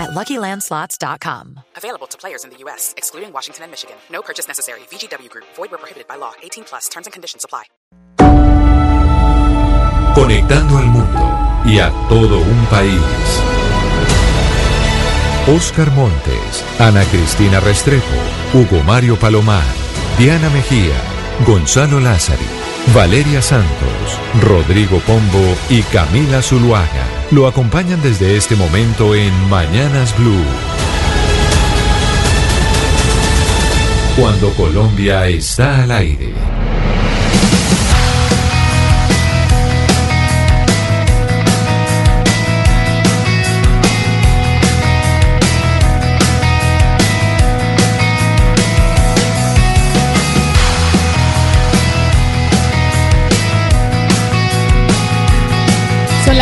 at LuckyLandSlots.com. Available to players in the U.S., excluding Washington and Michigan. No purchase necessary. VGW Group. Void where prohibited by law. 18 plus. Terms and conditions apply. Conectando al mundo y a todo un país. Oscar Montes, Ana Cristina Restrepo, Hugo Mario Palomar, Diana Mejía, Gonzalo Lázari, Valeria Santos, Rodrigo Pombo y Camila Zuluaga lo acompañan desde este momento en Mañanas Blue. Cuando Colombia está al aire.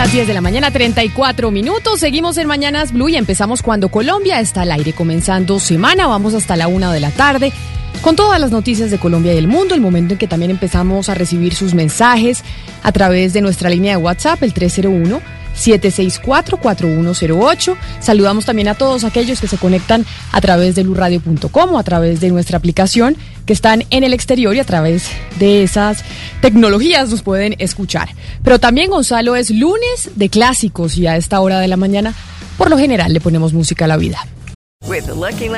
Las 10 de la mañana, 34 minutos. Seguimos en Mañanas Blue y empezamos cuando Colombia está al aire, comenzando semana. Vamos hasta la una de la tarde con todas las noticias de Colombia y el mundo. El momento en que también empezamos a recibir sus mensajes a través de nuestra línea de WhatsApp, el 301. 764-4108. Saludamos también a todos aquellos que se conectan a través de luradio.com o a través de nuestra aplicación, que están en el exterior y a través de esas tecnologías nos pueden escuchar. Pero también, Gonzalo, es lunes de clásicos y a esta hora de la mañana, por lo general, le ponemos música a la vida. With the Lucky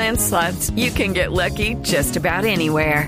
you can get lucky just about anywhere.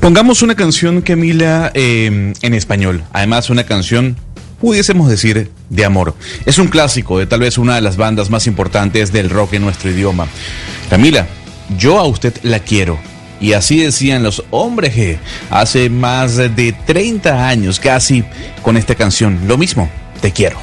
Pongamos una canción, Camila, eh, en español. Además, una canción, pudiésemos decir, de amor. Es un clásico de tal vez una de las bandas más importantes del rock en nuestro idioma. Camila, yo a usted la quiero. Y así decían los hombres G hace más de 30 años casi con esta canción. Lo mismo, te quiero.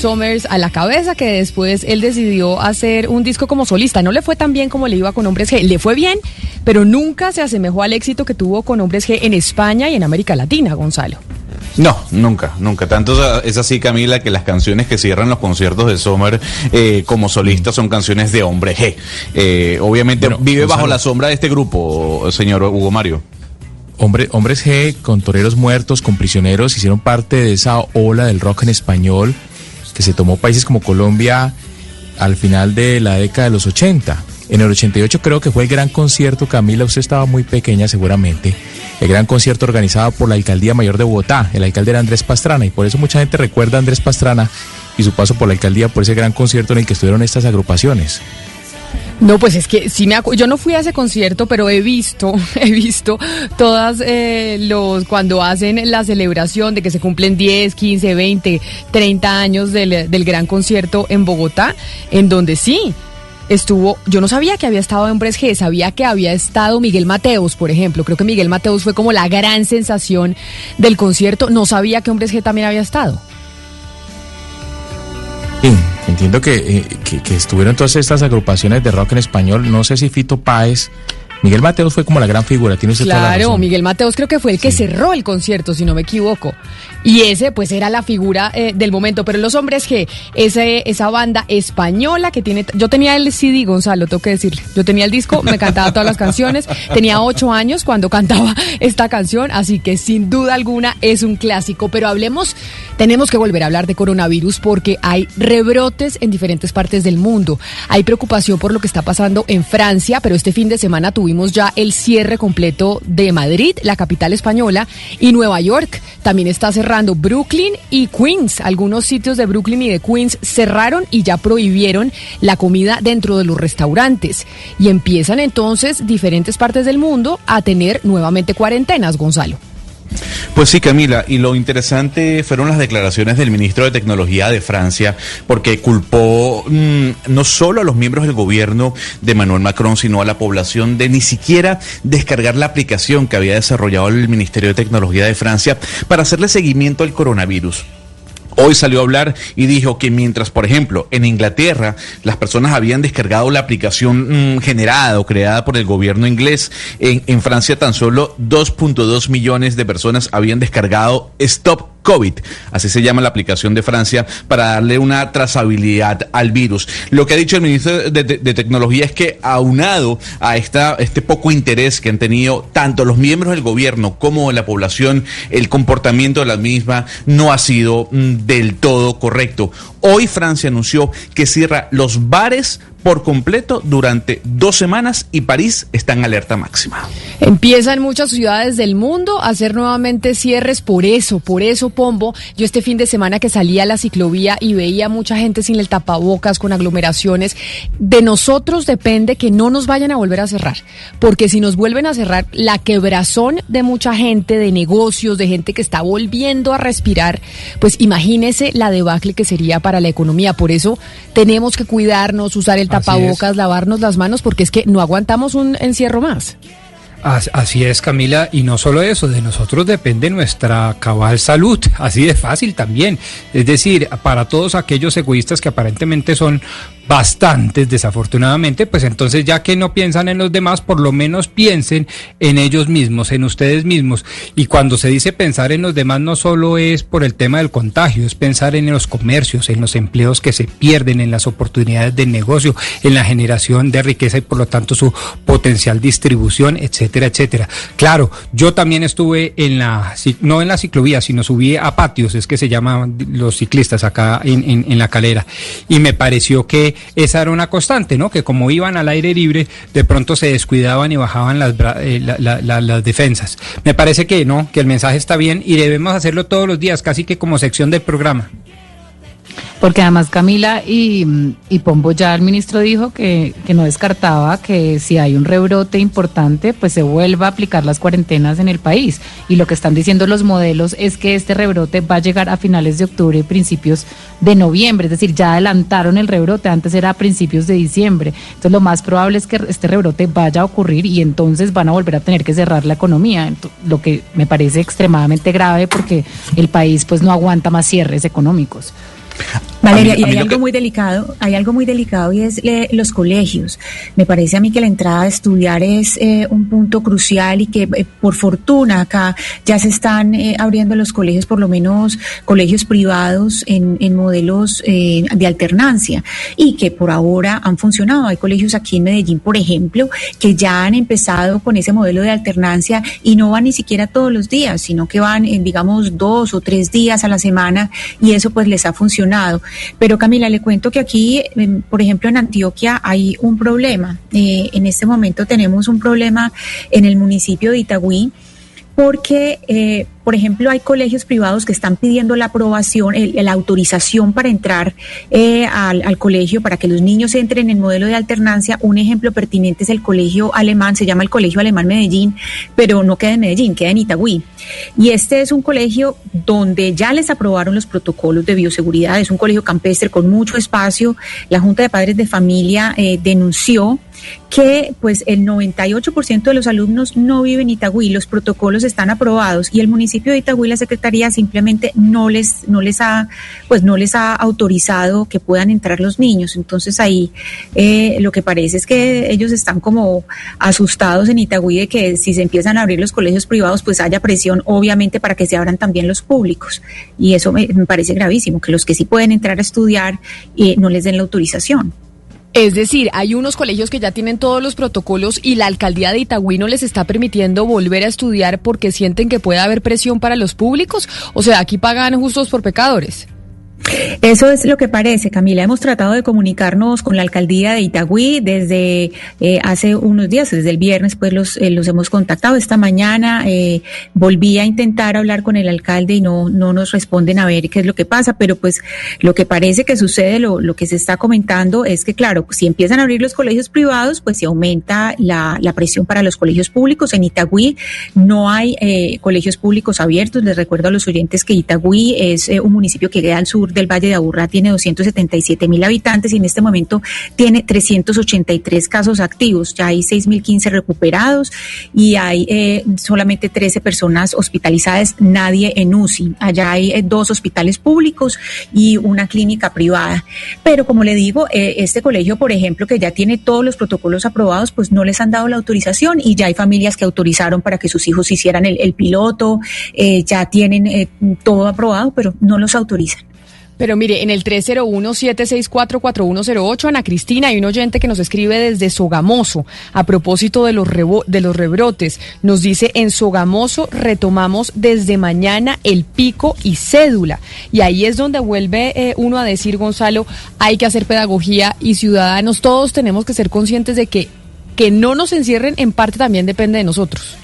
Somers a la cabeza, que después él decidió hacer un disco como solista. No le fue tan bien como le iba con Hombres G. Le fue bien, pero nunca se asemejó al éxito que tuvo con Hombres G en España y en América Latina, Gonzalo. No, nunca, nunca. Tanto es así, Camila, que las canciones que cierran los conciertos de Sommer eh, como solista son canciones de hombre G. Eh, obviamente Bueno, vive bajo la sombra de este grupo, señor Hugo Mario. Hombre, hombres G con toreros muertos, con prisioneros, hicieron parte de esa ola del rock en español que se tomó países como Colombia al final de la década de los 80. En el 88 creo que fue el gran concierto, Camila, usted estaba muy pequeña seguramente, el gran concierto organizado por la Alcaldía Mayor de Bogotá. El alcalde era Andrés Pastrana y por eso mucha gente recuerda a Andrés Pastrana y su paso por la alcaldía por ese gran concierto en el que estuvieron estas agrupaciones. No, pues es que sí me acu- yo no fui a ese concierto, pero he visto, he visto todas eh, los cuando hacen la celebración de que se cumplen 10, 15, 20, 30 años del, del gran concierto en Bogotá, en donde sí estuvo, yo no sabía que había estado Hombres G, sabía que había estado Miguel Mateos, por ejemplo. Creo que Miguel Mateos fue como la gran sensación del concierto. No sabía que Hombres G también había estado. Entiendo que, eh, que, que estuvieron todas estas agrupaciones de rock en español. No sé si Fito Páez Miguel Mateos fue como la gran figura, tiene usted toda la Claro, razón. Miguel Mateos creo que fue el que cerró el concierto, si no me equivoco. Y ese, pues, era la figura eh, del momento. Pero los hombres que, ese, esa banda española que tiene. Yo tenía el CD, Gonzalo, tengo que decirle. Yo tenía el disco, me cantaba todas las canciones. Tenía ocho años cuando cantaba esta canción, así que sin duda alguna es un clásico. Pero hablemos, tenemos que volver a hablar de coronavirus porque hay rebrotes en diferentes partes del mundo. Hay preocupación por lo que está pasando en Francia, pero este fin de semana tuvimos ya el cierre completo de Madrid, la capital española, y Nueva York. También está cerrando Brooklyn y Queens. Algunos sitios de Brooklyn y de Queens cerraron y ya prohibieron la comida dentro de los restaurantes. Y empiezan entonces diferentes partes del mundo a tener nuevamente cuarentenas, Gonzalo. Pues sí, Camila, y lo interesante fueron las declaraciones del ministro de Tecnología de Francia, porque culpó mm, no solo a los miembros del gobierno de Manuel Macron, sino a la población de ni siquiera descargar la aplicación que había desarrollado el Ministerio de Tecnología de Francia para hacerle seguimiento al coronavirus. Hoy salió a hablar y dijo que mientras, por ejemplo, en Inglaterra las personas habían descargado la aplicación mm, generada o creada por el gobierno inglés, en, en Francia tan solo 2.2 millones de personas habían descargado Stop COVID, así se llama la aplicación de Francia, para darle una trazabilidad al virus. Lo que ha dicho el ministro de, de- Tecnología es que aunado a esta, este poco interés que han tenido tanto los miembros del gobierno como la población, el comportamiento de la misma no ha sido mm, del todo correcto. Hoy Francia anunció que cierra los bares por completo durante dos semanas y París está en alerta máxima. Empieza en muchas ciudades del mundo a hacer nuevamente cierres por eso, por eso, Pombo. Yo este fin de semana que salía a la ciclovía y veía mucha gente sin el tapabocas, con aglomeraciones, de nosotros depende que no nos vayan a volver a cerrar. Porque si nos vuelven a cerrar, la quebrazón de mucha gente, de negocios, de gente que está volviendo a respirar, pues imagínese la debacle que sería para la economía. Por eso tenemos que cuidarnos, usar el. Tapabocas, lavarnos las manos, porque es que no aguantamos un encierro más. As- Así es, Camila, y no solo eso, de nosotros depende nuestra cabal salud, así de fácil también. Es decir, para todos aquellos egoístas que aparentemente son bastantes, desafortunadamente, pues entonces ya que no piensan en los demás, por lo menos piensen en ellos mismos, en ustedes mismos. Y cuando se dice pensar en los demás, no solo es por el tema del contagio, es pensar en los comercios, en los empleos que se pierden, en las oportunidades de negocio, en la generación de riqueza y por lo tanto su potencial distribución, etcétera, etcétera. Claro, yo también estuve en la, no en la ciclovía, sino subí a patios, es que se llaman los ciclistas acá en, en- en la calera, y me pareció que esa era una constante, ¿no? Que como iban al aire libre, de pronto se descuidaban y bajaban las, eh, la- la- la- las defensas. Me parece que no, que el mensaje está bien y debemos hacerlo todos los días, casi que como sección del programa. Porque además Camila y, y Pombo ya el ministro dijo que, que no descartaba que si hay un rebrote importante, pues se vuelva a aplicar las cuarentenas en el país. Y lo que están diciendo los modelos es que este rebrote va a llegar a finales de octubre y principios de noviembre. Es decir, ya adelantaron el rebrote, antes era a principios de diciembre. Entonces lo más probable es que este rebrote vaya a ocurrir y entonces van a volver a tener que cerrar la economía. Lo que me parece extremadamente grave porque el país pues no aguanta más cierres económicos. Valeria, mí- y hay algo que- muy delicado, hay algo muy delicado y es eh, los colegios. Me parece a mí que la entrada a estudiar es eh, un punto crucial y que eh, por fortuna acá ya se están eh, abriendo los colegios, por lo menos colegios privados en, en modelos de alternancia y que por ahora han funcionado. Hay colegios aquí en Medellín, por ejemplo, que ya han empezado con ese modelo de alternancia y no van ni siquiera todos los días, sino que van, eh, digamos, dos o tres días a la semana y eso pues les ha funcionado. Pero Camila, le cuento que aquí, em, por ejemplo, en Antioquia hay un problema. Eh, en este momento tenemos un problema en el municipio de Itagüí porque, eh, por ejemplo, hay colegios privados que están pidiendo la aprobación, el- la autorización para entrar eh, al, colegio, para que los niños entren en el modelo de alternancia. Un ejemplo pertinente es el colegio alemán, se llama el Colegio Alemán Medellín, pero no queda en Medellín, queda en Itagüí. Y este es un colegio donde ya les aprobaron los protocolos de bioseguridad, es un colegio campestre con mucho espacio. La Junta de Padres de Familia eh, denunció que pues el 98% de los alumnos no viven en Itagüí, los protocolos están aprobados y el municipio de Itagüí, la secretaría simplemente no les no les ha pues no les ha autorizado que puedan entrar los niños. Entonces ahí eh, lo que parece es que ellos están como asustados en Itagüí de que si se empiezan a abrir los colegios privados pues haya presión obviamente para que se abran también los públicos y eso me, parece gravísimo que los que sí pueden entrar a estudiar eh, no les den la autorización. Es decir, hay unos colegios que ya tienen todos los protocolos y la alcaldía de Itagüí no les está permitiendo volver a estudiar porque sienten que puede haber presión para los públicos. O sea, aquí pagan justos por pecadores. Eso es lo que parece, Camila. Hemos tratado de comunicarnos con la alcaldía de Itagüí desde eh, hace unos días, desde el viernes, pues los, eh, los hemos contactado. Esta mañana eh, volví a intentar hablar con el alcalde y no, no nos responden a ver qué es lo que pasa, pero pues lo que parece que sucede, lo, lo que se está comentando es que, claro, si empiezan a abrir los colegios privados, pues se aumenta la, la presión para los colegios públicos. En Itagüí no hay eh, colegios públicos abiertos. Les recuerdo a los oyentes que Itagüí es eh, un municipio que queda al sur del Valle de Aburrá, tiene 277 mil habitantes y en este momento tiene 383 casos activos. Ya hay 6.015 recuperados y hay eh, solamente 13 personas hospitalizadas, nadie en UCI. Allá hay eh, dos hospitales públicos y una clínica privada. Pero como le digo, eh, este colegio, por ejemplo, que ya tiene todos los protocolos aprobados, pues no les han dado la autorización y ya hay familias que autorizaron para que sus hijos hicieran el, piloto, ya tienen todo aprobado, pero no los autorizan. Pero mire, en el 301-764-4108, Ana Cristina, hay un oyente que nos escribe desde Sogamoso a propósito de los, rebo- de los rebrotes. Nos dice, en Sogamoso retomamos desde mañana el pico y cédula. Y ahí es donde vuelve eh, uno a decir, Gonzalo, hay que hacer pedagogía y ciudadanos, todos tenemos que ser conscientes de que que no nos encierren en parte también depende de nosotros.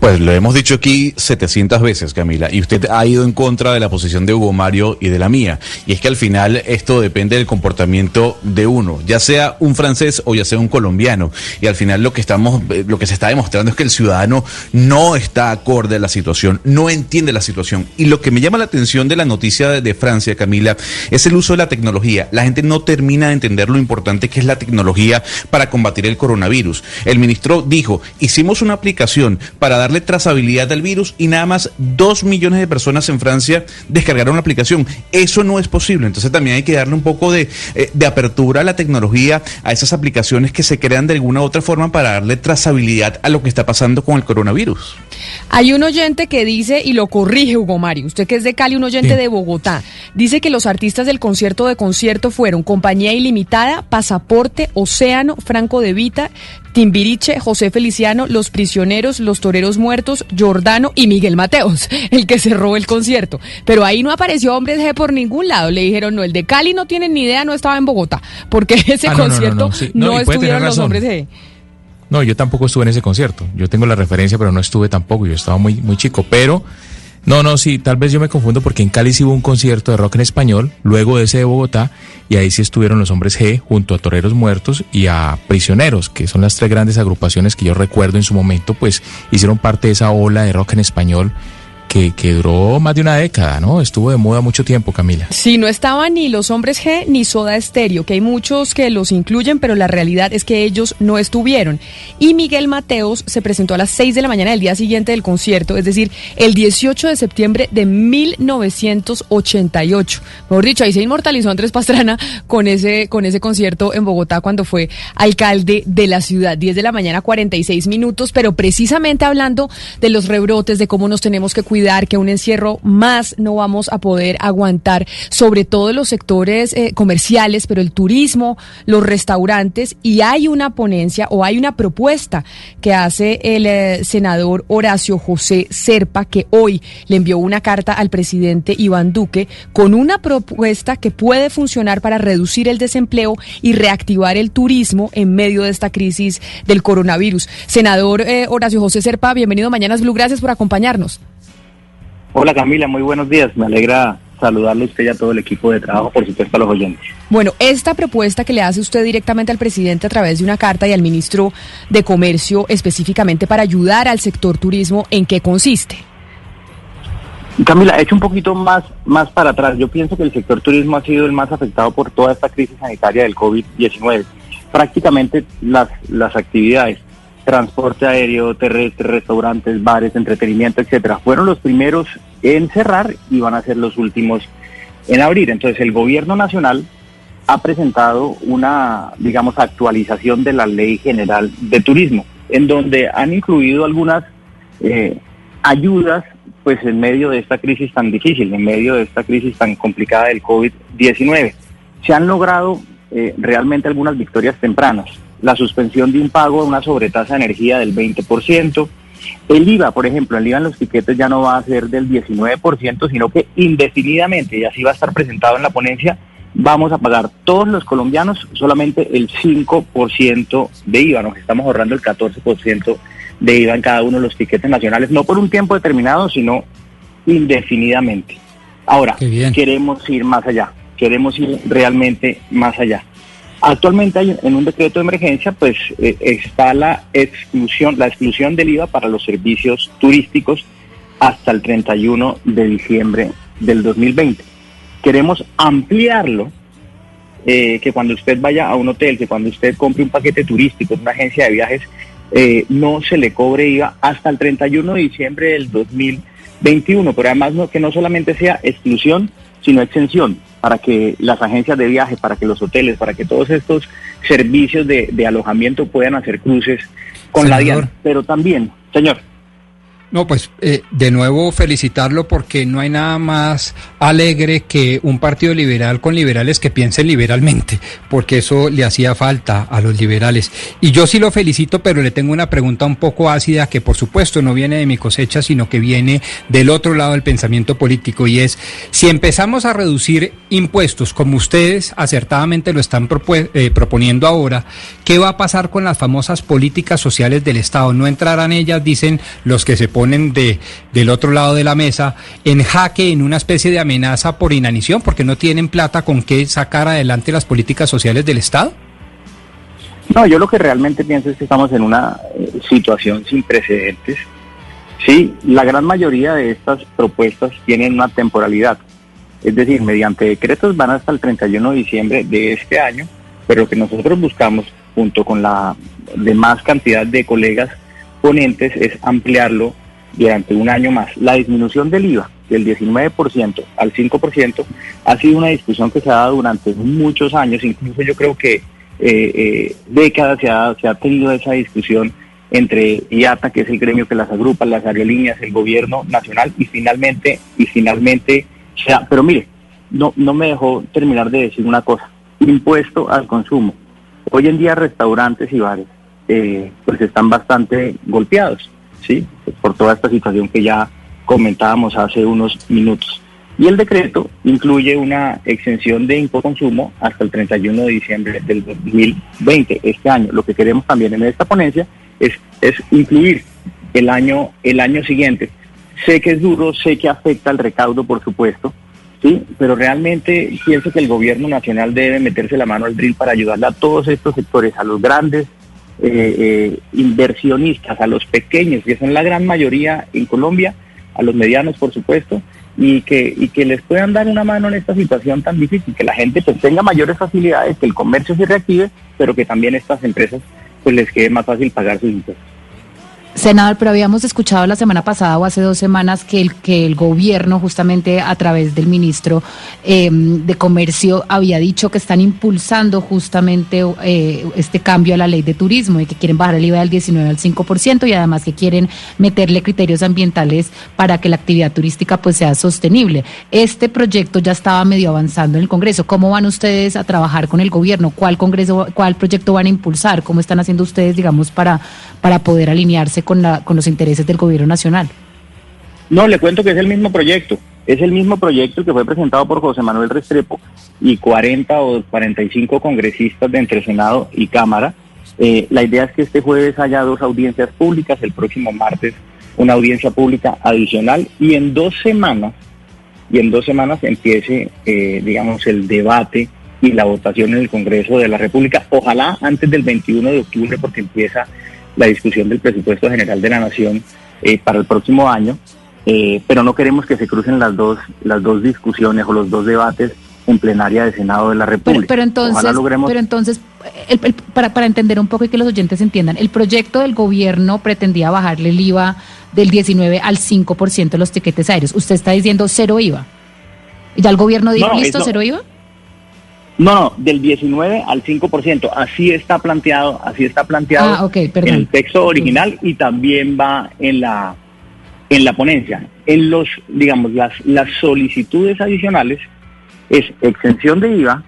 Pues lo hemos dicho aquí 700 veces, Camila, y usted ha ido en contra de la posición de Hugo Mario y de la mía. Y es que al final esto depende del comportamiento de uno, ya sea un francés o ya sea un colombiano. Y al final lo que estamos, eh, lo que se está demostrando es que el ciudadano no está acorde a la situación, no entiende la situación. Y lo que me llama la atención de la noticia de, de Francia, Camila, es el uso de la tecnología. La gente no termina de entender lo importante que es la tecnología para combatir el coronavirus. El ministro dijo, hicimos una aplicación para darle trazabilidad al virus y nada más dos millones de personas en Francia descargaron la aplicación. Eso no es posible. Entonces también hay que darle un poco de, eh, de apertura a la tecnología, a esas aplicaciones que se crean de alguna u otra forma para darle trazabilidad a lo que está pasando con el coronavirus. Hay un oyente que dice, y lo corrige Hugo Mario, usted que es de Cali, un oyente Sí. de Bogotá, dice que los artistas del concierto de concierto fueron Compañía Ilimitada, Pasaporte, Océano, Franco de Vita, Timbiriche, José Feliciano, Los Prisioneros, Los Toreros Muertos, Jordano y Miguel Mateos, el que cerró el concierto. Pero ahí no apareció Hombres G por ningún lado. Le dijeron, no, el de Cali no tienen ni idea, no estaba en Bogotá, porque ese Ah, no, no, no, concierto no, no, sí. Estuvieron los. Hombres G. No, yo tampoco estuve en ese concierto. Yo tengo la referencia, pero no estuve tampoco. Yo estaba muy, muy chico. Pero, no, no, sí, tal vez yo me confundo porque en Cali sí hubo un concierto de rock en español, luego ese de Bogotá, y ahí sí estuvieron los hombres G junto a Toreros Muertos y a Prisioneros, que son las tres grandes agrupaciones que yo recuerdo en su momento, pues hicieron parte de esa ola de rock en español que, que duró más de una década, ¿no? Estuvo de moda mucho tiempo, Camila. Sí, no estaban ni los hombres G ni Soda Estéreo, que hay muchos que los incluyen, pero la realidad es que ellos no estuvieron. Y Miguel Mateos se presentó a las 6 de la mañana del día siguiente del concierto, es decir, el 18 de septiembre de 1988. Mejor dicho, ahí se inmortalizó Andrés Pastrana con ese, con ese concierto en Bogotá cuando fue alcalde de la ciudad. 10 de la mañana, 46 minutos, pero precisamente hablando de los rebrotes, de cómo nos tenemos que cuidar que un encierro más no vamos a poder aguantar, sobre todo los sectores eh, comerciales, pero el turismo, los restaurantes, y hay una ponencia o hay una propuesta que hace el eh, senador Horacio José Serpa, que hoy le envió una carta al presidente Iván Duque con una propuesta que puede funcionar para reducir el desempleo y reactivar el turismo en medio de esta crisis del coronavirus. Senador eh, Horacio José Serpa, bienvenido a Mañanas Blue, gracias por acompañarnos. Hola Camila, muy buenos días. Me alegra saludarle a usted y a todo el equipo de trabajo, por supuesto a los oyentes. Bueno, esta propuesta que le hace usted directamente al presidente a través de una carta y al ministro de Comercio específicamente para ayudar al sector turismo, ¿en qué consiste? Camila, hecho un poquito más, más para atrás. Yo pienso que el sector turismo ha sido el más afectado por toda esta crisis sanitaria del COVID-19. Prácticamente las, las actividades, transporte aéreo, terrestre, restaurantes, bares, entretenimiento, etcétera, fueron los primeros en cerrar y van a ser los últimos en abrir. Entonces, el gobierno nacional ha presentado una, digamos, actualización de la Ley General de Turismo, en donde han incluido algunas eh, ayudas pues en medio de esta crisis tan difícil, en medio de esta crisis tan complicada del COVID-19. Se han logrado eh, realmente algunas victorias tempranas. La suspensión de un pago de una sobretasa de energía del 20%. El IVA, por ejemplo, el IVA en los tiquetes ya no va a ser del 19%, sino que indefinidamente, y así va a estar presentado en la ponencia, vamos a pagar todos los colombianos solamente el 5% de IVA. Nos estamos ahorrando el 14% de IVA en cada uno de los tiquetes nacionales, no por un tiempo determinado, sino indefinidamente. Ahora, queremos ir más allá, queremos ir realmente más allá. Actualmente hay en un decreto de emergencia, pues eh, está la exclusión, la exclusión del IVA para los servicios turísticos hasta el 31 de diciembre del 2020. Queremos ampliarlo, eh, que cuando usted vaya a un hotel, que cuando usted compre un paquete turístico en una agencia de viajes, eh, no se le cobre IVA hasta el 31 de diciembre del 2021, pero además no, que no solamente sea exclusión, sino exención, para que las agencias de viaje, para que los hoteles, para que todos estos servicios de, alojamiento puedan hacer cruces con la DIAN. Pero también, señor. No, pues eh, de nuevo felicitarlo porque no hay nada más alegre que un partido liberal con liberales que piensen liberalmente, porque eso le hacía falta a los liberales. Y yo sí lo felicito, pero le tengo una pregunta un poco ácida que por supuesto no viene de mi cosecha, sino que viene del otro lado del pensamiento político y es, si empezamos a reducir impuestos como ustedes acertadamente lo están eh, proponiendo ahora, ¿qué va a pasar con las famosas políticas sociales del Estado? ¿No entrarán ellas, dicen los que se ponen de, del otro lado de la mesa en jaque, en una especie de amenaza por inanición, porque no tienen plata con qué sacar adelante las políticas sociales del Estado? No, yo lo que realmente pienso es que estamos en una eh, situación sin precedentes. Sí, la gran mayoría de estas propuestas tienen una temporalidad. Es decir, mediante decretos van hasta el 31 de diciembre de este año, pero lo que nosotros buscamos, junto con la demás cantidad de colegas ponentes, es ampliarlo durante un año más. La disminución del IVA del 19% al 5% ha sido una discusión que se ha dado durante muchos años, incluso yo creo que eh, eh, décadas se ha, se ha tenido esa discusión entre IATA, que es el gremio que las agrupa, las aerolíneas, el gobierno nacional y finalmente, y finalmente, sea, pero mire, no, no me dejó terminar de decir una cosa, impuesto al consumo. Hoy en día restaurantes y bares eh, pues están bastante golpeados ¿sí? por toda esta situación que ya comentábamos hace unos minutos. Y el decreto incluye una exención de consumo hasta el 31 de diciembre del 2020, este año. Lo que queremos también en esta ponencia es, es incluir el año, el año siguiente. Sé que es duro, sé que afecta al recaudo, por supuesto, sí, pero realmente pienso que el gobierno nacional debe meterse la mano al drill para ayudarle a todos estos sectores, a los grandes eh, eh, inversionistas, a los pequeños, que son la gran mayoría en Colombia, a los medianos, por supuesto, y que, y que les puedan dar una mano en esta situación tan difícil, que la gente pues, tenga mayores facilidades, que el comercio se reactive, pero que también estas empresas pues les quede más fácil pagar sus impuestos. Senador, pero habíamos escuchado la semana pasada o hace dos semanas que el, que el gobierno, justamente a través del ministro eh, de Comercio, había dicho que están impulsando justamente eh, este cambio a la ley de turismo y que quieren bajar el IVA del 19 al 5% y además que quieren meterle criterios ambientales para que la actividad turística pues sea sostenible. Este proyecto ya estaba medio avanzando en el Congreso. ¿Cómo van ustedes a trabajar con el gobierno? ¿Cuál Congreso, cuál proyecto van a impulsar? ¿Cómo están haciendo ustedes, digamos, para, para poder alinearse con, la, con los intereses del gobierno nacional? No, le cuento que es el mismo proyecto. Es el mismo proyecto que fue presentado por José Manuel Restrepo y 40 o 45 congresistas de entre Senado y Cámara. Eh, la idea es que este jueves haya dos audiencias públicas, el próximo martes una audiencia pública adicional y en dos semanas, y en dos semanas empiece, eh, digamos, el debate y la votación en el Congreso de la República. Ojalá antes del 21 de octubre, porque empieza la discusión del presupuesto general de la Nación eh, para el próximo año, eh, pero no queremos que se crucen las dos, las dos discusiones o los dos debates en plenaria de Senado de la República. Pero, pero entonces, logremos... pero entonces el- el- para, para entender un poco y que los oyentes entiendan, el proyecto del gobierno pretendía bajarle el IVA del 19 al 5% de los tiquetes aéreos. Usted está diciendo cero IVA. ¿Y ya el gobierno dijo, No, listo, eso- cero IVA? No, no, del 19 al 5%. Así está planteado, así está planteado Ah, en el texto original y también va en la en la ponencia. En los, digamos, las las solicitudes adicionales es exención de IVA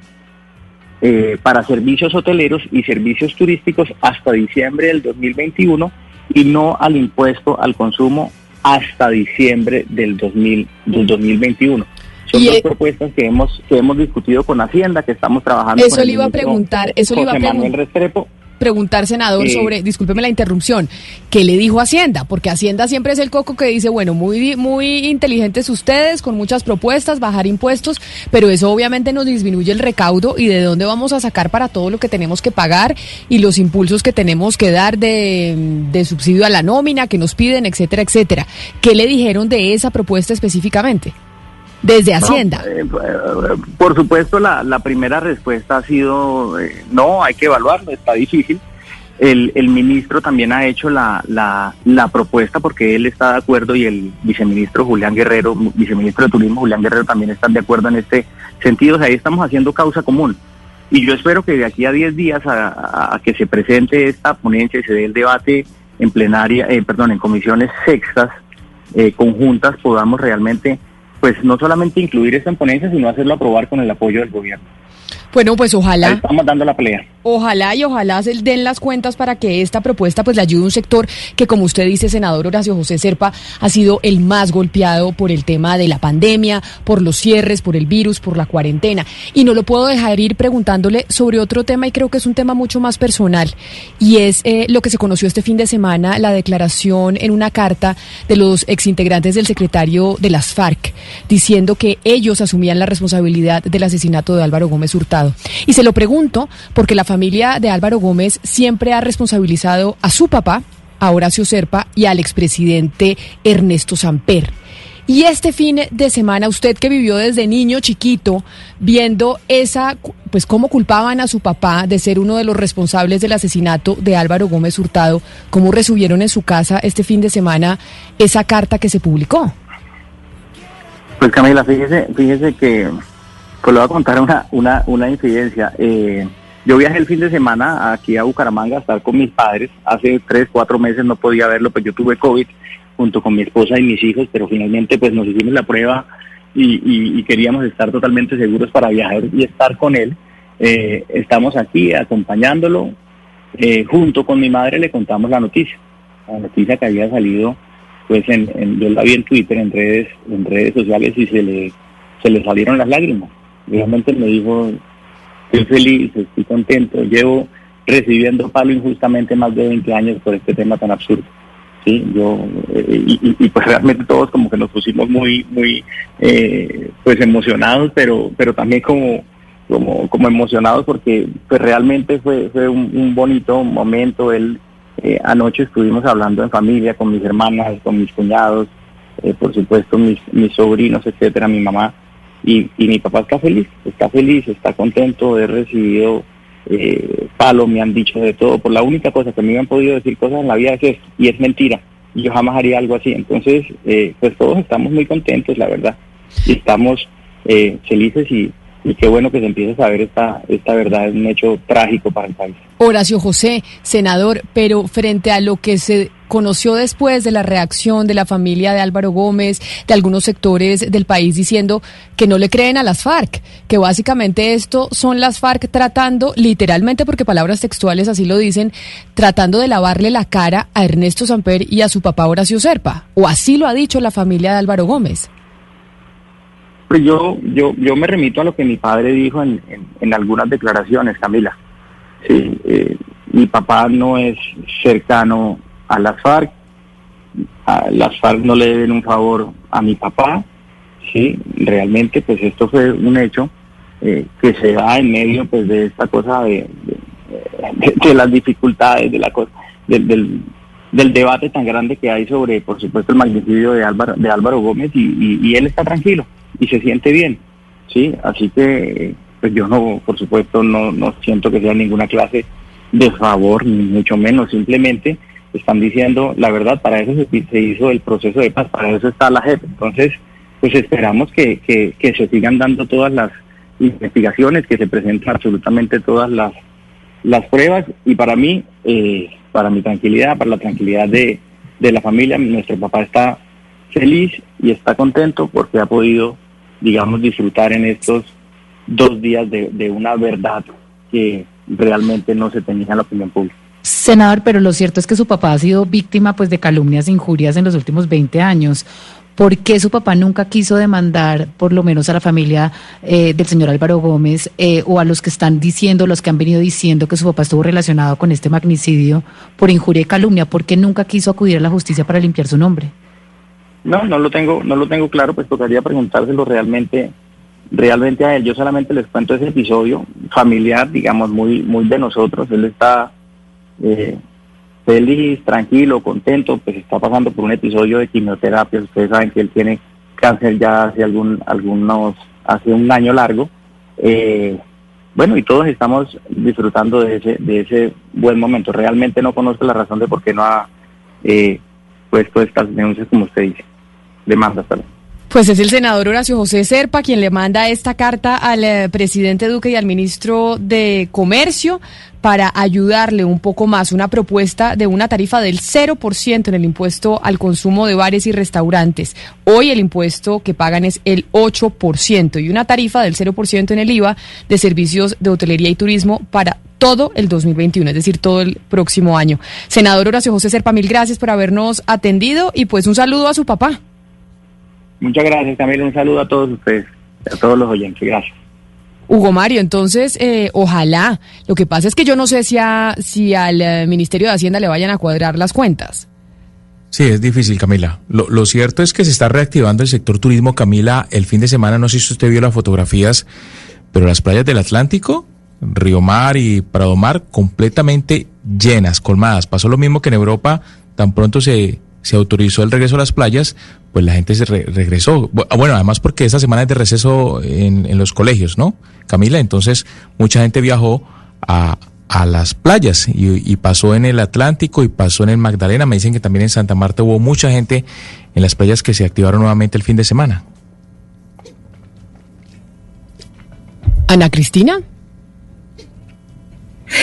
eh, para servicios hoteleros y servicios turísticos hasta diciembre del 2021 y no al impuesto al consumo hasta diciembre del 2000 del 2021. Son Y, dos eh, propuestas que hemos que hemos discutido con Hacienda, que estamos trabajando. Eso le iba a preguntar, eso le iba a José Manuel pregun- Restrepo. preguntar, senador, Eh, sobre, discúlpeme la interrupción, ¿qué le dijo Hacienda? Porque Hacienda siempre es el coco que dice, bueno, muy, muy inteligentes ustedes, con muchas propuestas, bajar impuestos, pero eso obviamente nos disminuye el recaudo y de dónde vamos a sacar para todo lo que tenemos que pagar y los impulsos que tenemos que dar de, de subsidio a la nómina que nos piden, etcétera, etcétera. ¿Qué le dijeron de esa propuesta específicamente? Desde Hacienda. No, eh, eh, por supuesto, la, la primera respuesta ha sido eh, no, hay que evaluarlo, está difícil. El, el ministro también ha hecho la, la, la propuesta porque él está de acuerdo y el viceministro Julián Guerrero, viceministro de Turismo Julián Guerrero también están de acuerdo en este sentido. O sea, ahí estamos haciendo causa común. Y yo espero que de aquí a 10 días a, a- a que se presente esta ponencia y se dé el debate en plenaria, eh, perdón, en comisiones sextas eh, conjuntas podamos realmente, pues no solamente incluir esta en ponencia, sino hacerlo aprobar con el apoyo del gobierno. Bueno, pues Ahí ojalá. estamos dando la pelea. Ojalá y ojalá se den las cuentas para que esta propuesta pues le ayude a un sector que como usted dice, senador Horacio José Serpa, ha sido el más golpeado por el tema de la pandemia, por los cierres, por el virus, por la cuarentena. Y no lo puedo dejar ir preguntándole sobre otro tema y creo que es un tema mucho más personal y es eh, lo que se conoció este fin de semana, la declaración en una carta de los exintegrantes del secretario de las FARC diciendo que ellos asumían la responsabilidad del asesinato de Álvaro Gómez Hurtado. Y se lo pregunto porque la familia de Álvaro Gómez siempre ha responsabilizado a su papá, a Horacio Serpa y al expresidente Ernesto Samper. Y este fin de semana, usted que vivió desde niño chiquito, viendo esa, pues cómo culpaban a su papá de ser uno de los responsables del asesinato de Álvaro Gómez Hurtado, cómo recibieron en su casa este fin de semana esa carta que se publicó. Pues Camila, fíjese, fíjese que pues le voy a contar una, una, una incidencia. Eh, yo viajé el fin de semana aquí a Bucaramanga a estar con mis padres. Hace tres, cuatro meses no podía verlo, pues yo tuve COVID junto con mi esposa y mis hijos, pero finalmente pues nos hicimos la prueba y, queríamos estar totalmente seguros para viajar y estar con él. Eh, estamos aquí acompañándolo. Eh, junto con mi madre le contamos la noticia. La noticia que había salido pues en, en- yo la vi en Twitter, en redes, en redes sociales y se le, se le salieron las lágrimas. Realmente me dijo, estoy feliz, estoy contento, llevo recibiendo palo injustamente más de 20 años por este tema tan absurdo. Sí, yo, eh, y, pues realmente todos como que nos pusimos muy, muy, eh, pues emocionados, pero, pero también como, como, como emocionados porque pues realmente fue, fue un, bonito momento. Él, eh, anoche estuvimos hablando en familia con mis hermanas, con mis cuñados, por supuesto mis, mis sobrinos, etcétera, mi mamá. Y, y mi papá está feliz, está feliz, está contento haber recibido eh, palo, me han dicho de todo. Por la única cosa que me han podido decir cosas en la vida es esto, y es mentira. Yo jamás haría algo así. Entonces, eh, pues todos estamos muy contentos, la verdad. Y estamos eh, felices y, y qué bueno que se empiece a saber esta, esta verdad. Es un hecho trágico para el país. Horacio José, senador, pero frente a lo que se conoció después de la reacción de la familia de Álvaro Gómez, de algunos sectores del país diciendo que no le creen a las FARC, que básicamente esto son las FARC tratando, literalmente porque palabras textuales así lo dicen, tratando de lavarle la cara a Ernesto Samper y a su papá Horacio Serpa, o así lo ha dicho la familia de Álvaro Gómez. Pues yo, yo, yo me remito a lo que mi padre dijo en, en, algunas declaraciones, Camila. Sí, eh, mi papá no es cercano a las FARC, las FARC no le deben un favor a mi papá, sí, realmente pues esto fue un hecho eh, que se da en medio pues de esta cosa de, de, las dificultades de la cosa, del, del, del debate tan grande que hay sobre, por supuesto, el magnicidio de Álvaro, de Álvaro Gómez y- y él está tranquilo y se siente bien, sí, así que pues yo no, por supuesto, no, no siento que sea ninguna clase de favor, ni mucho menos, simplemente están diciendo la verdad, para eso se, hizo el proceso de paz, para eso está la JEP. Entonces, pues esperamos que, que, que se sigan dando todas las investigaciones, que se presenten absolutamente todas las, las pruebas. Y para mí, eh, para mi tranquilidad, para la tranquilidad de, de la familia, nuestro papá está feliz y está contento porque ha podido, digamos, disfrutar en estos dos días de, una verdad que realmente no se tenía en la opinión pública. Senador, pero lo cierto es que su papá ha sido víctima pues de calumnias e injurias en los últimos 20 años. ¿Por qué su papá nunca quiso demandar, por lo menos a la familia eh, del señor Álvaro Gómez, eh, o a los que están diciendo, los que han venido diciendo que su papá estuvo relacionado con este magnicidio por injuria y calumnia? ¿Por qué nunca quiso acudir a la justicia para limpiar su nombre? No, no lo tengo, no lo tengo claro, pues tocaría preguntárselo realmente, realmente a él. Yo solamente les cuento ese episodio familiar, digamos, muy, muy de nosotros. Él está eh, feliz, tranquilo, contento, pues está pasando por un episodio de quimioterapia. Ustedes saben que él tiene cáncer ya hace algún, algunos, hace un año largo. Eh, bueno, y todos estamos disfrutando de ese, de ese buen momento. Realmente no conozco la razón de por qué no ha eh, puesto estas denuncias, como usted dice, demandas, perdón. Pues es el senador Horacio José Serpa quien le manda esta carta al eh, presidente Duque y al ministro de Comercio para ayudarle un poco más, una propuesta de una tarifa del 0% en el impuesto al consumo de bares y restaurantes. Hoy el impuesto que pagan es el 8% y una tarifa del 0% en el IVA de servicios de hotelería y turismo para todo el 2021, es decir, todo el próximo año. Senador Horacio José Serpa, mil gracias por habernos atendido y pues un saludo a su papá. Muchas gracias, Camila. Un saludo a todos ustedes, a todos los oyentes. Gracias. Hugo Mario, entonces, eh, ojalá. Lo que pasa es que yo no sé si, a- si al eh, Ministerio de Hacienda le vayan a cuadrar las cuentas. Sí, es difícil, Camila. Lo, lo cierto es que se está reactivando el sector turismo, Camila. El fin de semana, no sé si usted vio las fotografías, pero las playas del Atlántico, Río Mar y Prado Mar, completamente llenas, colmadas. Pasó lo mismo que en Europa, tan pronto se, se autorizó el regreso a las playas, pues la gente se re- regresó. Bu- Bueno, además porque esa semana es de receso en, en los colegios, ¿no? Camila, entonces mucha gente viajó a, a las playas y, y pasó en el Atlántico y pasó en el Magdalena. Me dicen que también en Santa Marta hubo mucha gente en las playas que se activaron nuevamente el fin de semana. Ana Cristina.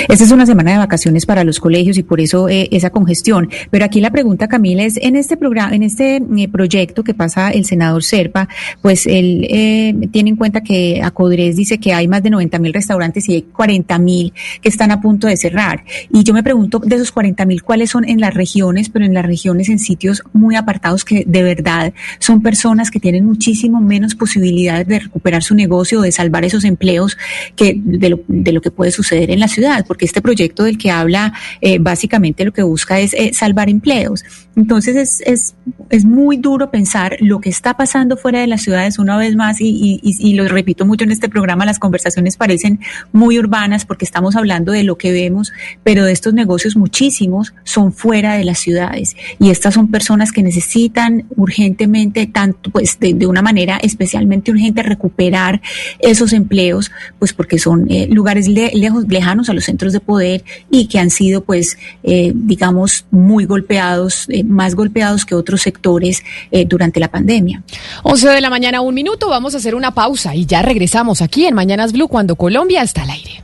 Esta es una semana de vacaciones para los colegios y por eso eh, esa congestión. Pero aquí la pregunta, Camila, es en este programa, en este eh, proyecto que pasa el senador Serpa, pues él eh, tiene en cuenta que Acodres dice que hay más de 90 mil restaurantes y hay 40 mil que están a punto de cerrar. Y yo me pregunto de esos 40 mil cuáles son en las regiones, pero en las regiones en sitios muy apartados que de verdad son personas que tienen muchísimo menos posibilidades de recuperar su negocio o de salvar esos empleos que de lo, de lo que puede suceder en la ciudad. Porque este proyecto del que habla eh, básicamente lo que busca es eh, salvar empleos. Entonces es, es, es muy duro pensar lo que está pasando fuera de las ciudades una vez más y, y, y, lo repito mucho en este programa, las conversaciones parecen muy urbanas porque estamos hablando de lo que vemos, pero de estos negocios muchísimos son fuera de las ciudades y estas son personas que necesitan urgentemente, tanto pues de, de una manera especialmente urgente, recuperar esos empleos, pues porque son eh, lugares le, lejos, lejanos a los centros de poder y que han sido pues eh, digamos muy golpeados, eh, más golpeados que otros sectores eh, durante la pandemia. 11 de la mañana, un minuto, vamos a hacer una pausa y ya regresamos aquí en Mañanas Blue cuando Colombia está al aire.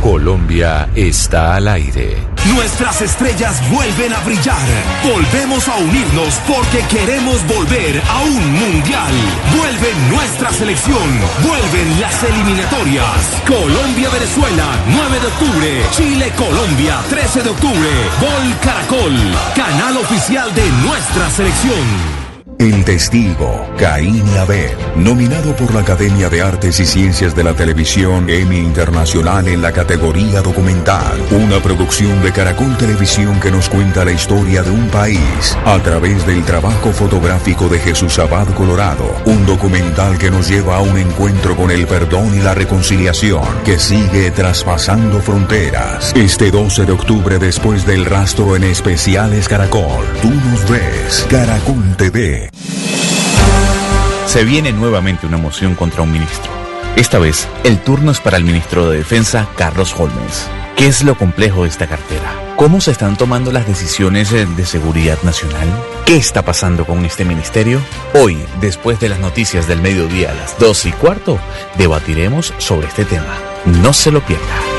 Colombia está al aire. Nuestras estrellas vuelven a brillar. Volvemos a unirnos porque queremos volver a un mundial. Vuelve nuestra selección. Vuelven las eliminatorias. Colombia-Venezuela, 9 de octubre. Chile-Colombia, 13 de octubre. Gol Caracol, canal oficial de nuestra selección. El Testigo, Caín y Abel, nominado por la Academia de Artes y Ciencias de la Televisión Emmy Internacional en la categoría documental. Una producción de Caracol Televisión que nos cuenta la historia de un país a través del trabajo fotográfico de Jesús Abad Colorado. Un documental que nos lleva a un encuentro con el perdón y la reconciliación que sigue traspasando fronteras. Este 12 de octubre después del rastro en especiales Caracol. Tú nos ves, Caracol TV. Se viene nuevamente una moción contra un ministro. Esta vez, el turno es para el ministro de Defensa, Carlos Holmes. ¿Qué es lo complejo de esta cartera? ¿Cómo se están tomando las decisiones eh, de seguridad nacional? ¿Qué está pasando con este ministerio? Hoy, después de las noticias del mediodía a las 2 y cuarto, debatiremos sobre este tema. No se lo pierda.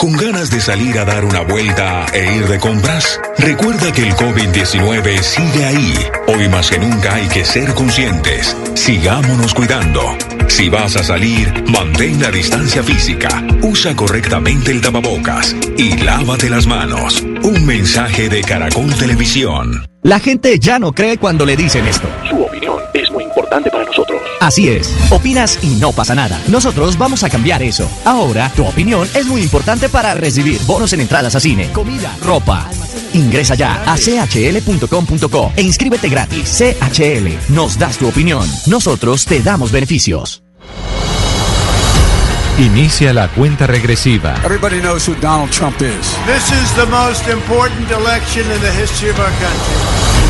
¿Con ganas de salir a dar una vuelta e ir de compras? Recuerda que el COVID-19 sigue ahí. Hoy más que nunca hay que ser conscientes. Sigámonos cuidando. Si vas a salir, mantén la distancia física, usa correctamente el tapabocas y lávate las manos. Un mensaje de Caracol Televisión. La gente ya no cree cuando le dicen esto. Su opinión nosotros. Así es, opinas y no pasa nada. Nosotros vamos a cambiar eso. Ahora, tu opinión es muy importante para recibir bonos en entradas a cine, comida, ropa. Ingresa ya a chl.com.co e inscríbete gratis. CHL, nos das tu opinión. Nosotros te damos beneficios. Inicia la cuenta regresiva. Everybody knows who Donald Trump is. This is the most important election in the history of our country.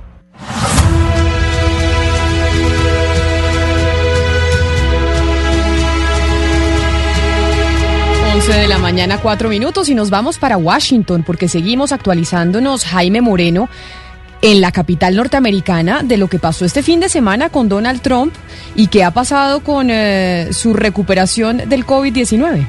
11 de la mañana, cuatro minutos y nos vamos para Washington porque seguimos actualizándonos Jaime Moreno en la capital norteamericana de lo que pasó este fin de semana con Donald Trump y qué ha pasado con eh, su recuperación del COVID-19.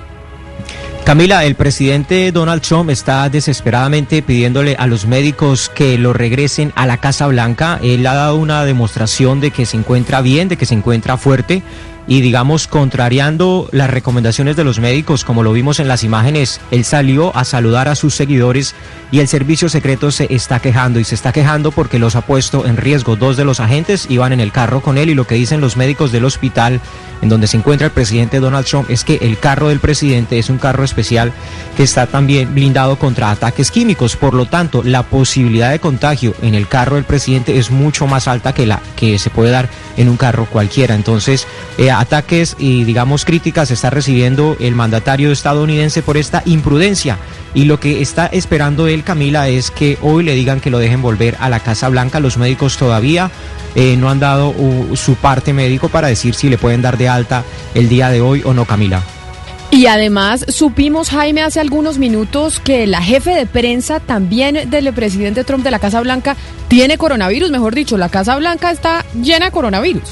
Camila, el presidente Donald Trump está desesperadamente pidiéndole a los médicos que lo regresen a la Casa Blanca. Él ha dado una demostración de que se encuentra bien, de que se encuentra fuerte y digamos contrariando las recomendaciones de los médicos, como lo vimos en las imágenes, él salió a saludar a sus seguidores y el servicio secreto se está quejando y se está quejando porque los ha puesto en riesgo. Dos de los agentes iban en el carro con él y lo que dicen los médicos del hospital en donde se encuentra el presidente Donald Trump es que el carro del presidente es un carro especial que está también blindado contra ataques químicos. Por lo tanto, la posibilidad de contagio en el carro del presidente es mucho más alta que la que se puede dar en un carro cualquiera. Entonces, eh, ataques y digamos críticas está recibiendo el mandatario estadounidense por esta imprudencia. Y lo que está esperando él, Camila, es que hoy le digan que lo dejen volver a la Casa Blanca. Los médicos todavía eh, no han dado su parte médico para decir si le pueden dar de alta el día de hoy o no, Camila. Y además supimos, Jaime, hace algunos minutos que la jefe de prensa también del presidente Trump de la Casa Blanca tiene coronavirus, mejor dicho, la Casa Blanca está llena de coronavirus.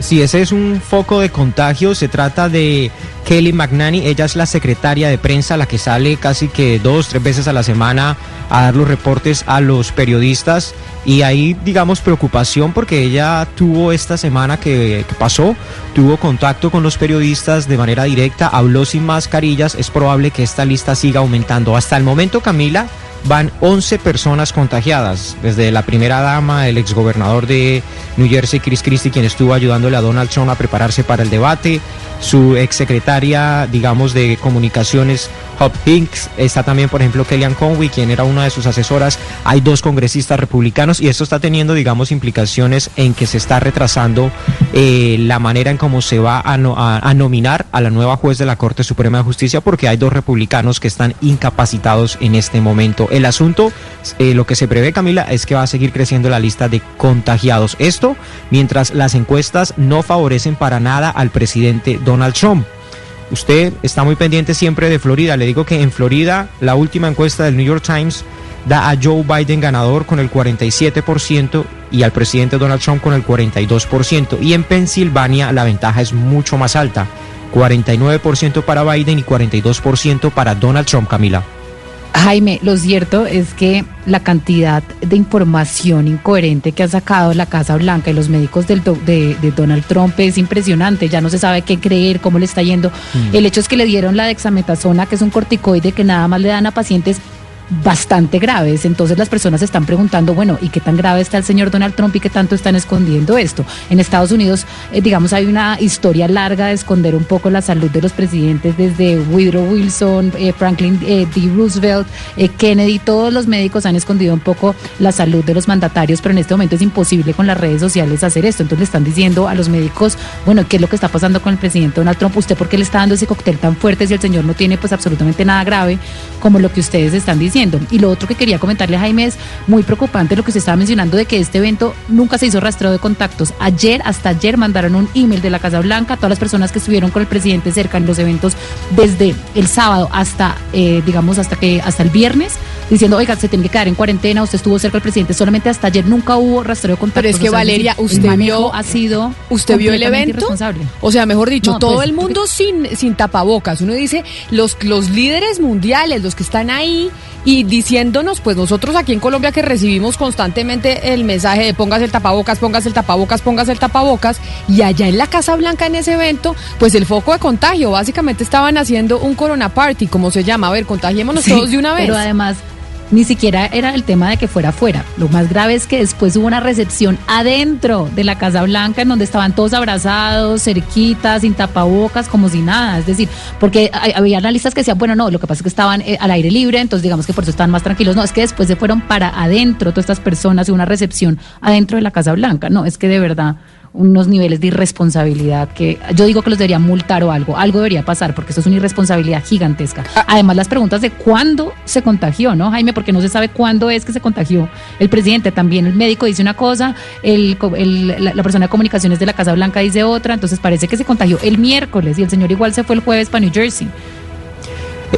Sí, ese es un foco de contagio. Se trata de Kelly McNanny. Ella es la secretaria de prensa, la que sale casi que dos, tres veces a la semana a dar los reportes a los periodistas. Y ahí, digamos, preocupación porque ella tuvo esta semana que pasó, tuvo contacto con los periodistas de manera directa, habló sin mascarillas. Es probable que esta lista siga aumentando. Hasta el momento, Camila, van 11 personas contagiadas, desde la primera dama, el exgobernador de New Jersey, Chris Christie, quien estuvo ayudándole a Donald Trump a prepararse para el debate, su exsecretaria, digamos, de comunicaciones, Hop Hinks, está también, por ejemplo, Kellyanne Conway, quien era una de sus asesoras, hay dos congresistas republicanos y esto está teniendo, digamos, implicaciones en que se está retrasando eh, la manera en cómo se va a, no- a nominar a la nueva juez de la Corte Suprema de Justicia porque hay dos republicanos que están incapacitados en este momento. El asunto, eh, lo que se prevé, Camila, es que va a seguir creciendo la lista de contagiados. Esto mientras las encuestas no favorecen para nada al presidente Donald Trump. Usted está muy pendiente siempre de Florida. Le digo que en Florida la última encuesta del New York Times da a Joe Biden ganador con el 47% y al presidente Donald Trump con el 42%. Y en Pensilvania la ventaja es mucho más alta. 49% para Biden y 42% para Donald Trump, Camila. Jaime, lo cierto es que la cantidad de información incoherente que ha sacado la Casa Blanca y los médicos del do- de, de Donald Trump es impresionante. Ya no se sabe qué creer, cómo le está yendo. Mm. El hecho es que le dieron la dexametasona, que es un corticoide que nada más le dan a pacientes bastante graves. Entonces las personas se están preguntando, bueno, ¿y qué tan grave está el señor Donald Trump y qué tanto están escondiendo esto? En Estados Unidos, eh, digamos, hay una historia larga de esconder un poco la salud de los presidentes, desde Woodrow Wilson, eh, Franklin eh, D. Roosevelt, Kennedy, todos los médicos han escondido un poco la salud de los mandatarios, pero en este momento es imposible con las redes sociales hacer esto. Entonces le están diciendo a los médicos, bueno, ¿qué es lo que está pasando con el presidente Donald Trump? ¿Usted por qué le está dando ese cóctel tan fuerte si el señor no tiene pues absolutamente nada grave como lo que ustedes están diciendo? Y lo otro que quería comentarle a Jaime es muy preocupante lo que se estaba mencionando de que este evento nunca se hizo rastreo de contactos. Ayer, hasta ayer, mandaron un email de la Casa Blanca a todas las personas que estuvieron con el presidente cerca en los eventos desde el sábado hasta, eh, digamos, hasta que hasta el viernes, diciendo, oiga, se tiene que quedar en cuarentena, usted estuvo cerca del presidente, solamente hasta ayer nunca hubo rastreo de contactos. Pero es que O sea, Valeria, usted vio- ha sido ¿Usted vio el evento? O sea, mejor dicho, No, todo pues, el mundo sin, sin tapabocas. Uno dice, los, los líderes mundiales, los que están ahí y diciéndonos, pues nosotros aquí en Colombia que recibimos constantemente el mensaje de póngase el tapabocas, póngase el tapabocas, póngase el tapabocas, y allá en la Casa Blanca en ese evento, pues el foco de contagio, básicamente estaban haciendo un corona party, como se llama, a ver, contagiémonos Sí, todos de una vez. Pero además, ni siquiera era el tema de que fuera afuera. Lo más grave es que después hubo una recepción adentro de la Casa Blanca en donde estaban todos abrazados, cerquitas, sin tapabocas, como si nada. Es decir, porque había analistas que decían, bueno, no, lo que pasa es que estaban eh, al aire libre, entonces digamos que por eso estaban más tranquilos. No, es que después se fueron para adentro todas estas personas y una recepción adentro de la Casa Blanca. No, es que de verdad unos niveles de irresponsabilidad que yo digo que los deberían multar o algo, algo debería pasar porque eso es una irresponsabilidad gigantesca. Además las preguntas de cuándo se contagió, ¿no, Jaime? Porque no se sabe cuándo es que se contagió el presidente. También el médico dice una cosa, el, el- la, la persona de comunicaciones de la Casa Blanca dice otra, entonces parece que se contagió el miércoles y el señor igual se fue el jueves para New Jersey.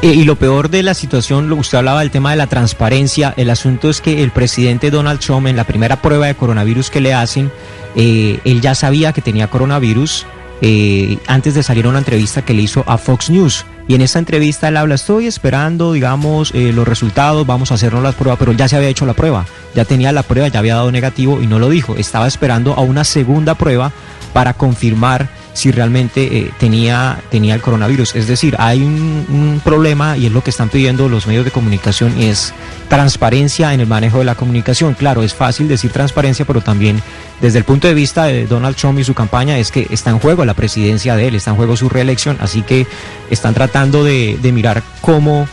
Eh, y lo peor de la situación, lo usted hablaba del tema de la transparencia, el asunto es que el presidente Donald Trump en la primera prueba de coronavirus que le hacen, eh, él ya sabía que tenía coronavirus eh, antes de salir a una entrevista que le hizo a Fox News. Y en esta entrevista él habla, estoy esperando, digamos, eh, los resultados, vamos a hacernos las pruebas, pero él ya se había hecho la prueba, ya tenía la prueba, ya había dado negativo y no lo dijo. Estaba esperando a una segunda prueba para confirmar si realmente eh, tenía, tenía el coronavirus. Es decir, hay un, un problema y es lo que están pidiendo los medios de comunicación, es transparencia en el manejo de la comunicación. Claro, es fácil decir transparencia, pero también desde el punto de vista de Donald Trump y su campaña es que está en juego la presidencia de él, está en juego su reelección, así que están tratando de, de mirar cómo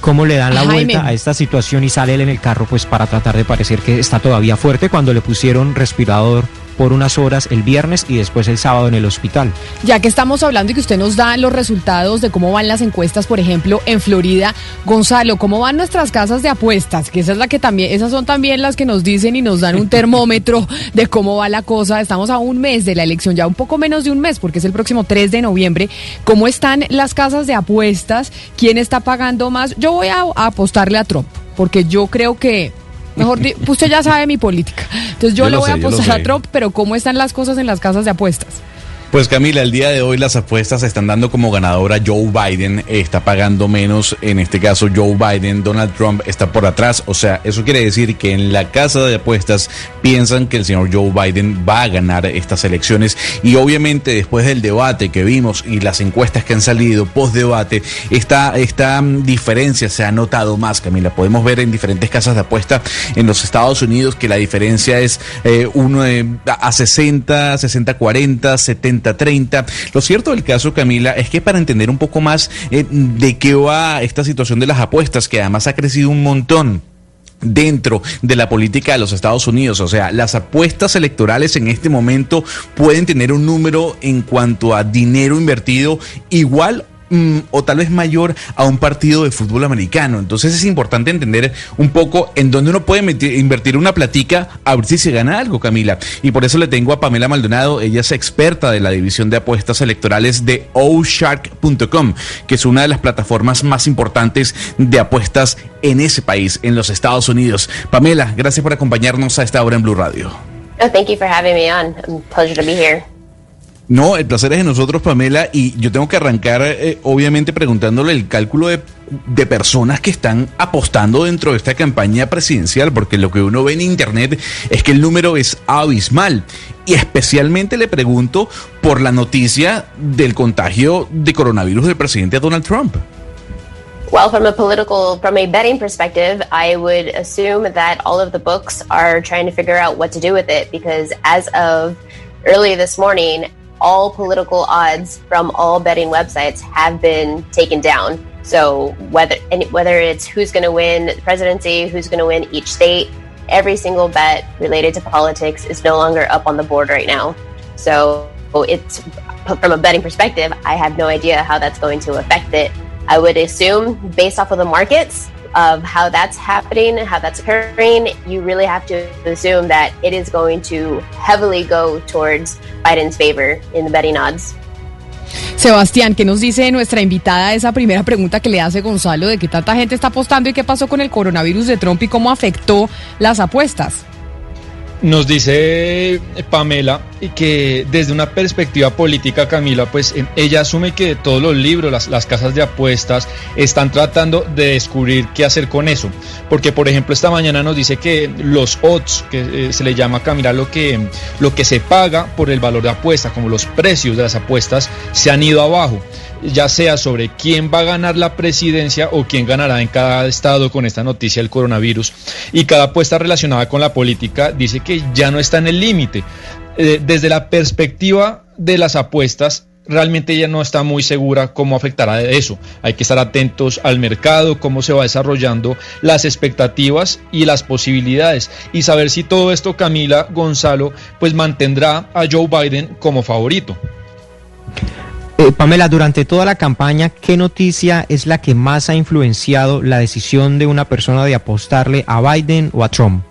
cómo le dan la Jaime. vuelta a esta situación y sale él en el carro pues para tratar de parecer que está todavía fuerte cuando le pusieron respirador por unas horas el viernes y después el sábado en el hospital. Ya que estamos hablando y que usted nos da los resultados de cómo van las encuestas, por ejemplo, en Florida, Gonzalo, ¿cómo van nuestras casas de apuestas? Que esa es la que también, esas son también las que nos dicen y nos dan un termómetro de cómo va la cosa. Estamos a un mes de la elección, ya un poco menos de un mes, porque es el próximo 3 de noviembre. ¿Cómo están las casas de apuestas? ¿Quién está pagando más? Yo voy a, a apostarle a Trump, porque yo creo que Mejor, usted ya sabe mi política. Entonces yo, Yo le voy sé, a apostar a. Trump, pero ¿cómo están las cosas en las casas de apuestas? Pues Camila, el día de hoy las apuestas están dando como ganadora. Joe Biden, está pagando menos, en este caso Joe Biden, Donald Trump está por atrás, o sea, eso quiere decir que en la casa de apuestas piensan que el señor Joe Biden va a ganar estas elecciones. Y obviamente después del debate que vimos y las encuestas que han salido post debate, esta, esta mm, diferencia se ha notado más, Camila, podemos ver en diferentes casas de apuesta en los Estados Unidos que la diferencia es eh, uno eh, a 60, 60, 40, 70, 30. Lo cierto del caso, Camila, es que para entender un poco más eh, de qué va esta situación de las apuestas, que además ha crecido un montón dentro de la política de los Estados Unidos. O sea, las apuestas electorales en este momento pueden tener un número en cuanto a dinero invertido igual mm, o tal vez mayor a un partido de fútbol americano. Entonces es importante entender un poco en dónde uno puede invertir una platica a ver si se gana algo, Camila. Y por eso le tengo a Pamela Maldonado, ella es experta de la división de apuestas electorales de oshark.com, que es una de las plataformas más importantes de apuestas en ese país, en los Estados Unidos. Pamela, gracias por acompañarnos a esta hora en Blue Radio. Oh, thank you for having me on. Um, pleasure to be here. No, el placer es de nosotros, Pamela, y yo tengo que arrancar, eh, obviamente, preguntándole el cálculo de, de personas que están apostando dentro de esta campaña presidencial, porque lo que uno ve en Internet es que el número es abismal. Y especialmente le pregunto por la noticia del contagio de coronavirus del presidente Donald Trump. Well, from a political, from a betting perspective, I would assume that all of the books are trying to figure out what to do with it because as of early this morning, all political odds from all betting websites have been taken down. So whether whether it's who's going to win the presidency, who's going to win each state, every single bet related to politics is no longer up on the board right now. So it's from a betting perspective, I have no idea how that's going to affect it. I would assume, based off of the markets, of how that's happening, how that's occurring, you really have to assume that it is going to heavily go towards Biden's favor in the betting odds. Sebastián, ¿qué nos dice nuestra invitada esa primera pregunta que le hace Gonzalo de que tanta gente está apostando y qué pasó con el coronavirus de Trump y cómo afectó las apuestas? Nos dice Pamela que desde una perspectiva política, Camila, pues ella asume que todos los libros, las, las casas de apuestas, están tratando de descubrir qué hacer con eso. Porque, por ejemplo, esta mañana nos dice que los odds, que eh, se le llama Camila lo que, lo que se paga por el valor de apuesta, como los precios de las apuestas, se han ido abajo ya sea sobre quién va a ganar la presidencia o quién ganará en cada estado con esta noticia del coronavirus. Y cada apuesta relacionada con la política dice que ya no está en el límite. Eh, desde la perspectiva de las apuestas, realmente ella no está muy segura cómo afectará eso. Hay que estar atentos al mercado, cómo se va desarrollando las expectativas y las posibilidades y saber si todo esto Camila Gonzalo pues mantendrá a Joe Biden como favorito. Eh, Pamela, durante toda la campaña, ¿qué noticia es la que más ha influenciado la decisión de una persona de apostarle a Biden o a Trump?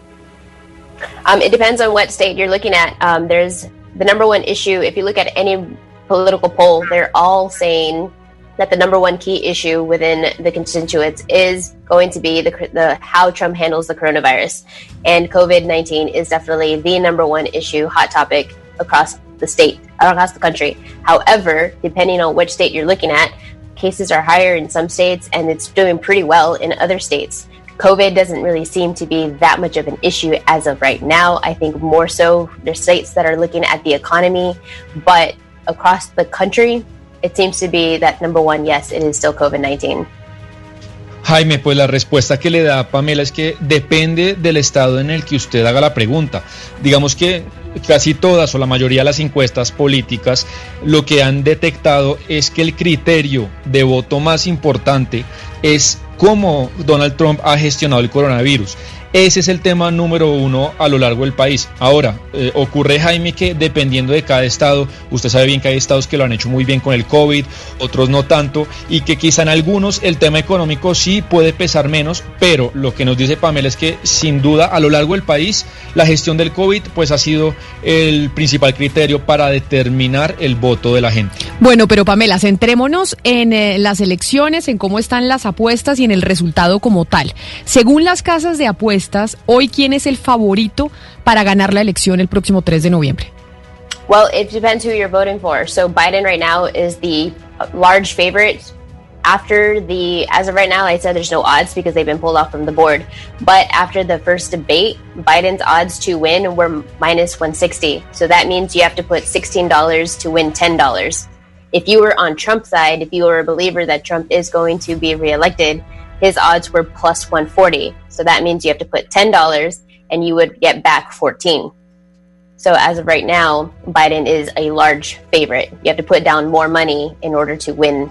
Um, it depends on what state you're looking at. Um, there's the number one issue. If you look at any political poll, they're all saying that the number one key issue within the constituents is going to be the, the how Trump handles the coronavirus, and COVID nineteen is definitely the number one issue, hot topic across the state, across the country. However, depending on which state you're looking at, cases are higher in some states, and it's doing pretty well in other states. COVID doesn't really seem to be that much of an issue as of right now. I think more so there's states that are looking at the economy, but across the country, it seems to be that number one, yes, it is still COVID 19. Jaime, pues la respuesta que le da Pamela es que depende del estado en el que usted haga la pregunta. Digamos que casi todas o la mayoría de las encuestas políticas lo que han detectado es que el criterio de voto más importante es cómo Donald Trump ha gestionado el coronavirus. Ese es el tema número uno a lo largo del país. Ahora, eh, ocurre, Jaime, que dependiendo de cada estado, usted sabe bien que hay estados que lo han hecho muy bien con el COVID, otros no tanto, y que quizá en algunos el tema económico sí puede pesar menos, pero lo que nos dice Pamela es que sin duda a lo largo del país la gestión del COVID pues ha sido el principal criterio para determinar el voto de la gente. Bueno, pero Pamela, centrémonos en eh, las elecciones, en cómo están las apuestas y en el resultado como tal. Según las casas de apuestas, apuestas, hoy quién es el favorito para ganar la elección el próximo 3 de noviembre. Well, it depends who you're voting for. So Biden right now is the uh, large favorite. After the, as of right now, I said there's no odds because they've been pulled off from the board. But after the first debate, Biden's odds to win were minus 160. So that means you have to put $16 to win $10. If you were on Trump's side, if you were a believer that Trump is going to be reelected, his odds were plus 140. So that means you have to put $10 and you would get back 14. So as of right now, Biden is a large favorite. You have to put down more money in order to win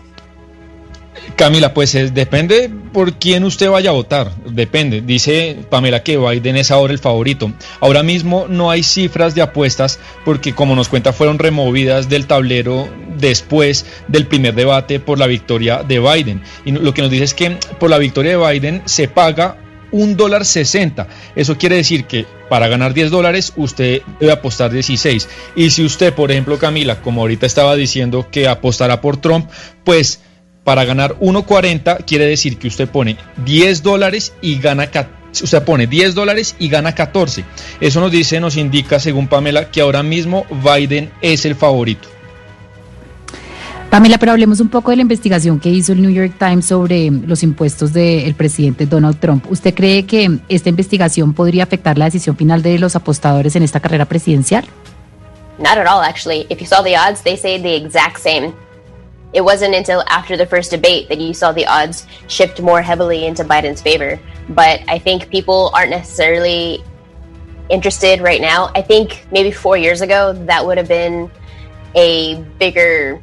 Camila, pues es- depende por quién usted vaya a votar, depende. Dice Pamela que Biden es ahora el favorito. Ahora mismo no hay cifras de apuestas porque como nos cuenta fueron removidas del tablero después del primer debate por la victoria de Biden. Y lo que nos dice es que por la victoria de Biden se paga un dólar 60. Eso quiere decir que para ganar 10 dólares usted debe apostar 16. Y si usted, por ejemplo, Camila, como ahorita estaba diciendo que apostará por Trump, pues para ganar 1.40 quiere decir que usted pone 10 dólares y gana ca- Usted pone 10 dólares y gana 14. Eso nos dice, nos indica, según Pamela, que ahora mismo Biden es el favorito. Pamela, pero hablemos un poco de la investigación que hizo el New York Times sobre los impuestos del presidente Donald Trump. ¿Usted cree que esta investigación podría afectar la decisión final de los apostadores en esta carrera presidencial? Not at all, actually. If you saw the odds, they say the exact same. It wasn't until after the first debate that you saw the odds shift more heavily into Biden's favor. But I think people aren't necessarily interested right now. I think maybe four years ago, that would have been a bigger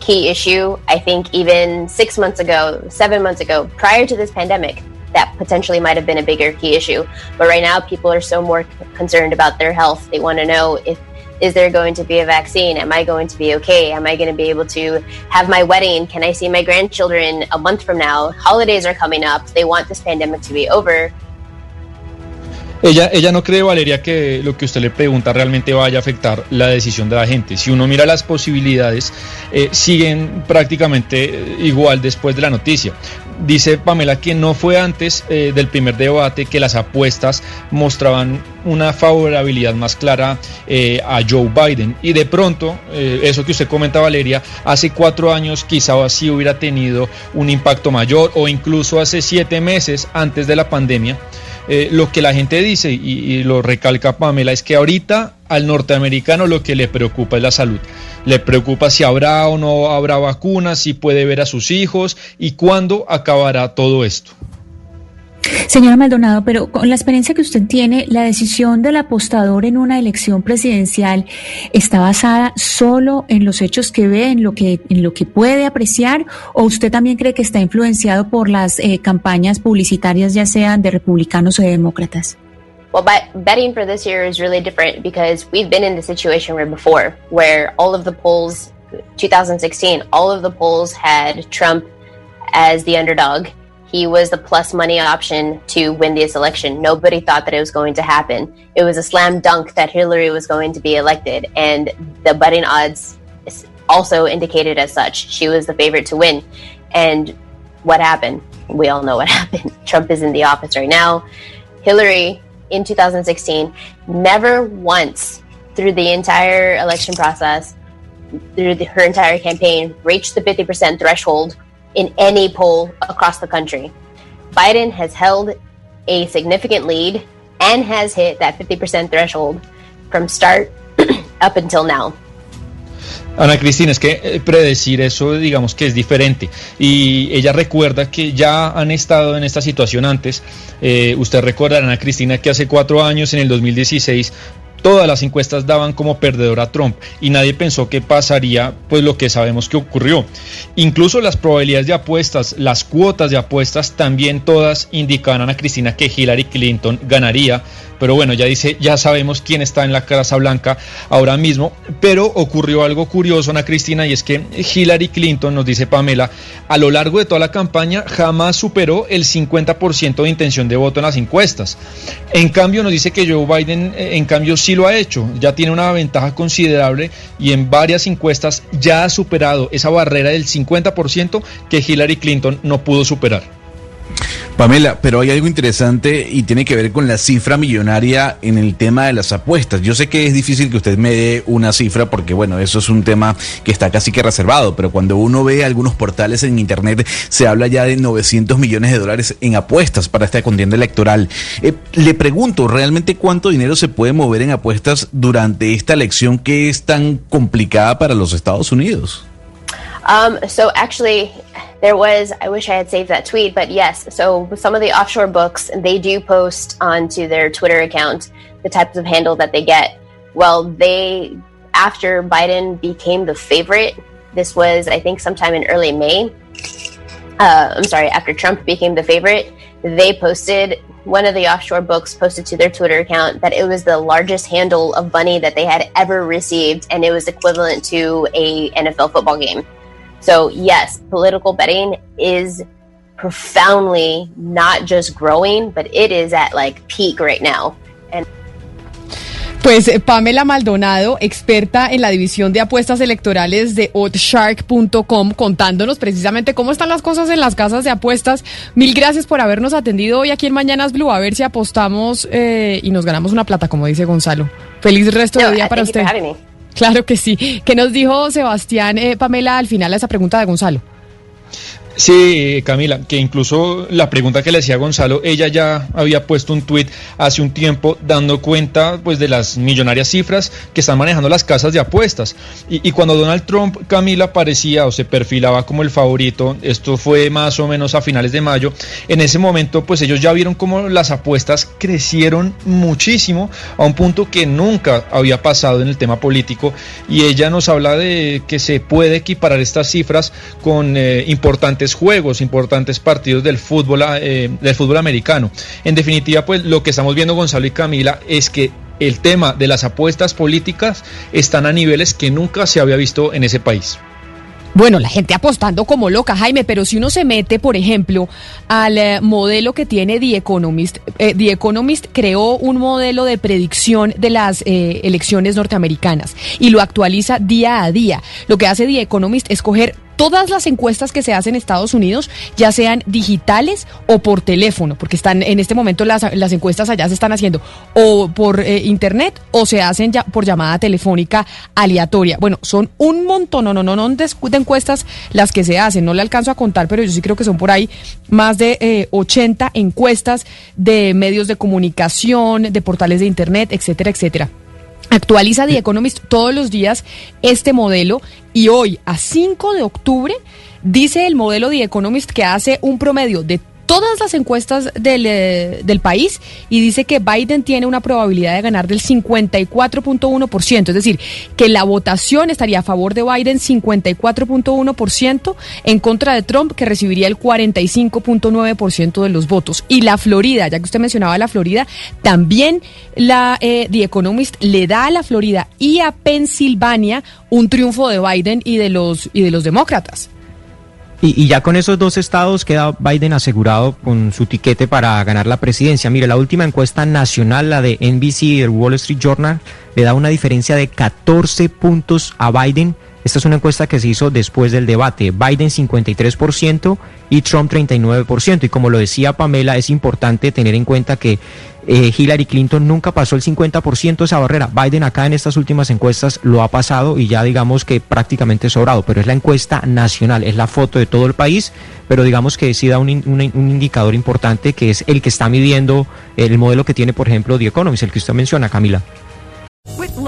key issue. I think even six months ago, seven months ago, prior to this pandemic, that potentially might have been a bigger key issue. But right now, people are so more concerned about their health. They want to know if is there going to be a vaccine? Am I going to be okay? Am I going to be able to have my wedding? Can I see my grandchildren a month from now? Holidays are coming up. They want this pandemic to be over. Ella, ella no cree, Valeria, que lo que usted le pregunta realmente vaya a afectar la decisión de la gente. Si uno mira las posibilidades, eh, siguen prácticamente eh, igual después de la noticia. Dice Pamela que no fue antes eh, del primer debate que las apuestas mostraban una favorabilidad más clara a Joe Biden. Y de pronto, eso que usted comenta, Valeria, hace cuatro años quizá así hubiera tenido un impacto mayor o incluso hace siete meses antes de la pandemia. Eh, lo que la gente dice, y, y lo recalca Pamela, es que ahorita al norteamericano lo que le preocupa es la salud. Le preocupa si habrá o no habrá vacunas, si puede ver a sus hijos y cuándo acabará todo esto. Señora Maldonado, pero con la experiencia que usted tiene, ¿la decisión del apostador en una elección presidencial está basada solo en los hechos que ve, en lo que, en lo que puede apreciar, o usted también cree que está influenciado por las eh, campañas publicitarias, ya sean de republicanos o de demócratas? Well, betting for this year is really different because we've been in the situation where before, where all of the polls, 2016, all of the polls had Trump as the underdog. He was the plus money option to win this election. Nobody thought that it was going to happen. It was a slam dunk that Hillary was going to be elected, and the betting odds also indicated as such. She was the favorite to win. And what happened? We all know what happened. Trump is in the office right now. Hillary in 2016 never once through the entire election process, through the, her entire campaign, reached the 50% threshold in any poll across the country. Biden has held a significant lead and has hit that 50% threshold from start up until now. Ana Cristina, es que eh, predecir eso digamos que es diferente. Y ella recuerda que ya han estado en esta situación antes. Eh, usted recuerda, Ana Cristina, que hace cuatro años, en el 2016, todas las encuestas daban como perdedor a Trump y nadie pensó que pasaría pues lo que sabemos que ocurrió. Incluso las probabilidades de apuestas, las cuotas de apuestas también todas indicaban a Cristina que Hillary Clinton ganaría, pero bueno, ya dice, ya sabemos quién está en la Casa Blanca ahora mismo, pero ocurrió algo curioso, Ana Cristina, y es que Hillary Clinton, nos dice Pamela, a lo largo de toda la campaña jamás superó el 50% de intención de voto en las encuestas. En cambio, nos dice que Joe Biden, eh, en cambio, sí lo ha hecho, ya tiene una ventaja considerable y en varias encuestas ya ha superado esa barrera del 50% que Hillary Clinton no pudo superar. Pamela, pero hay algo interesante y tiene que ver con la cifra millonaria en el tema de las apuestas. Yo sé que es difícil que usted me dé una cifra porque, bueno, eso es un tema que está casi que reservado, pero cuando uno ve algunos portales en Internet, se habla ya de 900 millones de dólares en apuestas para esta contienda electoral. Eh, le pregunto, ¿realmente cuánto dinero se puede mover en apuestas durante esta elección que es tan complicada para los Estados Unidos? Um, so actually, there was. I wish I had saved that tweet, but yes. So some of the offshore books, they do post onto their Twitter account the types of handle that they get. Well, they after Biden became the favorite. This was, I think, sometime in early May. Uh, I'm sorry, after Trump became the favorite, they posted one of the offshore books posted to their Twitter account that it was the largest handle of money that they had ever received, and it was equivalent to a NFL football game. So, yes, political betting is profoundly not just growing, but it is at like peak right now. And Pues eh, Pamela Maldonado, experta en la división de apuestas electorales de oddshark.com, contándonos precisamente cómo están las cosas en las casas de apuestas. Mil gracias por habernos atendido hoy aquí en Mañanas Blue. A ver si apostamos eh, y nos ganamos una plata, como dice Gonzalo. Feliz resto No, de día para usted. Claro que sí. ¿Qué nos dijo Sebastián, eh, Pamela, al final a esa pregunta de Gonzalo? Sí, Camila, que incluso la pregunta que le hacía Gonzalo, ella ya había puesto un tuit hace un tiempo dando cuenta pues de las millonarias cifras que están manejando las casas de apuestas. Y, cuando Donald Trump, Camila, parecía o se perfilaba como el favorito, esto fue más o menos a finales de mayo, en ese momento pues ellos ya vieron como las apuestas crecieron muchísimo a un punto que nunca había pasado en el tema político y ella nos habla de que se puede equiparar estas cifras con eh, importantes juegos, importantes partidos del fútbol, eh, del fútbol americano. En definitiva, pues lo que estamos viendo Gonzalo y Camila es que el tema de las apuestas políticas están a niveles que nunca se había visto en ese país. Bueno, la gente apostando como loca, Jaime, pero si uno se mete, por ejemplo, al eh, modelo que tiene The Economist, eh, The Economist creó un modelo de predicción de las elecciones norteamericanas y lo actualiza día a día. Lo que hace The Economist es coger todas las encuestas que se hacen en Estados Unidos, ya sean digitales o por teléfono, porque están en este momento las, las encuestas allá se están haciendo o por eh, internet o se hacen ya por llamada telefónica aleatoria. Bueno, son un montón, no, no, no, no de, de encuestas las que se hacen, no le alcanzo a contar, pero yo sí creo que son por ahí más de eh, 80 encuestas de medios de comunicación, de portales de internet, etcétera, etcétera. Actualiza The Economist todos los días este modelo y hoy, a 5 de octubre, dice el modelo The Economist que hace un promedio de todas las encuestas del, eh, del país y dice que Biden tiene una probabilidad de ganar del 54.1%, es decir, que la votación estaría a favor de Biden 54.1% en contra de Trump que recibiría el 45.9% de los votos. Y la Florida, ya que usted mencionaba la Florida, también la eh, The Economist le da a la Florida y a Pensilvania un triunfo de Biden y de los y de los demócratas. Y, ya con esos dos estados queda Biden asegurado con su tiquete para ganar la presidencia. Mire, la última encuesta nacional, la de NBC y el Wall Street Journal, le da una diferencia de 14 puntos a Biden. Esta es una encuesta que se hizo después del debate. Biden 53% y Trump 39%. Y como lo decía Pamela, es importante tener en cuenta que eh, Hillary Clinton nunca pasó el 50% esa barrera. Biden acá en estas últimas encuestas lo ha pasado y ya digamos que prácticamente sobrado, pero es la encuesta nacional, es la foto de todo el país, pero digamos que sí da un, in- un- un indicador importante que es el que está midiendo el modelo que tiene, por ejemplo, The Economist, el que usted menciona, Camila.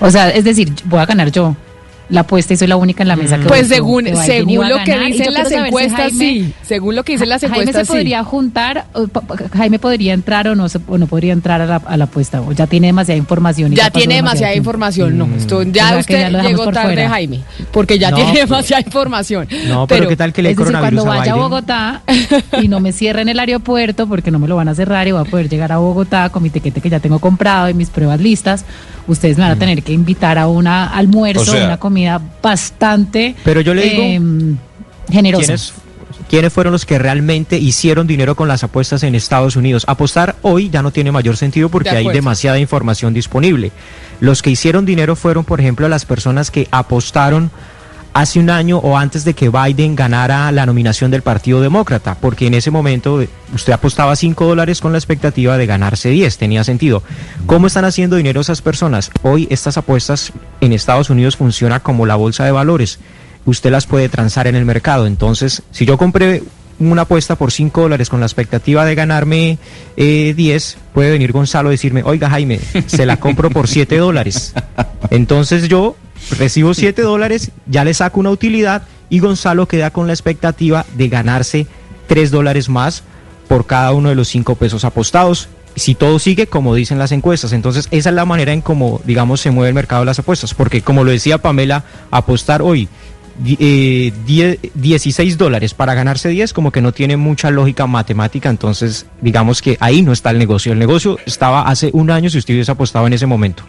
O sea, es decir, voy a ganar yo. la apuesta y soy la única en la mesa que Pues votó según, que Biden según lo que dicen las si encuestas, Jaime- sí. Según lo que dicen las Jaime encuestas, se sí. podría juntar, Jaime podría entrar o no, se, o no podría entrar a la, a la apuesta, o ya tiene demasiada información. y Ya tiene demasiada tiempo. información, no. Esto, O ya sea, usted ya llegó por tarde, fuera. Jaime, porque ya No, tiene pero- demasiada información. No, pero, ¿qué tal que le es decir, coronavirus cuando vaya a? Bogotá y no me cierren el aeropuerto porque no me lo van a cerrar y voy a poder llegar a Bogotá con mi tiquete que ya tengo comprado y mis pruebas listas, ustedes me van a tener que invitar a un almuerzo, O sea- una comida bastante Pero yo le digo, em, generosa. ¿Quiénes, quiénes fueron los que realmente hicieron dinero con las apuestas en Estados Unidos? Apostar hoy ya no tiene mayor sentido porque De hay demasiada información disponible. Los que hicieron dinero fueron, por ejemplo, las personas que apostaron hace un año o antes de que Biden ganara la nominación del Partido Demócrata, porque en ese momento eh, usted apostaba 5 dólares con la expectativa de ganarse 10, tenía sentido. ¿Cómo están haciendo dinero esas personas? Hoy estas apuestas en Estados Unidos funcionan como la bolsa de valores. Usted las puede transar en el mercado. Entonces, si yo compré una apuesta por 5 dólares con la expectativa de ganarme eh, 10, puede venir Gonzalo a decirme, oiga Jaime, se la compro por 7 dólares. Entonces yo recibo 7 dólares, ya le saco una utilidad y Gonzalo queda con la expectativa de ganarse 3 dólares más por cada uno de los 5 pesos apostados. Si todo sigue como dicen las encuestas, entonces esa es la manera en cómo, digamos, se mueve el mercado de las apuestas, porque como lo decía Pamela, apostar hoy eh, die- 16 dólares para ganarse 10 como que no tiene mucha lógica matemática, entonces digamos que ahí no está el negocio. El negocio estaba hace un año si usted hubiese apostado en ese momento.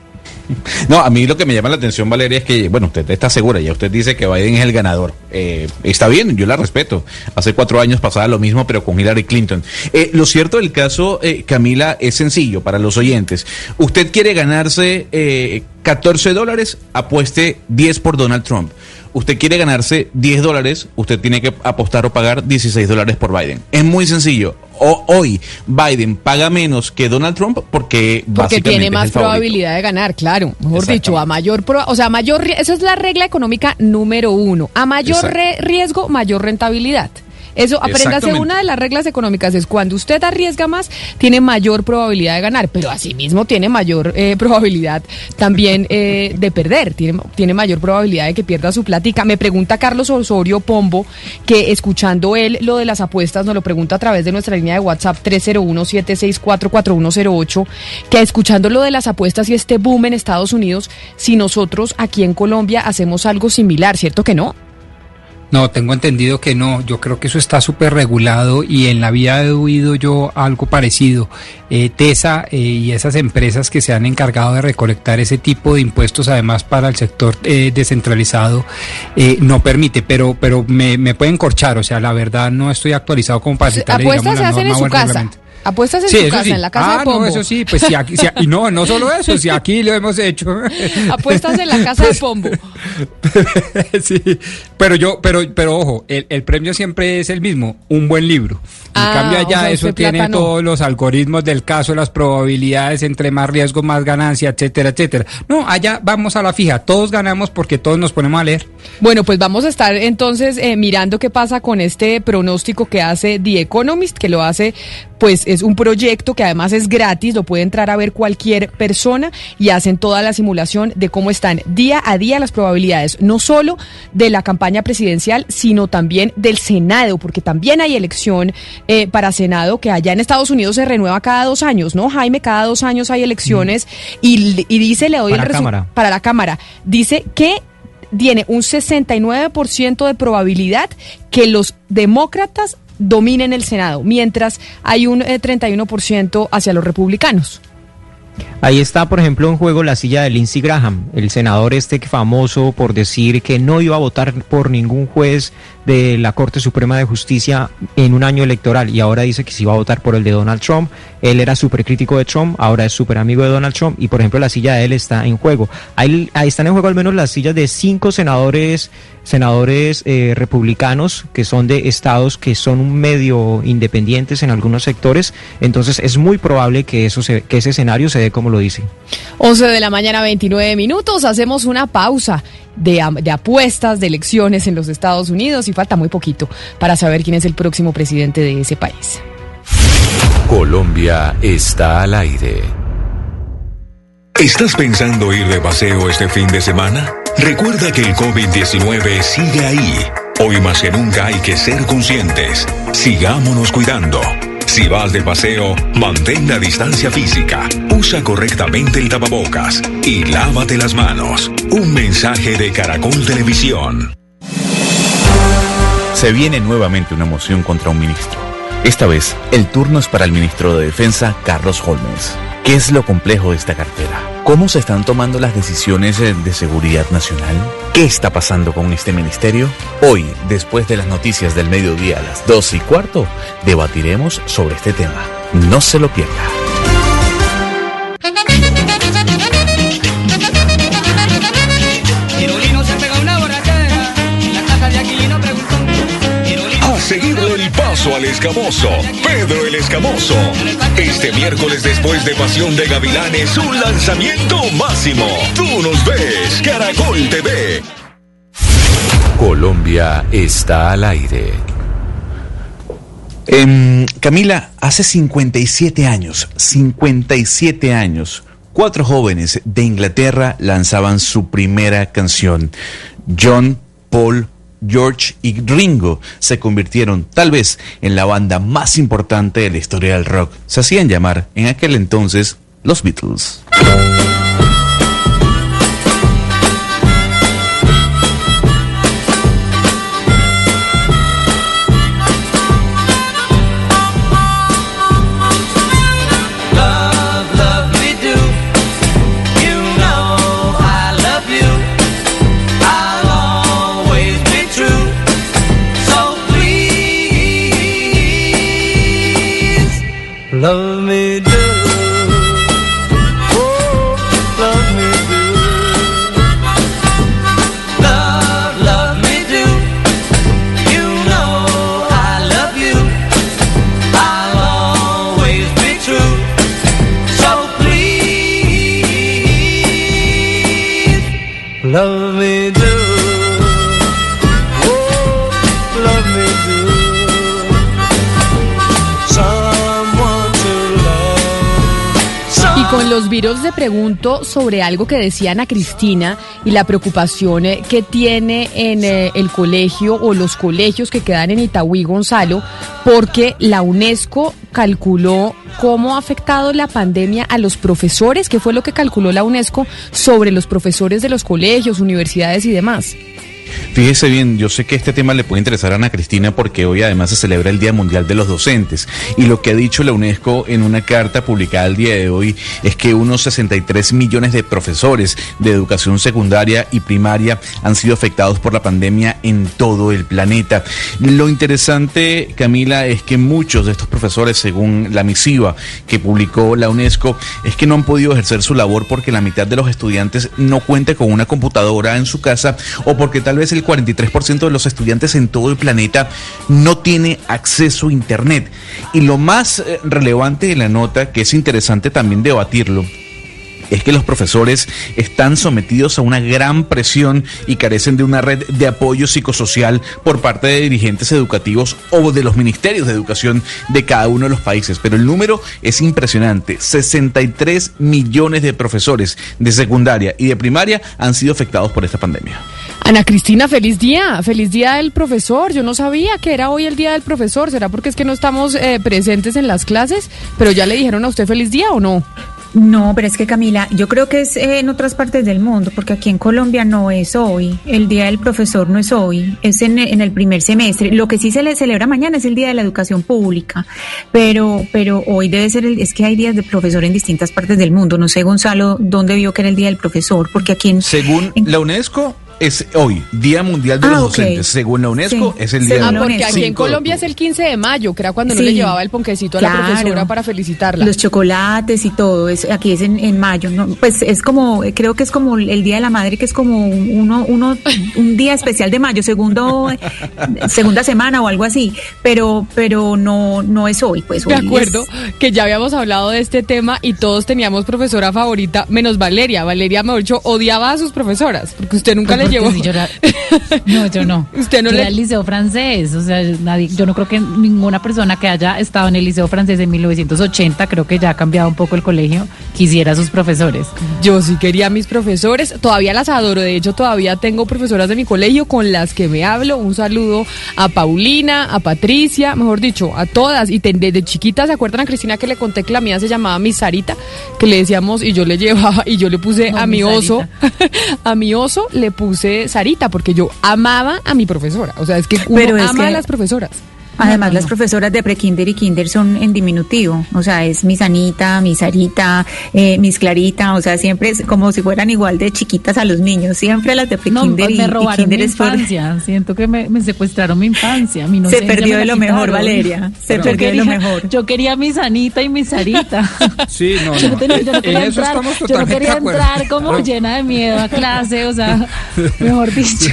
No, a mí lo que me llama la atención, Valeria, es que, bueno, usted está segura, ya usted dice que Biden es el ganador. Eh, está bien, yo la respeto. Hace cuatro años pasaba lo mismo, pero con Hillary Clinton. Eh, lo cierto del caso, eh, Camila, es sencillo para los oyentes. Usted quiere ganarse eh, 14 dólares, apueste 10 por Donald Trump. Usted quiere ganarse 10 dólares, usted tiene que apostar o pagar 16 dólares por Biden. Es muy sencillo. O- hoy Biden paga menos que Donald Trump porque, Porque tiene más probabilidad de ganar, claro. Mejor dicho, a mayor, pro- o sea, mayor, esa es la regla económica número uno. A mayor re- riesgo, mayor rentabilidad. Eso, apréndase una de las reglas económicas, es cuando usted arriesga más, tiene mayor probabilidad de ganar, pero asimismo tiene mayor eh, probabilidad también eh, de perder, tiene, tiene mayor probabilidad de que pierda su platica. Me pregunta Carlos Osorio Pombo, que escuchando él lo de las apuestas, nos lo pregunta a través de nuestra línea de WhatsApp 301-764-4108, que escuchando lo de las apuestas y este boom en Estados Unidos, si nosotros aquí en Colombia hacemos algo similar, ¿cierto que no? No, tengo entendido que no. Yo creo que eso está súper regulado y en la vida he oído yo algo parecido. Eh, TESA eh, y esas empresas que se han encargado de recolectar ese tipo de impuestos, además para el sector eh, descentralizado, no permite, pero, pero me, me pueden corchar. O sea, la verdad no estoy actualizado como para citarle, Apuestas digamos, se la hacen en su casa. Apuestas en Sí, su casa, sí. en la casa ah, de Pombo. no, eso sí, pues si aquí, si- y no, no solo eso, si aquí lo hemos hecho. Apuestas en la casa de Pombo. sí, pero yo, pero, pero ojo, el, el premio siempre es el mismo, un buen libro. En Ah, cambio o allá sea, eso tiene todos los algoritmos del caso, las probabilidades, entre más riesgo, más ganancia, etcétera, etcétera. No, allá vamos a la fija, todos ganamos porque todos nos ponemos a leer. Bueno, pues vamos a estar entonces eh, mirando qué pasa con este pronóstico que hace The Economist, que lo hace, pues es un proyecto que además es gratis, lo puede entrar a ver cualquier persona y hacen toda la simulación de cómo están día a día las probabilidades, no solo de la campaña presidencial, sino también del Senado, porque también hay elección eh, para Senado que allá en Estados Unidos se renueva cada dos años, ¿no, Jaime? Cada dos años hay elecciones y, y dice, le doy Para el resu- Cámara. para la Cámara, dice que tiene un 69% de probabilidad que los demócratas dominen el Senado, mientras hay un eh, 31% hacia los republicanos. Ahí está, por ejemplo, en juego la silla de Lindsey Graham, el senador este famoso por decir que no iba a votar por ningún juez de la Corte Suprema de Justicia en un año electoral y ahora dice que sí va a votar por el de Donald Trump. Él era súper crítico de Trump, ahora es súper amigo de Donald Trump y, por ejemplo, la silla de él está en juego. Ahí, ahí están en juego al menos las sillas de cinco senadores senadores eh, republicanos que son de estados que son un medio independientes en algunos sectores, entonces es muy probable que eso que ese escenario se dé como lo dice. 11 de la mañana, 29 minutos. Hacemos una pausa de, apuestas, de elecciones en los Estados Unidos y falta muy poquito para saber quién es el próximo presidente de ese país. Colombia está al aire. ¿Estás pensando ir de paseo este fin de semana? Recuerda que el COVID-19 sigue ahí. Hoy más que nunca hay que ser conscientes. Sigámonos cuidando. Si vas de paseo, mantén la distancia física, usa correctamente el tapabocas y lávate las manos. Un mensaje de Caracol Televisión. Se viene nuevamente una moción contra un ministro. Esta vez, el turno es para el ministro de Defensa, Carlos Holmes. ¿Qué es lo complejo de esta cartera? ¿Cómo se están tomando las decisiones eh, de seguridad nacional? ¿Qué está pasando con este ministerio? Hoy, después de las noticias del mediodía a las 2 y cuarto, debatiremos sobre este tema. No se lo pierda. Paso al escamoso, Pedro el Escamoso. Este miércoles después de Pasión de Gavilanes, un lanzamiento máximo. Tú nos ves, Caracol TV. Colombia está al aire. Em, Camila, hace 57 años, 57 años, cuatro jóvenes de Inglaterra lanzaban su primera canción. John, Paul, George y Ringo se convirtieron tal vez en la banda más importante de la historia del rock. Se hacían llamar en aquel entonces los Beatles. Love con los virus le pregunto sobre algo que decía Ana Cristina y la preocupación eh, que tiene en eh, el colegio o los colegios que quedan en Itagüí, Gonzalo, porque la UNESCO calculó cómo ha afectado la pandemia a los profesores, qué fue lo que calculó la UNESCO sobre los profesores de los colegios, universidades y demás. Fíjese bien, yo sé que este tema le puede interesar a Ana Cristina porque hoy además se celebra el Día Mundial de los Docentes y lo que ha dicho la UNESCO en una carta publicada el día de hoy es que unos 63 millones de profesores de educación secundaria y primaria han sido afectados por la pandemia en todo el planeta. Lo interesante, Camila, es que muchos de estos profesores, según la misiva que publicó la UNESCO, es que no han podido ejercer su labor porque la mitad de los estudiantes no cuenta con una computadora en su casa o porque tal vez el 43% de los estudiantes en todo el planeta no tiene acceso a Internet. Y lo más eh, relevante de la nota, que es interesante también debatirlo, es que los profesores están sometidos a una gran presión y carecen de una red de apoyo psicosocial por parte de dirigentes educativos o de los ministerios de educación de cada uno de los países. Pero el número es impresionante. 63 millones de profesores de secundaria y de primaria han sido afectados por esta pandemia. Ana Cristina, feliz día, feliz día del profesor. Yo no sabía que era hoy el día del profesor. ¿Será porque es que no estamos eh, presentes en las clases? Pero ya le dijeron a usted feliz día o no? No, pero es que Camila, yo creo que es eh, en otras partes del mundo, porque aquí en Colombia no es hoy, el Día del Profesor no es hoy, es en, en el primer semestre. Lo que sí se le celebra mañana es el Día de la Educación Pública, pero, pero hoy debe ser, el, es que hay días de profesor en distintas partes del mundo. No sé, Gonzalo, dónde vio que era el Día del Profesor, porque aquí en... Según en- la UNESCO, es hoy, Día Mundial de Ah, los ok. Docentes. Según la UNESCO, Sí. es el día Ah, del porque aquí en 5 de Colombia es el 15 de mayo, que era cuando no Sí. le llevaba el ponquecito a la profesora para felicitarla. Los chocolates y todo, es, aquí es en, en mayo, ¿no? Pues es como, creo que es como el Día de la Madre, que es como un- uno, uno, un día especial de mayo, segundo, segunda semana o algo así, pero, pero no, no es hoy, pues. Me hoy acuerdo es- que ya habíamos hablado de este tema y todos teníamos profesora favorita, menos Valeria. Valeria, mejor dicho, odiaba a sus profesoras, porque usted nunca le llevó. si yo era- No, yo no. Usted no Yo le- era el liceo francés, o sea, nadie, yo no creo que ninguna persona que haya estado en el liceo francés en 1980, creo que ya ha cambiado un poco el colegio, quisiera a sus profesores. Yo sí quería a mis profesores, todavía las adoro, de hecho todavía tengo profesoras de mi colegio con las que me hablo. Un saludo a Paulina, a Patricia, mejor dicho, a todas. Y desde chiquita, ¿se acuerdan a Cristina que le conté que la mía se llamaba Miss Sarita? Que le decíamos y yo le llevaba y yo le puse No, a mi oso, a mi oso le puse Sarita porque yo amaba a mi profesora. O sea, es que uno Pero es ama que- a las profesoras. Además, las profesoras de prekinder y kinder son en diminutivo, o sea, es mi Sanita, mi Sarita, eh, mis Clarita, o sea, siempre es como si fueran igual de chiquitas a los niños, siempre las de No, prekinder y, me y kinder mi es por- infancia, siento que me, me secuestraron mi infancia, mi Se perdió me de lo mejor. Valeria, se Yo perdió de lo quería- mejor. Yo quería mi Sanita y mi Sarita. Sí, no, Yo no, no. tenía- yo no En quería eso entrar, yo no quería entrar como No. llena de miedo a clase, o sea, mejor dicho.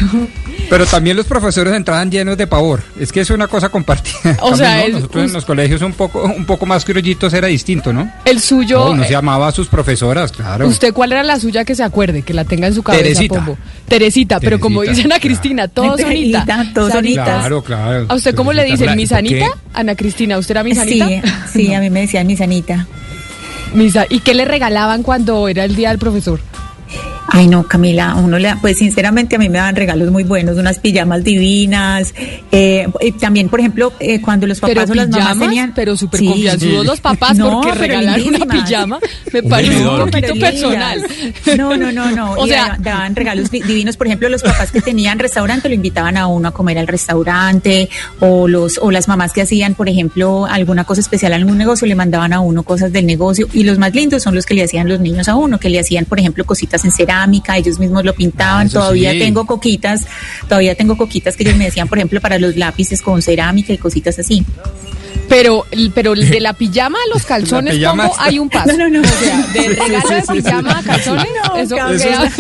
Pero también los profesores entraban llenos de pavor. Es que es una cosa compartida. O sea, ¿no? nosotros en los colegios un poco, un poco más criollitos era distinto, ¿no? El suyo. No, uno eh, se llamaba a sus profesoras, claro. ¿Usted cuál era la suya que se acuerde, que la tenga en su cabeza, Teresita. Pombo? Teresita, pero como dicen a Cristina, todos Ay, Sonita. Teresita, todos Sanitas. Claro, claro. ¿A usted cómo le dicen? ¿Mi Claro, ¿por qué? Sanita? Ana Cristina, ¿usted era mi Sanita? Sí, sí, a mí me decían mi Sanita. ¿Y qué le regalaban cuando era el día del profesor? Ay, no, Camila, uno le, pues sinceramente a mí me dan regalos muy buenos, unas pijamas divinas. eh, y también, por ejemplo, eh, cuando los papás Pero o las mamás tenían. pero súper Sí. confianzudos los papás No, porque regalar una pijama me parece un poquito personal. No, no, no, no. O Y sea- da- daban regalos di- divinos. Por ejemplo, los papás que tenían restaurante lo invitaban a uno a comer al restaurante, o los, o las mamás que hacían, por ejemplo, alguna cosa especial en algún negocio, le mandaban a uno cosas del negocio. Y los más lindos son los que le hacían los niños a uno, que le hacían, por ejemplo, cositas en cerámica, ellos mismos lo pintaban. Ah, todavía sí. tengo coquitas, todavía tengo coquitas que ellos me decían, por ejemplo, para los lápices con cerámica y cositas así. Pero, pero de la pijama a los calzones, pijama ¿cómo está- hay un paso? No, no, no. O sea, de regalo de sí, sí, pijama a sí. calzones, No, eso Camila. queda-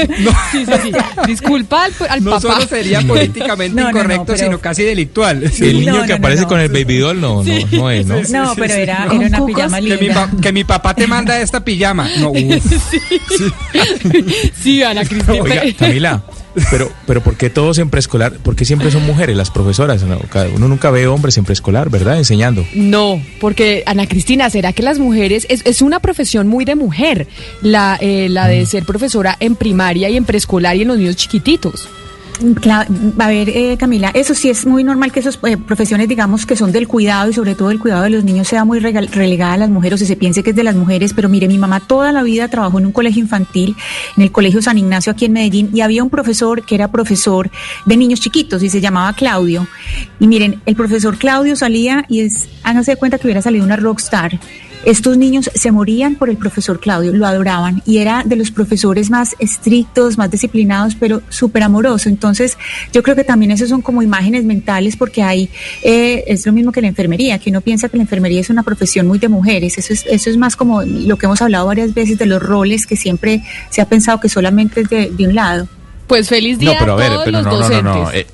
Sí, sí, sí. Disculpa al, al No papá. solo sería políticamente No, no, no, incorrecto, pero- sino casi delictual. El niño No, que no, no, aparece no. con el baby doll no, no, no es, ¿no? No, pero era, ¿Con era una cucos? pijama Que mi, linda. pa- que mi papá te manda esta pijama. No, uf. Sí, Ana Cristina. Oiga, Camila, pero, pero ¿por qué todos en preescolar? ¿Por qué siempre son mujeres las profesoras? No, uno nunca ve hombres en preescolar, ¿verdad? Enseñando. No, porque Ana Cristina, ¿será que las mujeres es, es una profesión muy de mujer, la, eh, la de ser profesora en primaria y en preescolar y en los niños chiquititos? A ver, eh, Camila, eso sí es muy normal que esas eh, profesiones, digamos, que son del cuidado y sobre todo el cuidado de los niños sea muy relegada a las mujeres o se piense que es de las mujeres, pero mire, mi mamá toda la vida trabajó en un colegio infantil, en el Colegio San Ignacio aquí en Medellín, y había un profesor que era profesor de niños chiquitos y se llamaba Claudio. Y miren, el profesor Claudio salía y es, háganse de cuenta que hubiera salido una rockstar. Estos niños se morían por el profesor Claudio, lo adoraban y era de los profesores más estrictos, más disciplinados, pero súper amoroso. Entonces, yo creo que también eso son como imágenes mentales porque hay, eh, es lo mismo que la enfermería, que uno piensa que la enfermería es una profesión muy de mujeres. Eso es, eso es más como lo que hemos hablado varias veces de los roles que siempre se ha pensado que solamente es de, de un lado. Pues feliz día No, pero a ver, todos pero los no, no, no, docentes. no. eh,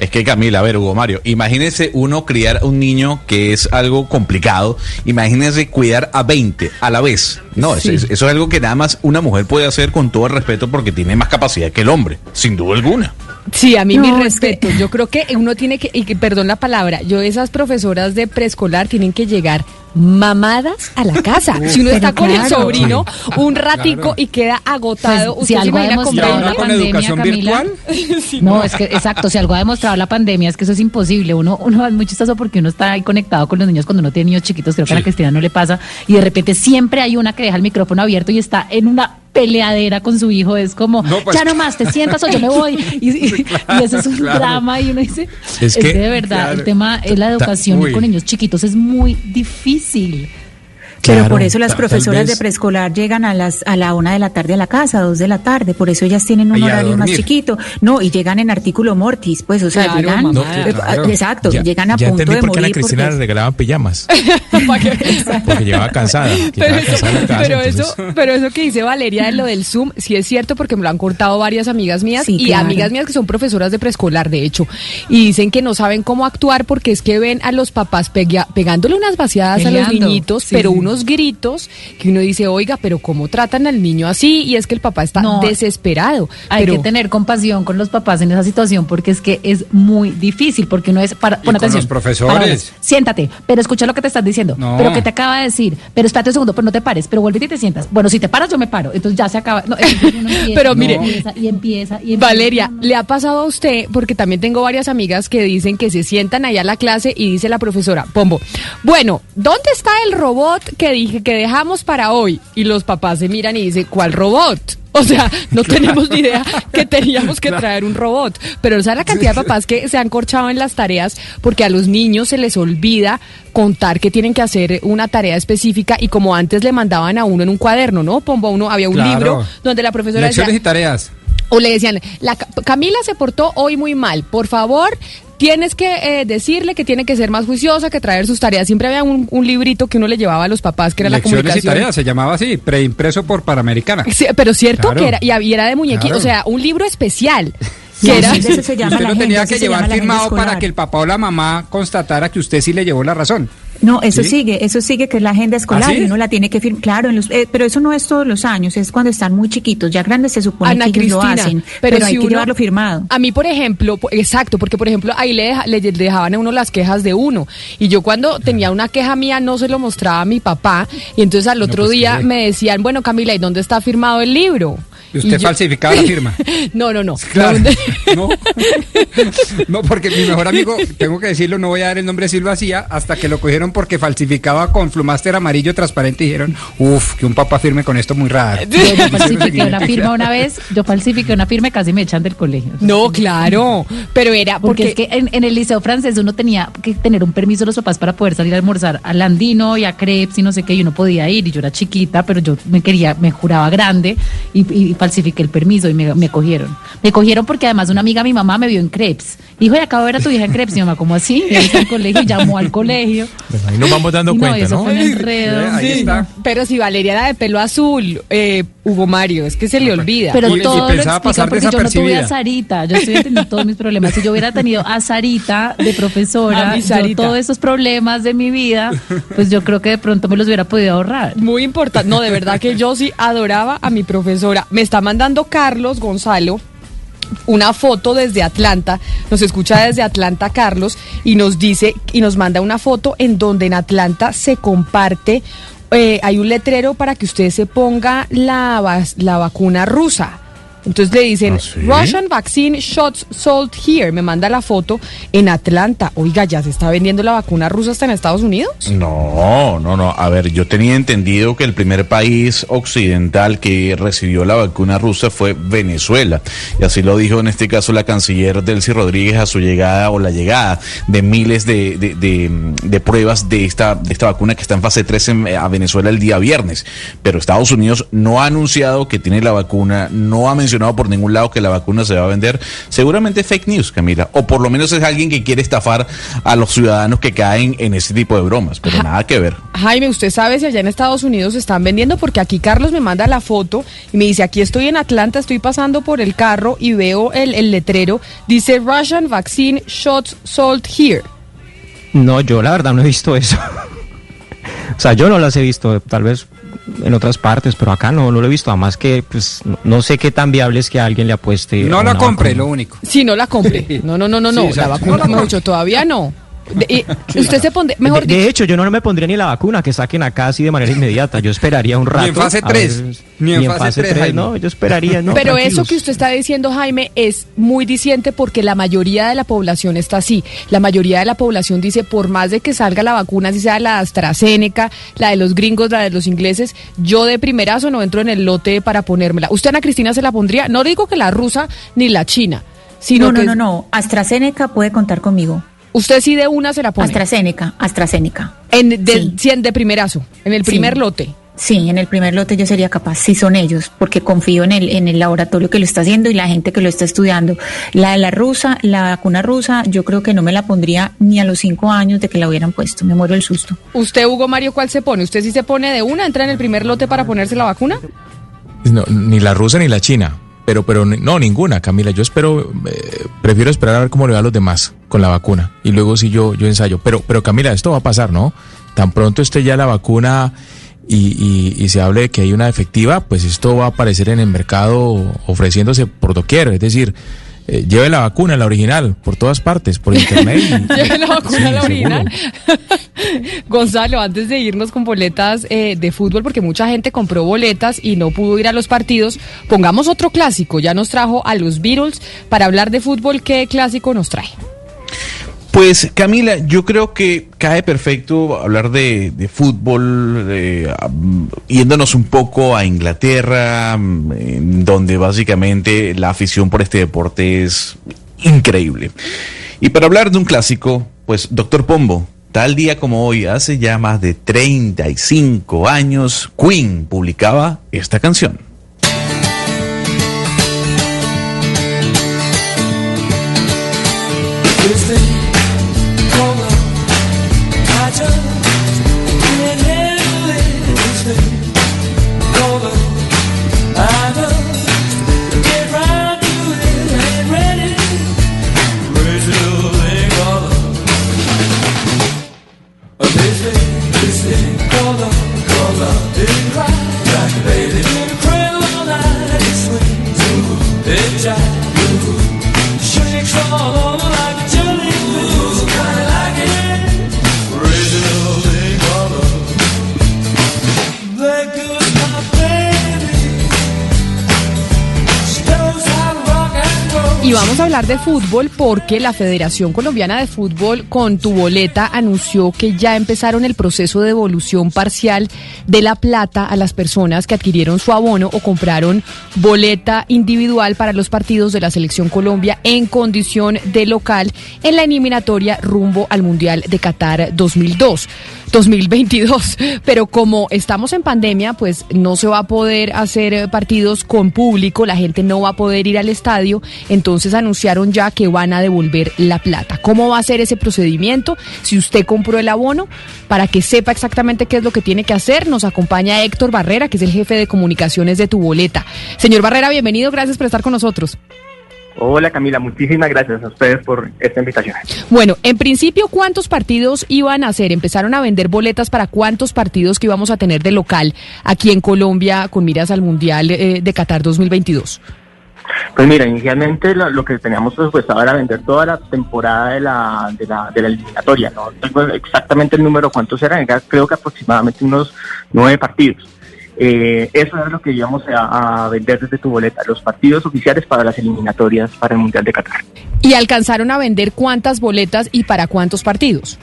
es que Camila, a ver, Hugo Mario, imagínese uno criar a un niño que es algo complicado, imagínese cuidar a 20 a la vez. No, eso, Sí. es- eso es algo que nada más una mujer puede hacer con todo el respeto porque tiene más capacidad que el hombre, sin duda alguna. Sí, a mí No, mi que- respeto. Yo creo que uno tiene que, y que, perdón la palabra, yo esas profesoras de preescolar tienen que llegar mamadas a la casa. si uno está con el sobrino un ratico Claro. y queda agotado, Pues, si ¿usted se algo ha imagina ¿Y demostrado la pandemia, educación Camila? virtual? No, es que exacto, si algo ha demostrado la pandemia es que eso es imposible. Uno, uno es muy chistoso porque uno está ahí conectado con los niños cuando uno tiene niños chiquitos, creo que a la Cristina no le pasa, y de repente siempre hay una que deja el micrófono abierto y está en una peleadera con su hijo, es como, No, pues- ya no más, te sientas o yo me voy. Y, y- y eso es un Claro. drama y uno dice, Es es, que- de verdad, claro. el tema es la educación Uy. con niños chiquitos es muy difícil. Pero por eso las profesoras vez- de preescolar llegan a las a la una de la tarde a la casa, dos de la tarde, por eso ellas tienen un horario más chiquito. No, y llegan en artículo mortis, pues, o sea, Claro, llegan, mamá. No, eh, claro. exacto, Ya- llegan a ya punto de por qué a la morir. Cristina porque- le regalaban pijamas, porque llevaba cansada. Pero eso, cansada casa, pero, entonces- eso, pero eso que dice Valeria de lo del Zoom, sí es cierto porque me lo han cortado varias amigas mías Sí, y claro. amigas mías que son profesoras de preescolar, de hecho, y dicen que no saben cómo actuar porque es que ven a los papás pega- pegándole unas vaciadas a los niñitos, sí, pero uno unos gritos que uno dice, oiga, pero ¿cómo tratan al niño así? Y es que el papá está No, desesperado. Hay pero, que tener compasión con los papás en esa situación porque es que es muy difícil, porque uno es para pon con atención. los profesores. Para siéntate, pero escucha lo que te están diciendo. No. Pero que te acaba de decir, pero espérate un segundo, pero no te pares, pero vuelve y te sientas. Bueno, si te paras yo me paro. Entonces ya se acaba. No, empieza, Pero mire, empieza, y empieza y empieza. Valeria, ¿le ha pasado a usted? Porque también tengo varias amigas que dicen que se sientan allá a la clase y dice la profesora, Pombo, bueno, ¿dónde está el robot que dije que dejamos para hoy? Y los papás se miran y dicen, ¿cuál robot? O sea, no tenemos ni idea que teníamos que traer un robot. Pero ¿sabes la cantidad de papás que se han corchado en las tareas? Porque a los niños se les olvida contar que tienen que hacer una tarea específica y como antes le mandaban a uno en un cuaderno, ¿no? Pombo, a uno había un Claro. libro donde la profesora decía, Lecciones y tareas. o le decían, la Ca- Camila se portó hoy muy mal, por favor, tienes que eh, decirle que tiene que ser más juiciosa, que traer sus tareas. Siempre había un, un librito que uno le llevaba a los papás, que era la Lecciones y comunicación. tareas, se llamaba así, preimpreso por Panamericana. Sí, pero cierto Claro. que era, y y era de muñequito, Claro. o sea, un libro especial. Sí, Que era, sí, se llama usted la lo tenía que llevar la firmado para que el papá o la mamá constatara que usted sí le llevó la razón. No, eso ¿Sí? sigue, eso sigue que es la agenda escolar ¿Ah, sí? y uno la tiene que firmar. Claro, en los- eh, pero eso no es todos los años, es cuando están muy chiquitos, ya grandes se supone Ana que ellos lo Cristina, hacen, pero pero, hay si que uno- llevarlo firmado. A mí, por ejemplo, exacto, porque por ejemplo ahí le, deja- le dejaban a uno las quejas de uno. Y yo cuando tenía una queja mía no se lo mostraba a mi papá. Y entonces al otro pues, día me decían, bueno Camila, ¿y dónde está firmado el libro? Y usted yo- falsificaba la firma. No, no, no. Claro. No. no, porque mi mejor amigo, tengo que decirlo, no voy a dar el nombre si lo hacía, hasta que lo cogieron porque falsificaba con flumáster amarillo transparente y dijeron, uff, que un papá firme con esto muy raro. Yo, yo falsifiqué una firma una vez, yo falsifiqué una firma y casi me echan del colegio. No, claro, pero era Porque, porque, es que en, en el liceo francés uno tenía que tener un permiso de los papás para poder salir a almorzar al Andino y a Crepes y no sé qué, y uno podía ir y yo era chiquita, pero yo me quería, me juraba grande y, y falsifiqué el permiso y me, me cogieron. Me cogieron porque además una amiga de mi mamá me vio en Crepes. Dijo, y acabo de ver a tu hija en Crepes. Mi mamá, ¿cómo así? Y el colegio y llamó al colegio. Bueno, ahí nos vamos dando Y no, cuenta, eso ¿no? fue un enredo. Ahí Sí. está. pero si Valeria era de pelo azul, eh, Hugo Mario, es que se le olvida. Pero Y- y todo lo pensaba explica porque yo no tuve a Sarita. Yo estoy entendiendo todos mis problemas. Si yo hubiera tenido a Sarita de profesora, yo Sarita. todos esos problemas de mi vida, pues yo creo que de pronto me los hubiera podido ahorrar. Muy importante. No, de verdad que yo sí adoraba a mi profesora. Me está mandando Carlos Gonzalo una foto desde Atlanta, nos escucha desde Atlanta Carlos y nos dice y nos manda una foto en donde en Atlanta se comparte, eh, hay un letrero para que usted se ponga la, la vacuna rusa. Entonces le dicen, ¿Ah, sí? Russian vaccine shots sold here. Me manda la foto en Atlanta. Oiga, ¿ya se está vendiendo la vacuna rusa hasta en Estados Unidos? No, no, no. A ver, yo tenía entendido que el primer país occidental que recibió la vacuna rusa fue Venezuela. Y así lo dijo en este caso la canciller Delcy Rodríguez a su llegada o la llegada de miles de, de, de- de pruebas de esta, de esta vacuna que está en fase 3 en- a Venezuela el día viernes. Pero Estados Unidos no ha anunciado que tiene la vacuna, no ha mencionado por ningún lado que la vacuna se va a vender. Seguramente fake news, Camila. O por lo menos es alguien que quiere estafar a los ciudadanos que caen en este tipo de bromas. Pero nada que ver. Jaime, ¿usted sabe si allá en Estados Unidos se están vendiendo? Porque aquí Carlos me manda la foto y me dice, aquí estoy en Atlanta, estoy pasando por el carro y veo el, el letrero, dice Russian Vaccine Shots Sold Here. No, yo la verdad no he visto eso. o sea, yo no las he visto, tal vez en otras partes, pero acá no, no lo he visto. Además que, pues, no, sé qué tan viable es que alguien le apueste. No la compre, vacuna. lo único. Si no la compre. No, no, no, no, Sí, no. la vacuna, No la compre. dicho, todavía no. De- y usted se pondría, mejor de, de dicho, hecho, yo no me pondría ni la vacuna que saquen acá así de manera inmediata. Yo esperaría un rato. en fase a tres. ver- Ni en fase tres, Jaime. no, yo esperaría, no. Pero eso que usted está diciendo, Jaime, es muy diciente porque la mayoría de la población está así. La mayoría de la población dice, por más de que salga la vacuna, si sea la AstraZeneca, la de los gringos, la de los ingleses, yo de primerazo no entro en el lote para ponérmela. ¿Usted, Ana Cristina, se la pondría? No digo que la rusa ni la china, sino No, no, que no, no. AstraZeneca puede contar conmigo. Usted sí de una se la pone. AstraZeneca, AstraZeneca. En, de, Sí. cien de primerazo, en el Sí. primer lote. Sí, en el primer lote yo sería capaz, si son ellos, porque confío en el, en el laboratorio que lo está haciendo y la gente que lo está estudiando. La de la rusa, la vacuna rusa, yo creo que no me la pondría ni a los cinco años de que la hubieran puesto, me muero el susto. ¿Usted, Hugo Mario, cuál se pone? ¿Usted sí se pone de una? ¿Entra en el primer lote para ponerse la vacuna? No, ni la rusa ni la china. Pero, pero no, ninguna, Camila. Yo espero, eh, prefiero esperar a ver cómo le va a los demás con la vacuna. Y luego sí yo, yo ensayo. Pero, pero Camila, esto va a pasar, ¿no? Tan pronto esté ya la vacuna y, y- y se hable de que hay una efectiva, pues esto va a aparecer en el mercado ofreciéndose por doquier. Es decir, eh, lleve la vacuna, la original, por todas partes, por internet. y- Lleve la vacuna, Sí, la original. Gonzalo, antes de irnos con boletas eh, de fútbol, porque mucha gente compró boletas y no pudo ir a los partidos, pongamos otro clásico. Ya nos trajo a los Beatles para hablar de fútbol. ¿Qué clásico nos trae? Pues Camila, yo creo que cae perfecto hablar de, fútbol, yéndonos un poco a Inglaterra, en donde básicamente la afición por este deporte es increíble. Y para hablar de un clásico, pues Doctor Pombo, tal día como hoy, hace ya más de 35 años, Queen publicaba esta canción. De fútbol porque la Federación Colombiana de Fútbol con tu boleta anunció que ya empezaron el proceso de devolución parcial de la plata a las personas que adquirieron su abono o compraron boleta individual para los partidos de la Selección Colombia en condición de local en la eliminatoria rumbo al Mundial de Qatar 2002. 2022, pero como estamos en pandemia, pues no se va a poder hacer eh, partidos con público, la gente no va a poder ir al estadio, entonces anunciaron ya que van a devolver la plata. ¿Cómo va a ser ese procedimiento? Si usted compró el abono, para que sepa exactamente qué es lo que tiene que hacer, nos acompaña Héctor Barrera, que es el jefe de comunicaciones de tu boleta. Señor Barrera, bienvenido, gracias por estar con nosotros. Hola Camila, muchísimas gracias a ustedes por esta invitación. Bueno, en principio, ¿cuántos partidos iban a hacer? Empezaron a vender boletas para cuántos partidos que íbamos a tener de local aquí en Colombia con miras al Mundial eh, de Qatar 2022. Pues mira, inicialmente lo, lo que teníamos presupuestado era vender toda la temporada de la, de la, de la eliminatoria. No tengo exactamente el número cuántos eran, era creo que aproximadamente unos nueve partidos. Eh, eso era lo que íbamos a, a vender desde tu boleta, los partidos oficiales para las eliminatorias para el Mundial de Qatar. ¿Y alcanzaron a vender cuántas boletas y para cuántos partidos?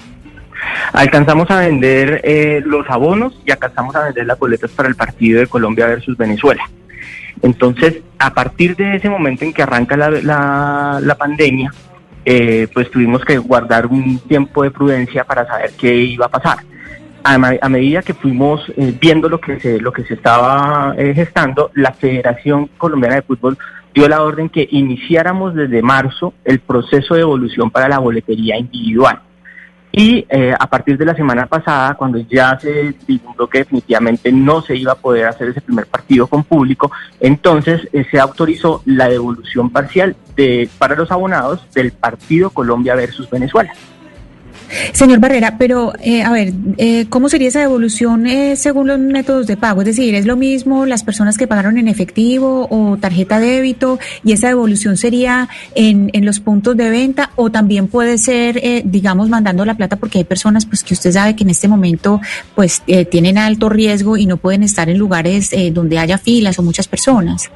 Alcanzamos a vender eh, los abonos y alcanzamos a vender las boletas para el partido de Colombia versus Venezuela. Entonces, a partir de ese momento en que arranca la, la, la pandemia, eh, pues tuvimos que guardar un tiempo de prudencia para saber qué iba a pasar. A, a medida que fuimos eh, viendo lo que se, lo que se estaba eh, gestando, la Federación Colombiana de Fútbol dio la orden que iniciáramos desde marzo el proceso de evolución para la boletería individual. Y eh, a partir de la semana pasada, cuando ya se divulgó que definitivamente no se iba a poder hacer ese primer partido con público, entonces se autorizó la devolución parcial de, para los abonados del partido Colombia versus Venezuela. Señor Barrera, pero eh, a ver, eh, ¿cómo sería esa devolución eh, según los métodos de pago? Es decir, ¿es lo mismo las personas que pagaron en efectivo o tarjeta débito y esa devolución sería en, en los puntos de venta o también puede ser, eh, digamos, mandando la plata porque hay personas pues que usted sabe que en este momento pues eh, tienen alto riesgo y no pueden estar en lugares eh, donde haya filas o muchas personas?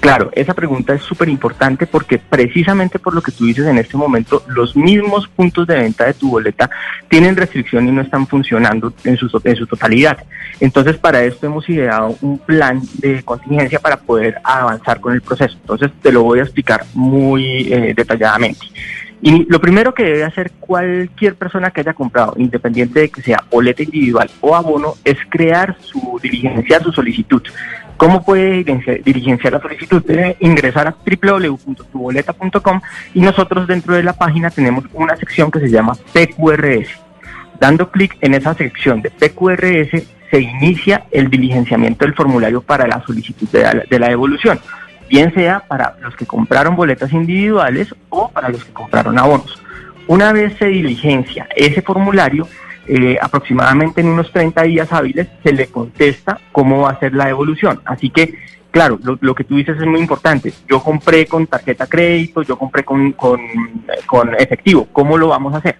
Claro, esa pregunta es súper importante porque precisamente por lo que tú dices en este momento, los mismos puntos de venta de tu boleta tienen restricción y no están funcionando en su, en su totalidad. Entonces, para esto hemos ideado un plan de contingencia para poder avanzar con el proceso. Entonces, te lo voy a explicar muy eh, detalladamente. Y lo primero que debe hacer cualquier persona que haya comprado, independiente de que sea boleta individual o abono, es crear su diligenciar su solicitud. ¿Cómo puede diligenciar la solicitud? Debe ingresar a www.tuboleta.com y nosotros dentro de la página tenemos una sección que se llama PQRS. Dando clic en esa sección de PQRS se inicia el diligenciamiento del formulario para la solicitud de la devolución, bien sea para los que compraron boletas individuales o para los que compraron abonos. Una vez se diligencia ese formulario, eh, aproximadamente en unos 30 días hábiles se le contesta cómo va a ser la devolución. Así que, claro, lo, que tú dices es muy importante. Yo compré con tarjeta crédito, yo compré con, con, con efectivo. ¿Cómo lo vamos a hacer?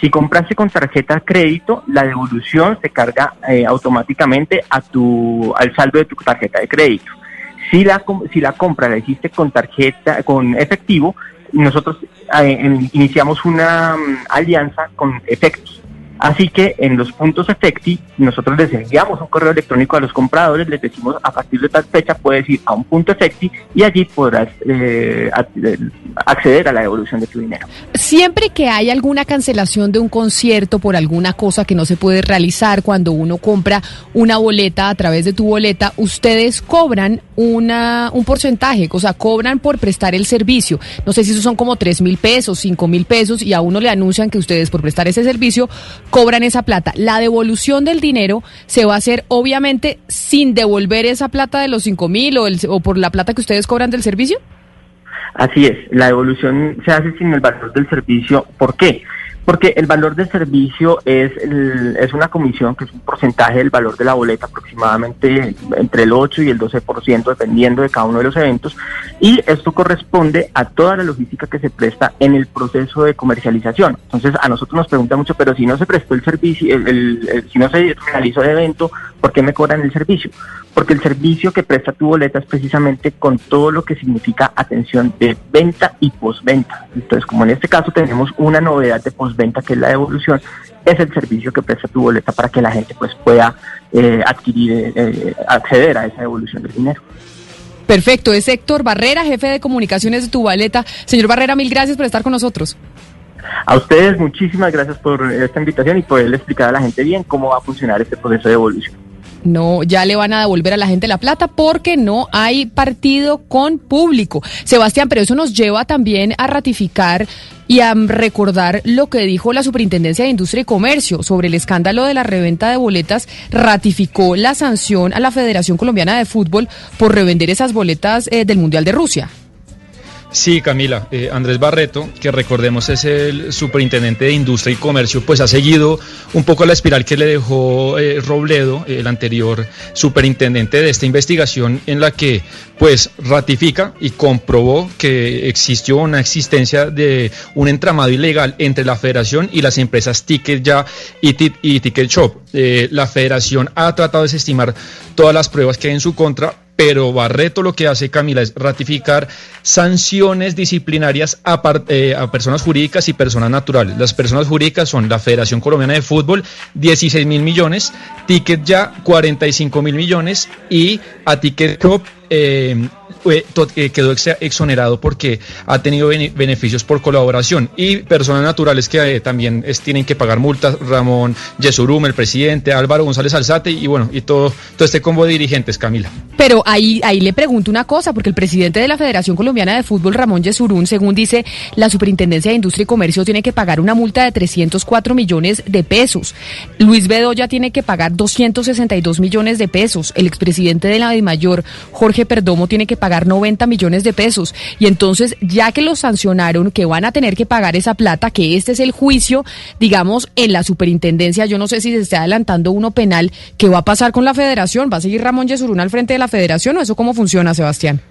Si compraste con tarjeta crédito, la devolución se carga eh, automáticamente a tu, al saldo de tu tarjeta de crédito. Si la, si la compra la hiciste con tarjeta, con efectivo, nosotros eh, iniciamos una mm, alianza con Efecti. Así que en los puntos Efecti, nosotros les enviamos un correo electrónico a los compradores, les decimos a partir de tal fecha puedes ir a un punto Efecti y allí podrás eh, eh, acceder a la devolución de tu dinero. Siempre que hay alguna cancelación de un concierto por alguna cosa que no se puede realizar cuando uno compra una boleta a través de tu boleta, ustedes cobran una, un porcentaje, o sea, cobran por prestar el servicio. No sé si esos son como 3 mil pesos, 5 mil pesos y a uno le anuncian que ustedes por prestar ese servicio cobran esa plata. La devolución del dinero se va a hacer obviamente sin devolver esa plata de los 5 mil o, o por la plata que ustedes cobran del servicio. Así es, la devolución se hace sin el valor del servicio. ¿Por qué? Porque el valor del servicio es, el- es una comisión que es un porcentaje del valor de la boleta, aproximadamente entre el 8 y el 12%, dependiendo de cada uno de los eventos. Y esto corresponde a toda la logística que se presta en el proceso de comercialización. Entonces, a nosotros nos pregunta mucho, pero si no se prestó el servicio, el- si no se realizó el evento, ¿por qué me cobran el servicio? Porque el servicio que presta tu boleta es precisamente con todo lo que significa atención de venta y postventa. Entonces, como en este caso tenemos una novedad de postventa que es la devolución, es el servicio que presta tu boleta para que la gente pues pueda eh, adquirir, eh, acceder a esa devolución del dinero. Perfecto, es Héctor Barrera, jefe de comunicaciones de tu boleta. Señor Barrera, mil gracias por estar con nosotros. A ustedes muchísimas gracias por esta invitación y poderle explicar a la gente bien cómo va a funcionar este proceso de devolución. No, ya le van a devolver a la gente la plata porque no hay partido con público. Sebastián, pero eso nos lleva también a ratificar y a recordar lo que dijo la Superintendencia de Industria y Comercio sobre el escándalo de la reventa de boletas. Ratificó la sanción a la Federación Colombiana de Fútbol por revender esas boletas eh, del Mundial de Rusia. Sí, Camila, eh, Andrés Barreto, que recordemos es el superintendente de Industria y Comercio, pues ha seguido un poco la espiral que le dejó eh, Robledo, el anterior superintendente de esta investigación, en la que pues ratifica y comprobó que existió una existencia de un entramado ilegal entre la federación y las empresas Ticket Ya y, Ti- y Ticket Shop. Eh, la federación ha tratado de desestimar todas las pruebas que hay en su contra, pero Barreto lo que hace, Camila, es ratificar sanciones disciplinarias eh, a personas jurídicas y personas naturales. Las personas jurídicas son la Federación Colombiana de Fútbol, 16 mil millones, Ticket Ya, 45 mil millones y a Ticket Shop eh, eh, quedó ex- exonerado porque ha tenido bene- beneficios por colaboración y personas naturales que eh, también tienen que pagar multas, Ramón Yesurum, el presidente, Álvaro González Alzate y bueno, y todo, todo este combo de dirigentes, Camila. Pero ahí, ahí le pregunto una cosa, porque el presidente de la Federación Colombiana de Fútbol, Ramón Yesurún, según dice la Superintendencia de Industria y Comercio, tiene que pagar una multa de 304 millones de pesos. Luis Bedoya tiene que pagar 262 millones de pesos. El expresidente de la DIMAYOR, Jorge Perdomo, tiene que pagar 90 millones de pesos. Y entonces, ya que los sancionaron, que van a tener que pagar esa plata, que este es el juicio, digamos, en la superintendencia, yo no sé si se está adelantando uno penal, ¿qué va a pasar con la federación? ¿Va a seguir Ramón Yesurún al frente de la federación o eso cómo funciona, Sebastián?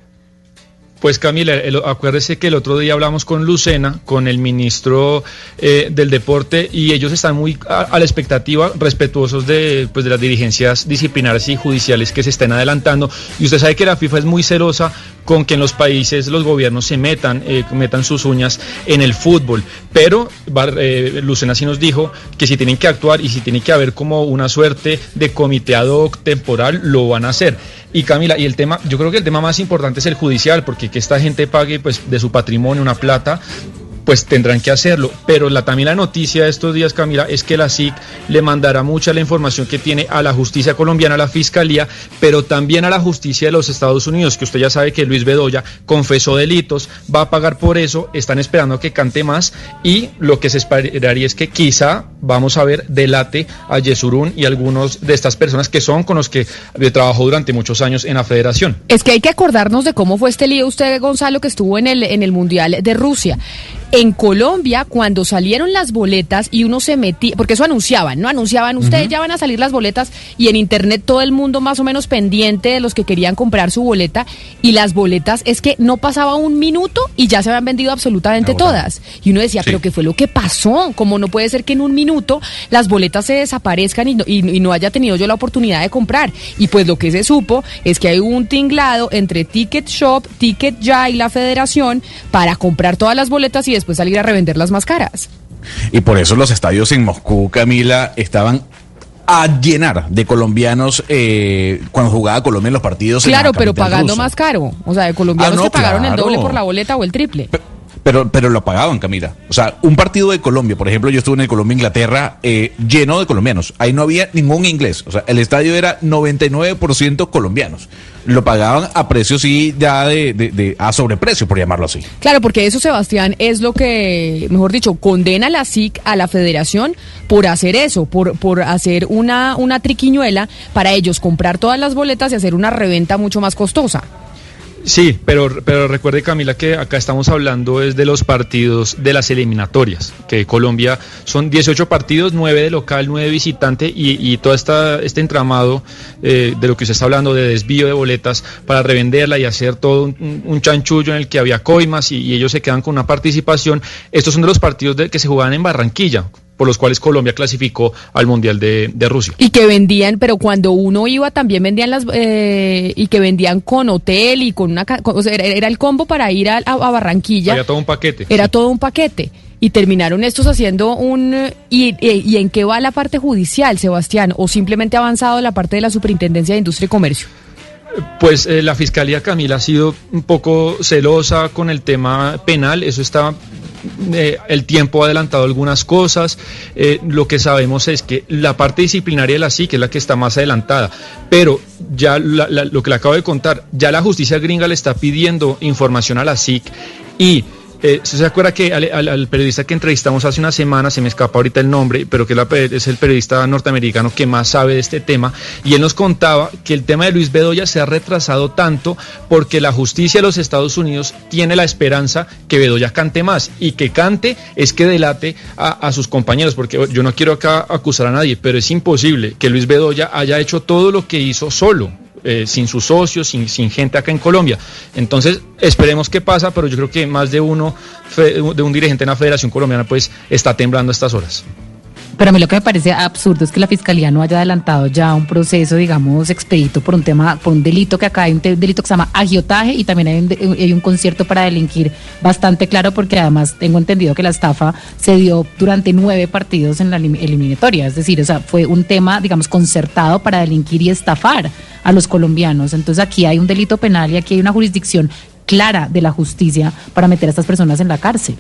Pues Camila, acuérdese que el otro día hablamos con Lucena, con el ministro eh, del Deporte, y ellos están muy a, la expectativa, respetuosos de, pues, de las dirigencias disciplinarias y judiciales que se estén adelantando. Y usted sabe que la FIFA es muy celosa con que en los países los gobiernos se metan, eh, metan sus uñas en el fútbol. Pero eh, Lucena sí nos dijo que si tienen que actuar y si tiene que haber como una suerte de comité ad hoc temporal, lo van a hacer. Y Camila, y el tema, yo creo que el tema más importante es el judicial, porque que esta gente pague pues de su patrimonio una plata, pues tendrán que hacerlo. Pero la, también la noticia de estos días, Camila, es que la SIC le mandará mucha la información que tiene a la justicia colombiana, a la fiscalía, pero también a la justicia de los Estados Unidos, que usted ya sabe que Luis Bedoya confesó delitos, va a pagar por eso, están esperando a que cante más y lo que se esperaría es que quizá vamos a ver delate a Yesurún y algunos de estas personas que son con los que trabajó durante muchos años en la federación. Es que hay que acordarnos de cómo fue este lío usted, Gonzalo, que estuvo en el, en el Mundial de Rusia. En Colombia, cuando salieron las boletas y uno se metía, porque eso anunciaban, ¿no? Anunciaban, ustedes ya van a salir las boletas y en internet todo el mundo más o menos pendiente de los que querían comprar su boleta y las boletas es que no pasaba un minuto y ya se habían vendido absolutamente todas. Y uno decía, pero ¿qué fue lo que pasó? Como no puede ser que en un minuto las boletas se desaparezcan y no, y- y no haya tenido yo la oportunidad de comprar. Y pues lo que se supo es que hay un tinglado entre Ticket Shop, Ticket Ya y la Federación para comprar todas las boletas y después salir a revenderlas más caras. Y por eso los estadios en Moscú, Camila, estaban a llenar de colombianos eh, cuando jugaba Colombia en los partidos. Claro, pero pagando rusa. más caro. O sea, de colombianos Ah, no, que pagaron el doble por la boleta o el triple. Pero, pero lo pagaban, Camila. O sea, un partido de Colombia, por ejemplo, yo estuve en el Colombia-Inglaterra eh, lleno de colombianos. Ahí no había ningún inglés. O sea, el estadio era 99% colombianos. Lo pagaban a precio, sí, ya de, de- de- a sobreprecio, por llamarlo así. Claro, porque eso, Sebastián, es lo que, mejor dicho, condena a la SIC, a la federación, por hacer eso, por, por hacer una, una triquiñuela para ellos comprar todas las boletas y hacer una reventa mucho más costosa. Sí, pero, pero recuerde Camila que acá estamos hablando es de los partidos de las eliminatorias, que Colombia son 18 partidos, 9 de local, 9 de visitante y, y todo esta, este entramado eh, de lo que usted está hablando de desvío de boletas para revenderla y hacer todo un, chanchullo en el que había coimas y, y ellos se quedan con una participación. Estos son de los partidos de, que se jugaban en Barranquilla, por los cuales Colombia clasificó al Mundial de, de Rusia. Y que vendían, pero cuando uno iba también vendían las, eh, y que vendían con hotel y con una, con- o sea, era, era el combo para ir a, a- Barranquilla. Había todo un paquete. Era todo un paquete. Y terminaron estos haciendo un... ¿Y en qué va la parte judicial, Sebastián? ¿O simplemente ha avanzado la parte de la Superintendencia de Industria y Comercio? Pues eh, la Fiscalía Camila ha sido un poco celosa con el tema penal, eso está, eh, el tiempo ha adelantado algunas cosas, eh, lo que sabemos es que la parte disciplinaria de la SIC es la que está más adelantada, pero ya la- lo que le acabo de contar, ya la justicia gringa le está pidiendo información a la SIC y... Eh, ¿usted ¿Se acuerda que al, periodista que entrevistamos hace una semana, se me escapa ahorita el nombre, pero que es el periodista norteamericano que más sabe de este tema, y él nos contaba que el tema de Luis Bedoya se ha retrasado tanto porque la justicia de los Estados Unidos tiene la esperanza que Bedoya cante más, y que cante es que delate a, a sus compañeros, porque yo no quiero acá acusar a nadie, pero es imposible que Luis Bedoya haya hecho todo lo que hizo solo eh, sin sus socios, sin, sin gente acá en Colombia. Entonces, esperemos qué pasa, pero yo creo que más de uno, de un dirigente en la Federación Colombiana, pues está temblando a estas horas. Pero a mí lo que me parece absurdo es que la fiscalía no haya adelantado ya un proceso, digamos, expedito por un tema, por un delito que acá hay un delito que se llama agiotaje y también hay un, hay un concierto para delinquir bastante claro porque además tengo entendido que la estafa se dio durante nueve partidos en la elim- eliminatoria, es decir, o sea, fue un tema, digamos, concertado para delinquir y estafar a los colombianos. Entonces aquí hay un delito penal y aquí hay una jurisdicción clara de la justicia para meter a estas personas en la cárcel.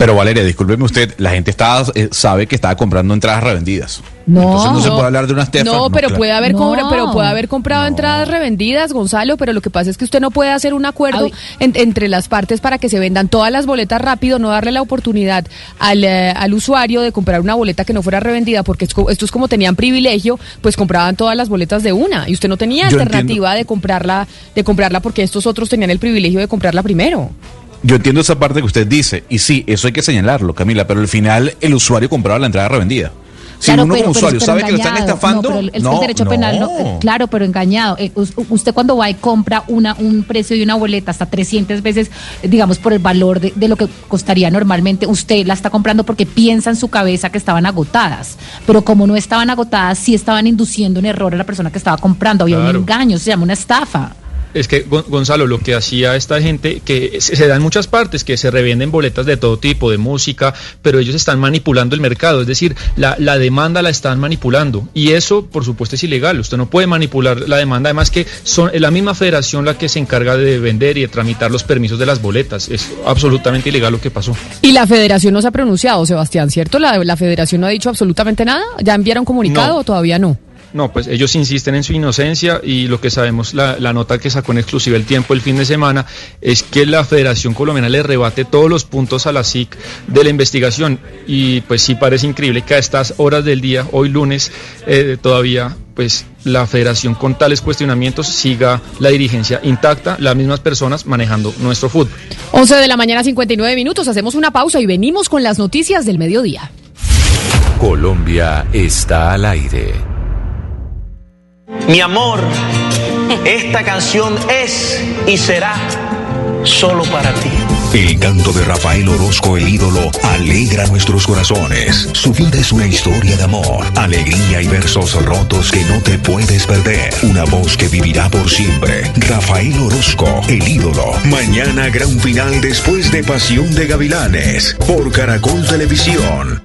Pero Valeria, discúlpeme usted, la gente está, eh, sabe que estaba comprando entradas revendidas. No, Entonces no se puede hablar de una estafa. No, pero claro. puede haber No. compra- pero puede haber comprado entradas revendidas, Gonzalo, pero lo que pasa es que usted no puede hacer un acuerdo en- entre las partes para que se vendan todas las boletas rápido, no darle la oportunidad al, eh, al usuario de comprar una boleta que no fuera revendida, porque estos como tenían privilegio, pues compraban todas las boletas de una y usted no tenía Yo alternativa de comprarla, de comprarla porque estos otros tenían el privilegio de comprarla primero. Yo entiendo esa parte que usted dice, y sí, eso hay que señalarlo, Camila, pero al final el usuario compraba la entrada revendida. Si Claro, uno pero- como usuario pero sabe que lo están estafando, No, pero el, derecho no. penal, no, claro, pero engañado. Eh, us- usted cuando va y compra una, un precio de una boleta hasta 300 veces, digamos, por el valor de, de lo que costaría normalmente, usted la está comprando porque piensa en su cabeza que estaban agotadas. Pero como no estaban agotadas, sí estaban induciendo un error a la persona que estaba comprando. Había Claro. un engaño, se llama una estafa. Es que Gon- Gonzalo, lo que hacía esta gente, que se, da en muchas partes, que se revenden boletas de todo tipo, de música, pero ellos están manipulando el mercado, es decir, la, la demanda la están manipulando. Y eso, por supuesto, es ilegal. Usted no puede manipular la demanda, además que son es la misma federación la que se encarga de vender y de tramitar los permisos de las boletas. Es absolutamente ilegal lo que pasó. Y la federación no se ha pronunciado, Sebastián, ¿cierto? La, la federación no ha dicho absolutamente nada. ¿Ya enviaron comunicado No. o todavía no? No, pues ellos insisten en su inocencia y lo que sabemos, la, la nota que sacó en exclusiva el tiempo el fin de semana, es que la Federación Colombiana le rebate todos los puntos a la SIC de la investigación y pues sí parece increíble que a estas horas del día, hoy lunes, eh, todavía pues la federación con tales cuestionamientos siga la dirigencia intacta, las mismas personas manejando nuestro fútbol. 11 de la mañana 59 minutos, hacemos una pausa y venimos con las noticias del mediodía. Colombia está al aire. Mi amor, esta canción es y será solo para ti. El canto de Rafael Orozco, el ídolo, alegra nuestros corazones. Su vida es una historia de amor, alegría y versos rotos que no te puedes perder. Una voz que vivirá por siempre. Rafael Orozco, el ídolo. Mañana gran final después de Pasión de Gavilanes por Caracol Televisión.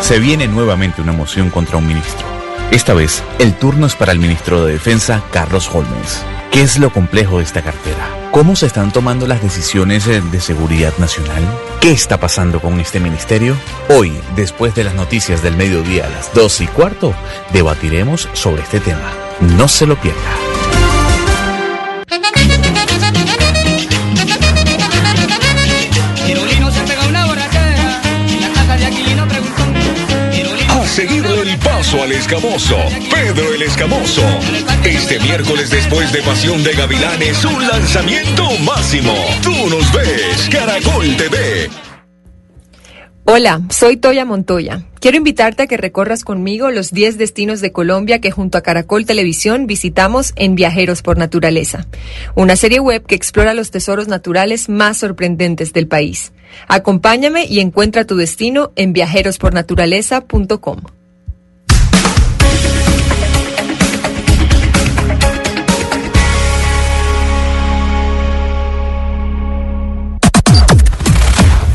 Se viene nuevamente una moción contra un ministro. Esta vez, el turno es para el ministro de Defensa, Carlos Holmes. ¿Qué es lo complejo de esta cartera? ¿Cómo se están tomando las decisiones eh, de seguridad nacional? ¿Qué está pasando con este ministerio? Hoy, después de las noticias del mediodía a las 2 y cuarto, debatiremos sobre este tema. No se lo pierda. Al escamoso, Pedro el Escamoso. Este miércoles después de Pasión de Gavilanes, un lanzamiento máximo. Tú nos ves, Caracol TV. Hola, soy Toya Montoya. Quiero invitarte a que recorras conmigo los 10 destinos de Colombia que junto a Caracol Televisión visitamos en Viajeros por Naturaleza, una serie web que explora los tesoros naturales más sorprendentes del país. Acompáñame y encuentra tu destino en viajerospornaturaleza.com.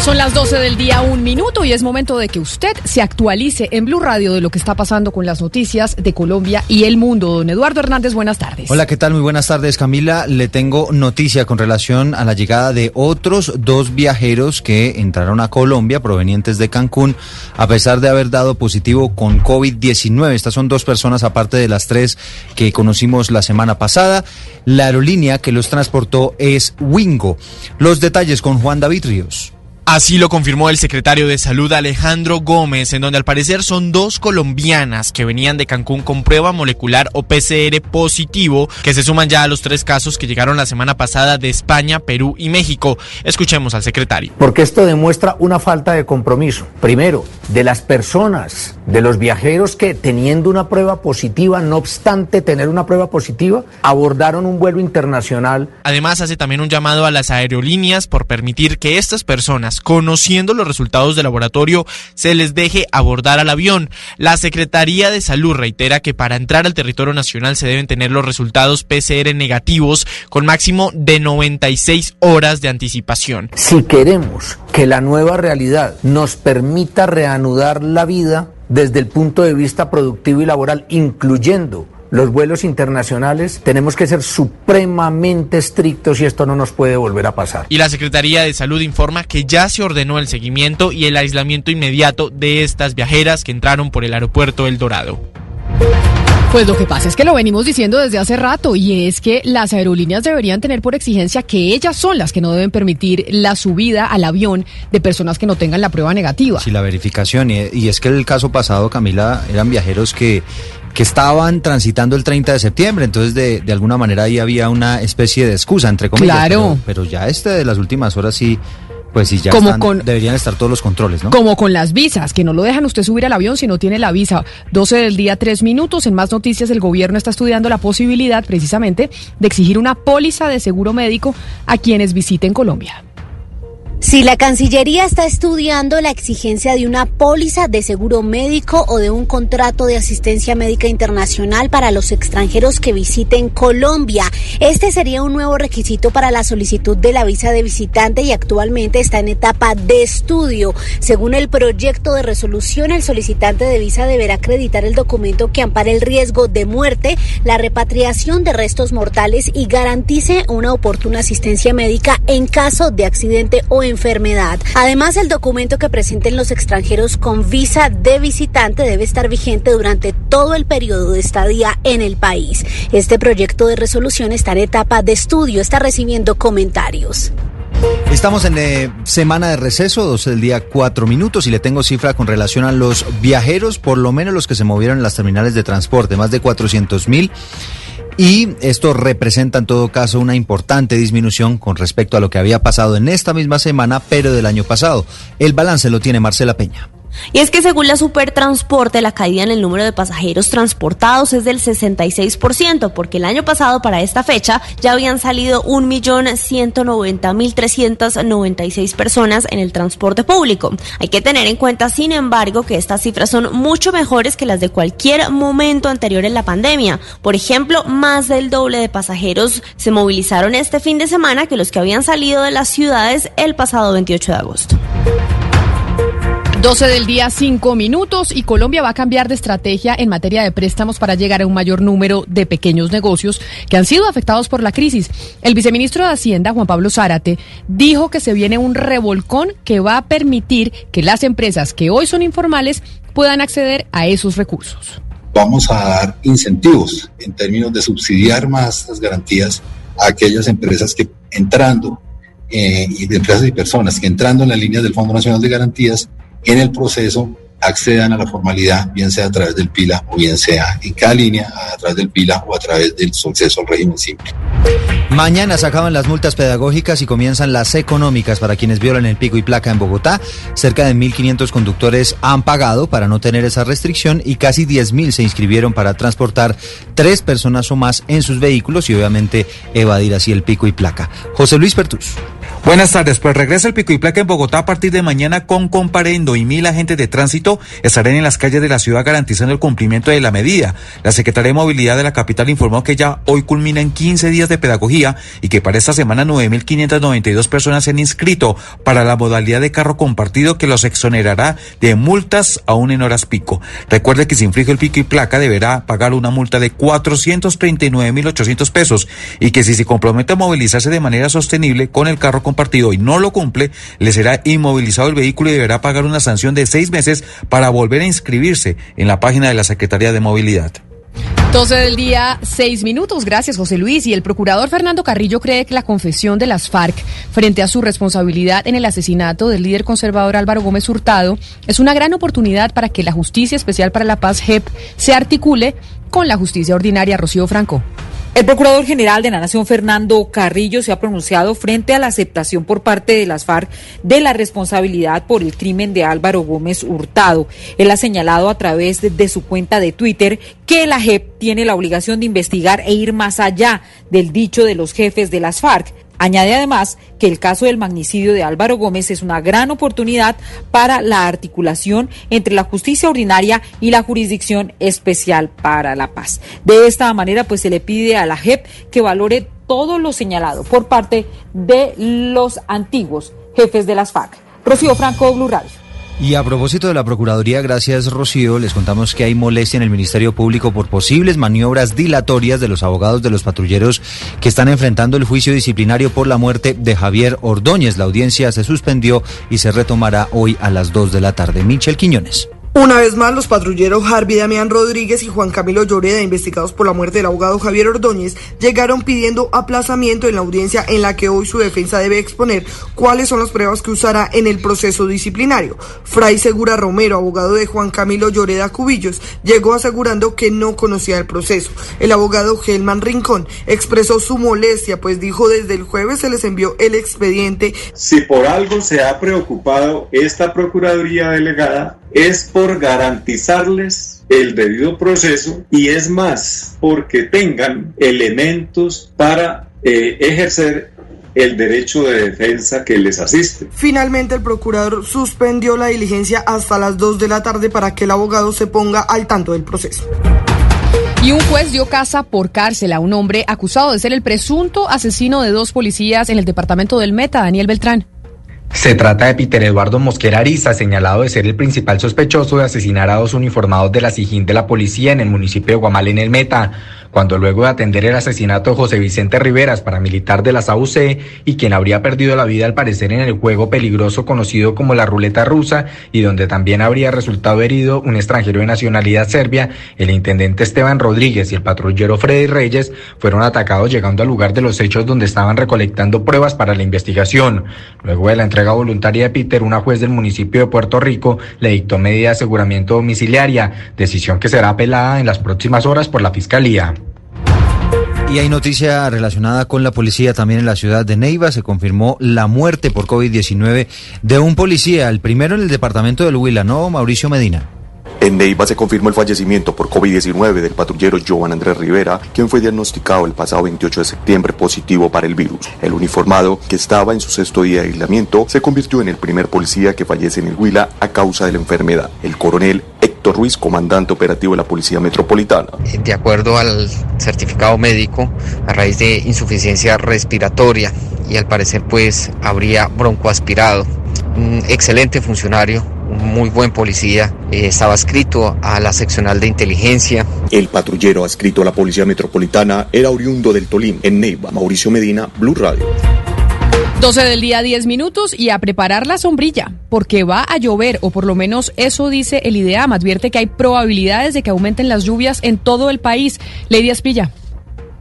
Son las 12 del día, un minuto, y es momento de que usted se actualice en Blue Radio de lo que está pasando con las noticias de Colombia y el mundo. Don Eduardo Hernández, buenas tardes. Hola, ¿qué tal? Muy buenas tardes, Camila. Le tengo noticia con relación a la llegada de otros dos viajeros que entraron a Colombia provenientes de Cancún, a pesar de haber dado positivo con COVID-19. Estas son dos personas aparte de las tres que conocimos la semana pasada. La aerolínea que los transportó es Wingo. Los detalles con Juan David Ríos. Así lo confirmó el secretario de Salud Alejandro Gómez, en donde al parecer son dos colombianas que venían de Cancún con prueba molecular o PCR positivo, que se suman ya a los tres casos que llegaron la semana pasada de España, Perú y México. Escuchemos al secretario. Porque esto demuestra una falta de compromiso. Primero, de las personas, de los viajeros que teniendo una prueba positiva, no obstante tener una prueba positiva, abordaron un vuelo internacional. Además, hace también un llamado a las aerolíneas por permitir que estas personas, conociendo los resultados del laboratorio, se les deje abordar al avión. La Secretaría de Salud reitera que para entrar al territorio nacional se deben tener los resultados PCR negativos con máximo de 96 horas de anticipación. Si queremos que la nueva realidad nos permita reanudar la vida desde el punto de vista productivo y laboral, incluyendo los vuelos internacionales, tenemos que ser supremamente estrictos y esto no nos puede volver a pasar. Y la Secretaría de Salud informa que ya se ordenó el seguimiento y el aislamiento inmediato de estas viajeras que entraron por el aeropuerto El Dorado. Pues lo que pasa es que lo venimos diciendo desde hace rato y es que las aerolíneas deberían tener por exigencia que ellas son las que no deben permitir la subida al avión de personas que no tengan la prueba negativa. Sí, la verificación. Y, y es que el caso pasado, Camila, eran viajeros que que estaban transitando el 30 de septiembre, entonces de, de alguna manera ahí había una especie de excusa, entre comillas. Claro. Pero, pero ya este de las últimas horas sí, pues sí, ya Como están- con- deberían estar todos los controles, ¿no? Como con las visas, que no lo dejan usted subir al avión si no tiene la visa. 12 del día, 3 minutos. En más noticias, el gobierno está estudiando la posibilidad precisamente de exigir una póliza de seguro médico a quienes visiten Colombia. Si la Cancillería está estudiando la exigencia de una póliza de seguro médico o de un contrato de asistencia médica internacional para los extranjeros que visiten Colombia, este sería un nuevo requisito para la solicitud de la visa de visitante y actualmente está en etapa de estudio. Según el proyecto de resolución, el solicitante de visa deberá acreditar el documento que ampare el riesgo de muerte, la repatriación de restos mortales y garantice una oportuna asistencia médica en caso de accidente o enfermedad. Además, el documento que presenten los extranjeros con visa de visitante debe estar vigente durante todo el periodo de estadía en el país. Este proyecto de resolución está en etapa de estudio, está recibiendo comentarios. Estamos en eh, semana de receso, 12 del día, 4 minutos, y le tengo cifra con relación a los viajeros, por lo menos los que se movieron en las terminales de transporte, más de 400 mil. Y esto representa en todo caso una importante disminución con respecto a lo que había pasado en esta misma semana, pero del año pasado. El balance lo tiene Marcela Peña. Y es que según la Supertransporte, la caída en el número de pasajeros transportados es del 66%, porque el año pasado para esta fecha ya habían salido 1.190.396 personas en el transporte público. Hay que tener en cuenta, sin embargo, que estas cifras son mucho mejores que las de cualquier momento anterior en la pandemia. Por ejemplo, más del doble de pasajeros se movilizaron este fin de semana que los que habían salido de las ciudades el pasado 28 de agosto. 12 del día, 5 minutos y Colombia va a cambiar de estrategia en materia de préstamos para llegar a un mayor número de pequeños negocios que han sido afectados por la crisis. El viceministro de Hacienda, Juan Pablo Zárate, dijo que se viene un revolcón que va a permitir que las empresas que hoy son informales puedan acceder a esos recursos. Vamos a dar incentivos en términos de subsidiar más las garantías a aquellas empresas que entrando eh, y de empresas y personas que entrando en las líneas del Fondo Nacional de Garantías en el proceso accedan a la formalidad, bien sea a través del PILA o bien sea en cada línea a través del PILA o a través del acceso al régimen simple. Mañana se acaban las multas pedagógicas y comienzan las económicas para quienes violan el pico y placa en Bogotá. Cerca de 1.500 conductores han pagado para no tener esa restricción y casi 10.000 se inscribieron para transportar tres personas o más en sus vehículos y obviamente evadir así el pico y placa. José Luis Pertus. Buenas tardes, pues regresa el pico y placa en Bogotá a partir de mañana con comparendo y mil agentes de tránsito estarán en las calles de la ciudad garantizando el cumplimiento de la medida. La Secretaría de Movilidad de la capital informó que ya hoy culmina en 15 días de pedagogía y que para esta semana 9.592 personas se han inscrito para la modalidad de carro compartido que los exonerará de multas aún en horas pico. Recuerde que si infringe el pico y placa deberá pagar una multa de 439.800 pesos y que si se compromete a movilizarse de manera sostenible con el carro compartido y no lo cumple, le será inmovilizado el vehículo y deberá pagar una sanción de seis meses para volver a inscribirse en la página de la Secretaría de Movilidad. 12 del día, 6 minutos. Gracias, José Luis. Y el procurador Fernando Carrillo cree que la confesión de las FARC frente a su responsabilidad en el asesinato del líder conservador Álvaro Gómez Hurtado es una gran oportunidad para que la Justicia Especial para la Paz, JEP, se articule con la justicia ordinaria. Rocío Franco. El Procurador General de la Nación, Fernando Carrillo, se ha pronunciado frente a la aceptación por parte de las FARC de la responsabilidad por el crimen de Álvaro Gómez Hurtado. Él ha señalado a través de, su cuenta de Twitter que la JEP tiene la obligación de investigar e ir más allá del dicho de los jefes de las FARC. Añade además que el caso del magnicidio de Álvaro Gómez es una gran oportunidad para la articulación entre la justicia ordinaria y la jurisdicción especial para la paz. De esta manera, pues se le pide a la JEP que valore todo lo señalado por parte de los antiguos jefes de las FARC. Rocío Franco, Blue Radio. Y a propósito de la Procuraduría, gracias Rocío, les contamos que hay molestia en el Ministerio Público por posibles maniobras dilatorias de los abogados de los patrulleros que están enfrentando el juicio disciplinario por la muerte de Javier Ordóñez. La audiencia se suspendió y se retomará hoy a las 2 de la tarde. Michel Quiñones. Una vez más, los patrulleros Harvey Damián Rodríguez y Juan Camilo Lloreda, investigados por la muerte del abogado Javier Ordóñez, llegaron pidiendo aplazamiento en la audiencia en la que hoy su defensa debe exponer cuáles son las pruebas que usará en el proceso disciplinario. Fray Segura Romero, abogado de Juan Camilo Lloreda Cubillos, llegó asegurando que no conocía el proceso. El abogado Gelman Rincón expresó su molestia, pues dijo desde el jueves se les envió el expediente. Si por algo se ha preocupado esta Procuraduría Delegada, es por garantizarles el debido proceso y es más porque tengan elementos para eh, ejercer el derecho de defensa que les asiste. Finalmente, el procurador suspendió la diligencia hasta las 2 de la tarde para que el abogado se ponga al tanto del proceso. Y un juez dio casa por cárcel a un hombre acusado de ser el presunto asesino de dos policías en el departamento del Meta, Daniel Beltrán. Se trata de Peter Eduardo Mosquera Ariza, señalado de ser el principal sospechoso de asesinar a dos uniformados de la SIGIN de la policía en el municipio de Guamal en el Meta. Cuando luego de atender el asesinato de José Vicente Riveras, paramilitar de las AUC y quien habría perdido la vida al parecer en el juego peligroso conocido como la ruleta rusa y donde también habría resultado herido un extranjero de nacionalidad serbia, el intendente Esteban Rodríguez y el patrullero Freddy Reyes fueron atacados llegando al lugar de los hechos donde estaban recolectando pruebas para la investigación. Luego de la entrega voluntaria de Peter, una juez del municipio de Puerto Rico le dictó medida de aseguramiento domiciliaria, decisión que será apelada en las próximas horas por la Fiscalía. Y hay noticia relacionada con la policía también en la ciudad de Neiva. Se confirmó la muerte por COVID-19 de un policía, el primero en el departamento del Huila, ¿no? Mauricio Medina. En Neiva se confirmó el fallecimiento por COVID-19 del patrullero Joan Andrés Rivera, quien fue diagnosticado el pasado 28 de septiembre positivo para el virus. El uniformado, que estaba en su sexto día de aislamiento, se convirtió en el primer policía que fallece en el Huila a causa de la enfermedad. El coronel Héctor Ruiz, comandante operativo de la Policía Metropolitana. De acuerdo al certificado médico, a raíz de insuficiencia respiratoria y al parecer pues habría broncoaspirado. Un excelente funcionario, un muy buen policía, eh, estaba adscrito a la seccional de inteligencia. El patrullero adscrito a la Policía Metropolitana era oriundo del Tolín, en Neiva. Mauricio Medina, Blue Radio. 12 del día, 10 minutos y a preparar la sombrilla, porque va a llover, o por lo menos eso dice el IDEAM. Advierte que hay probabilidades de que aumenten las lluvias en todo el país. Lady Aspilla.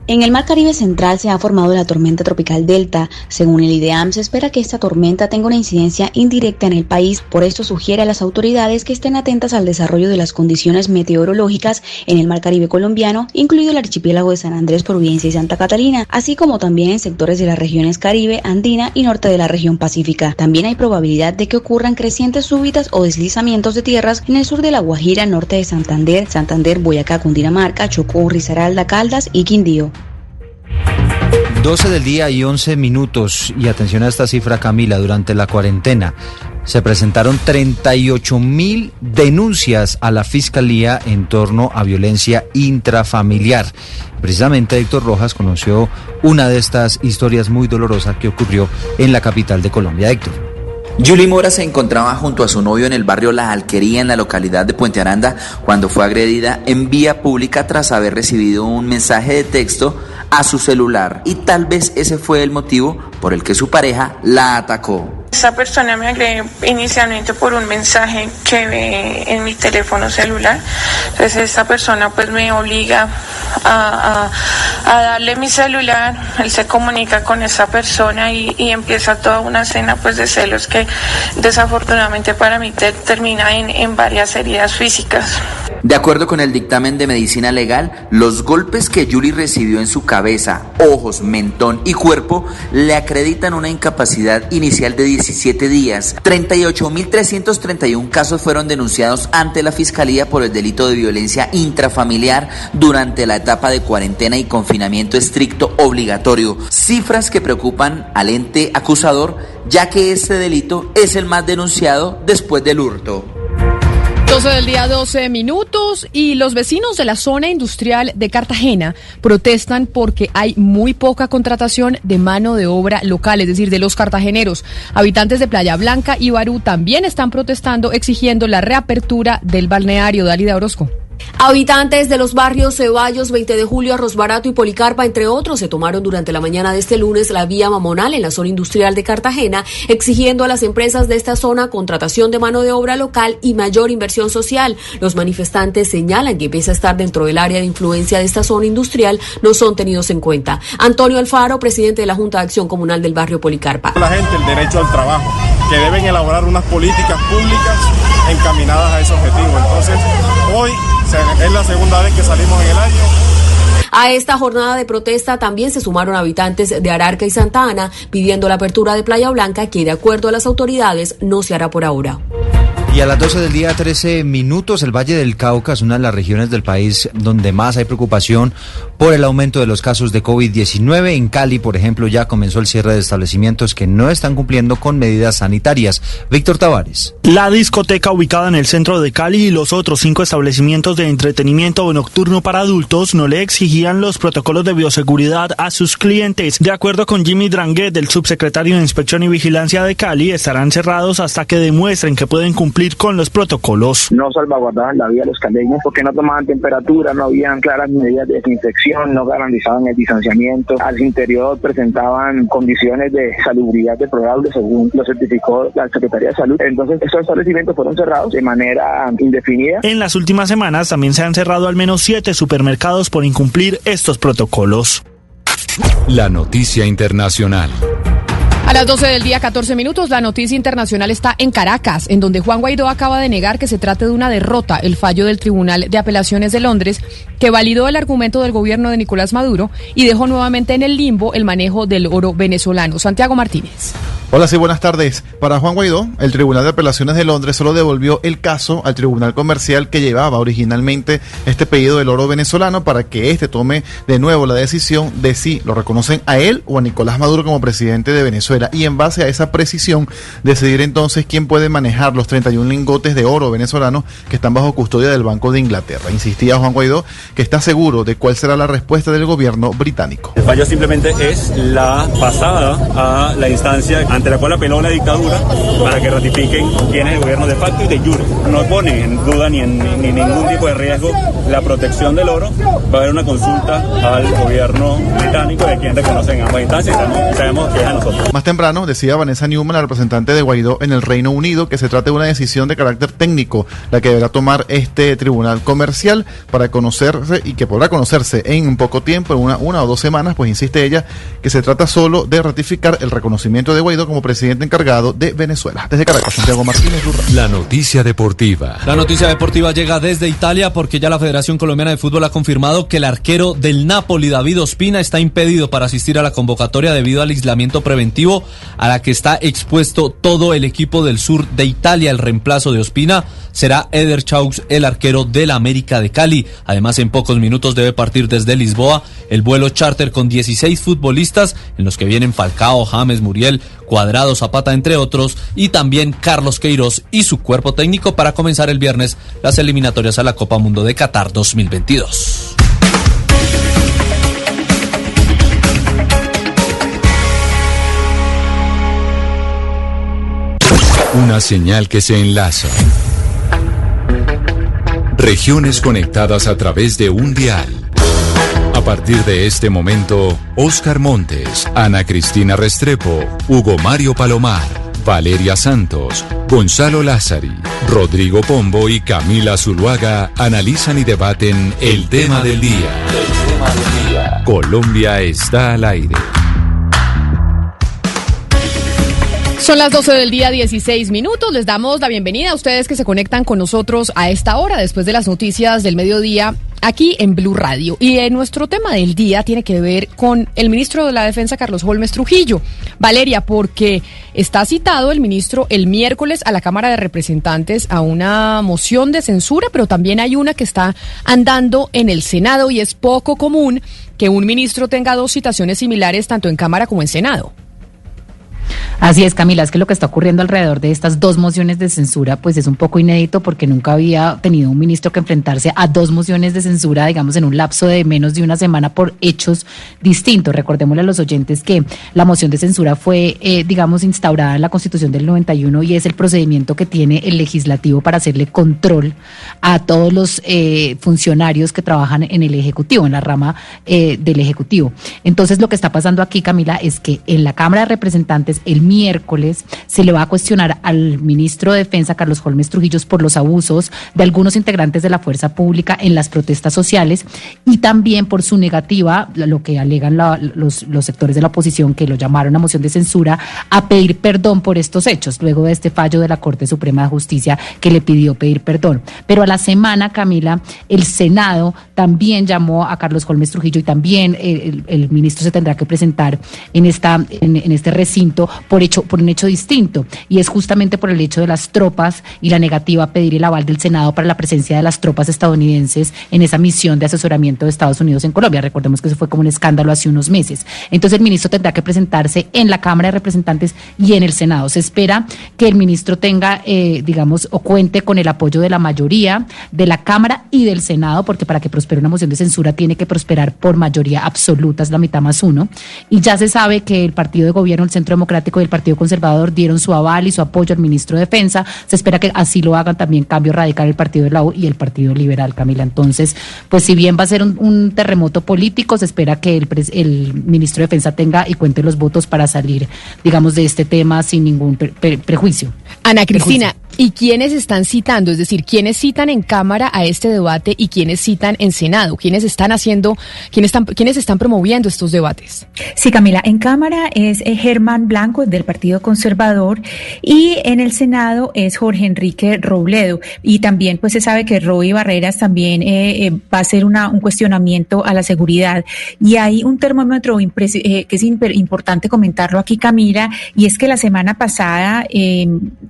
En el Mar Caribe Central se ha formado la tormenta tropical Delta. Según el IDEAM, se espera que esta tormenta tenga una incidencia indirecta en el país. Por esto sugiere a las autoridades que estén atentas al desarrollo de las condiciones meteorológicas en el Mar Caribe colombiano, incluido el archipiélago de San Andrés, Providencia y Santa Catalina, así como también en sectores de las regiones Caribe, Andina y norte de la región Pacífica. También hay probabilidad de que ocurran crecientes súbitas o deslizamientos de tierras en el sur de la Guajira, norte de Santander, Santander, Boyacá, Cundinamarca, Chocó, Risaralda, Caldas y Quindío. 12 del día y 11 minutos. Y atención a esta cifra, Camila, durante la cuarentena se presentaron 38 mil denuncias a la Fiscalía en torno a violencia intrafamiliar. Precisamente Héctor Rojas conoció una de estas historias muy dolorosas que ocurrió en la capital de Colombia. Héctor. Julie Mora se encontraba junto a su novio en el barrio La Alquería en la localidad de Puente Aranda cuando fue agredida en vía pública tras haber recibido un mensaje de texto a su celular y tal vez ese fue el motivo por el que su pareja la atacó. Esa persona me agredió inicialmente por un mensaje que ve en mi teléfono celular. Entonces esta persona pues me obliga a, a- a darle mi celular. Él se comunica con esa persona y, y empieza toda una escena pues de celos que desafortunadamente para mí te- termina en, en varias heridas físicas. De acuerdo con el dictamen de medicina legal, los golpes que Julie recibió en su cabeza, ojos, mentón y cuerpo le acreditan una incapacidad inicial de 17 días. 38.331 casos fueron denunciados ante la Fiscalía por el delito de violencia intrafamiliar durante la etapa de cuarentena y confinamiento estricto obligatorio. Cifras que preocupan al ente acusador, ya que este delito es el más denunciado después del hurto. 12 del día, 12 minutos y los vecinos de la zona industrial de Cartagena protestan porque hay muy poca contratación de mano de obra local, es decir, de los cartageneros. Habitantes de Playa Blanca y Barú también están protestando exigiendo la reapertura del balneario. Dalida Orozco. Habitantes de los barrios Ceballos, 20 de julio, Arroz Barato y Policarpa, entre otros, se tomaron durante la mañana de este lunes la vía Mamonal en la zona industrial de Cartagena, exigiendo a las empresas de esta zona contratación de mano de obra local y mayor inversión social. Los manifestantes señalan que pese a estar dentro del área de influencia de esta zona industrial, no son tenidos en cuenta. Antonio Alfaro, presidente de la Junta de Acción Comunal del barrio Policarpa. la gente el derecho al trabajo, que deben elaborar unas políticas públicas encaminadas a ese objetivo. Entonces, hoy es la segunda vez que salimos en el año. A esta jornada de protesta también se sumaron habitantes de Ararca y Santa Ana pidiendo la apertura de Playa Blanca que de acuerdo a las autoridades no se hará por ahora. Y a las 12 del día, 13 minutos, el Valle del Cauca es una de las regiones del país donde más hay preocupación por el aumento de los casos de COVID-19. En Cali, por ejemplo, ya comenzó el cierre de establecimientos que no están cumpliendo con medidas sanitarias. Víctor Tavares. La discoteca ubicada en el centro de Cali y los otros cinco establecimientos de entretenimiento nocturno para adultos no le exigían los protocolos de bioseguridad a sus clientes. De acuerdo con Jimmy Dranguet, el subsecretario de Inspección y Vigilancia de Cali, estarán cerrados hasta que demuestren que pueden cumplir cumplir con los protocolos. No salvaguardaban la vida de los caleños porque no tomaban temperatura, no habían claras medidas de desinfección, no garantizaban el distanciamiento. Al interior presentaban condiciones de salubridad deplorable según lo certificó la Secretaría de Salud. Entonces, estos establecimientos fueron cerrados de manera indefinida. En las últimas semanas también se han cerrado al menos siete supermercados por incumplir estos protocolos. La noticia internacional. A las 12 del día, 14 minutos, la noticia internacional está en Caracas, en donde Juan Guaidó acaba de negar que se trate de una derrota el fallo del Tribunal de Apelaciones de Londres, que validó el argumento del gobierno de Nicolás Maduro y dejó nuevamente en el limbo el manejo del oro venezolano. Santiago Martínez. Hola, sí, buenas tardes. Para Juan Guaidó, el Tribunal de Apelaciones de Londres solo devolvió el caso al Tribunal Comercial que llevaba originalmente este pedido del oro venezolano para que éste tome de nuevo la decisión de si lo reconocen a él o a Nicolás Maduro como presidente de Venezuela y en base a esa precisión decidir entonces quién puede manejar los 31 lingotes de oro venezolano que están bajo custodia del Banco de Inglaterra. Insistía Juan Guaidó que está seguro de cuál será la respuesta del gobierno británico. El fallo simplemente es la pasada a la instancia ante la cual apeló la dictadura para que ratifiquen quién es el gobierno de facto y de jure. No pone en duda ni, en, ni ningún tipo de riesgo la protección del oro. Va a haber una consulta al gobierno británico de quien reconocen ambas instancias y sabemos que es a nosotros. Más temprano decía Vanessa Newman, la representante de Guaidó en el Reino Unido, que se trata de una decisión de carácter técnico, la que deberá tomar este tribunal comercial para conocerse y que podrá conocerse en un poco tiempo, en una, una o dos semanas, pues insiste ella que se trata solo de ratificar el reconocimiento de Guaidó como presidente encargado de Venezuela. Desde Caracas, Santiago Martínez. La noticia deportiva. La noticia deportiva llega desde Italia porque ya la Federación Colombiana de Fútbol ha confirmado que el arquero del Napoli, David Ospina, está impedido para asistir a la convocatoria debido al aislamiento preventivo a la que está expuesto todo el equipo del sur de Italia. El reemplazo de Ospina será Eder Chaux, el arquero del América de Cali. Además, en pocos minutos debe partir desde Lisboa el vuelo charter con 16 futbolistas, en los que vienen Falcao, James, Muriel, Cuadrado, Zapata, entre otros, y también Carlos Queiroz y su cuerpo técnico para comenzar el viernes las eliminatorias a la Copa Mundo de Qatar 2022. Una señal que se enlaza. Regiones conectadas a través de un dial. A partir de este momento, Oscar Montes, Ana Cristina Restrepo, Hugo Mario Palomar, Valeria Santos, Gonzalo Lázari, Rodrigo Pombo y Camila Zuluaga analizan y debaten. El tema del día. Colombia está al aire. Son las 12 del día, 16 minutos. Les damos la bienvenida a ustedes que se conectan con nosotros a esta hora, después de las noticias del mediodía, aquí en Blue Radio. Y en nuestro tema del día tiene que ver con el ministro de la Defensa, Carlos Holmes Trujillo. Valeria, porque está citado el ministro el miércoles a la Cámara de Representantes a una moción de censura, pero también hay una que está andando en el Senado y es poco común que un ministro tenga dos citaciones similares tanto en Cámara como en Senado. Así es, Camila, es que lo que está ocurriendo alrededor de estas dos mociones de censura, pues es un poco inédito porque nunca había tenido un ministro que enfrentarse a dos mociones de censura, digamos, en un lapso de menos de una semana por hechos distintos. Recordémosle a los oyentes que la moción de censura fue, eh, digamos, instaurada en la Constitución del 91 y es el procedimiento que tiene el legislativo para hacerle control a todos los eh, funcionarios que trabajan en el Ejecutivo, en la rama eh, del Ejecutivo. Entonces, lo que está pasando aquí, Camila, es que en la Cámara de Representantes, el miércoles se le va a cuestionar al ministro de Defensa, Carlos Holmes Trujillos, por los abusos de algunos integrantes de la fuerza pública en las protestas sociales y también por su negativa, lo que alegan los, sectores de la oposición que lo llamaron a moción de censura, a pedir perdón por estos hechos, luego de este fallo de la Corte Suprema de Justicia que le pidió pedir perdón. Pero a la semana, Camila, el Senado también llamó a Carlos Holmes Trujillo y también el, el ministro se tendrá que presentar en, esta, en este recinto por, hecho, por un hecho distinto, y es justamente por el hecho de las tropas y la negativa a pedir el aval del Senado para la presencia de las tropas estadounidenses en esa misión de asesoramiento de Estados Unidos en Colombia. Recordemos que eso fue como un escándalo hace unos meses. Entonces el ministro tendrá que presentarse en la Cámara de Representantes y en el Senado. Se espera que el ministro tenga, eh, digamos, o cuente con el apoyo de la mayoría de la Cámara y del Senado, porque para que prospere una moción de censura tiene que prosperar por mayoría absoluta, es la mitad más uno. Y ya se sabe que el partido de gobierno, el Centro Democrático, Democrático y el Partido Conservador dieron su aval y su apoyo al ministro de Defensa. Se espera que así lo hagan también Cambio Radical, el Partido de la U y el Partido Liberal, Camila. Entonces, pues si bien va a ser un, terremoto político, se espera que el, el ministro de Defensa tenga y cuente los votos para salir, digamos, de este tema sin ningún prejuicio. Ana Cristina, ¿y quiénes están citando? Es decir, ¿quiénes citan en Cámara a este debate y quiénes citan en Senado? ¿Quiénes están haciendo, quiénes están, quiénes están promoviendo estos debates? Sí, Camila, en Cámara es eh, Germán Blanco del Partido Conservador y en el Senado es Jorge Enrique Robledo. Y también pues se sabe que Roy Barreras también eh, eh, va a hacer una, un cuestionamiento a la seguridad. Y hay un termómetro que es importante comentarlo aquí, Camila, y es que la semana pasada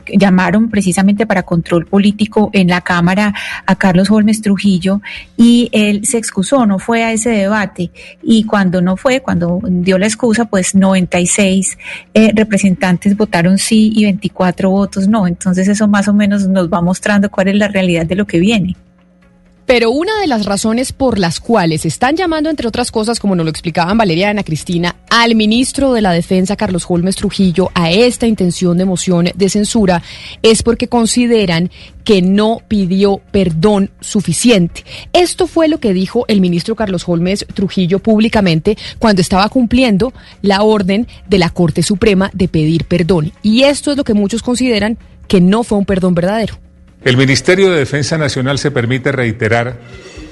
llamaron precisamente para control político en la Cámara a Carlos Holmes Trujillo y él se excusó, no fue a ese debate. Y cuando no fue, cuando dio la excusa, pues 96 eh, representantes votaron sí y 24 votos no. Entonces eso más o menos nos va mostrando cuál es la realidad de lo que viene. Pero una de las razones por las cuales están llamando, entre otras cosas, como nos lo explicaban Valeria y Ana Cristina, al ministro de la Defensa, Carlos Holmes Trujillo, a esta intención de moción de censura, es porque consideran que no pidió perdón suficiente. Esto fue lo que dijo el ministro Carlos Holmes Trujillo públicamente cuando estaba cumpliendo la orden de la Corte Suprema de pedir perdón. Y esto es lo que muchos consideran que no fue un perdón verdadero. El Ministerio de Defensa Nacional se permite reiterar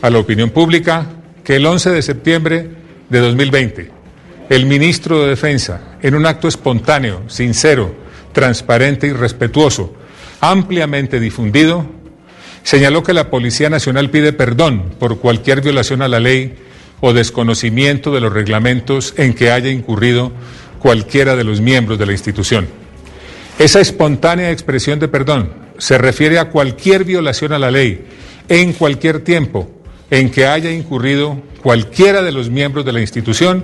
a la opinión pública que el 11 de septiembre de 2020, el ministro de Defensa, en un acto espontáneo, sincero, transparente y respetuoso, ampliamente difundido, señaló que la Policía Nacional pide perdón por cualquier violación a la ley o desconocimiento de los reglamentos en que haya incurrido cualquiera de los miembros de la institución. Esa espontánea expresión de perdón se refiere a cualquier violación a la ley en cualquier tiempo en que haya incurrido cualquiera de los miembros de la institución,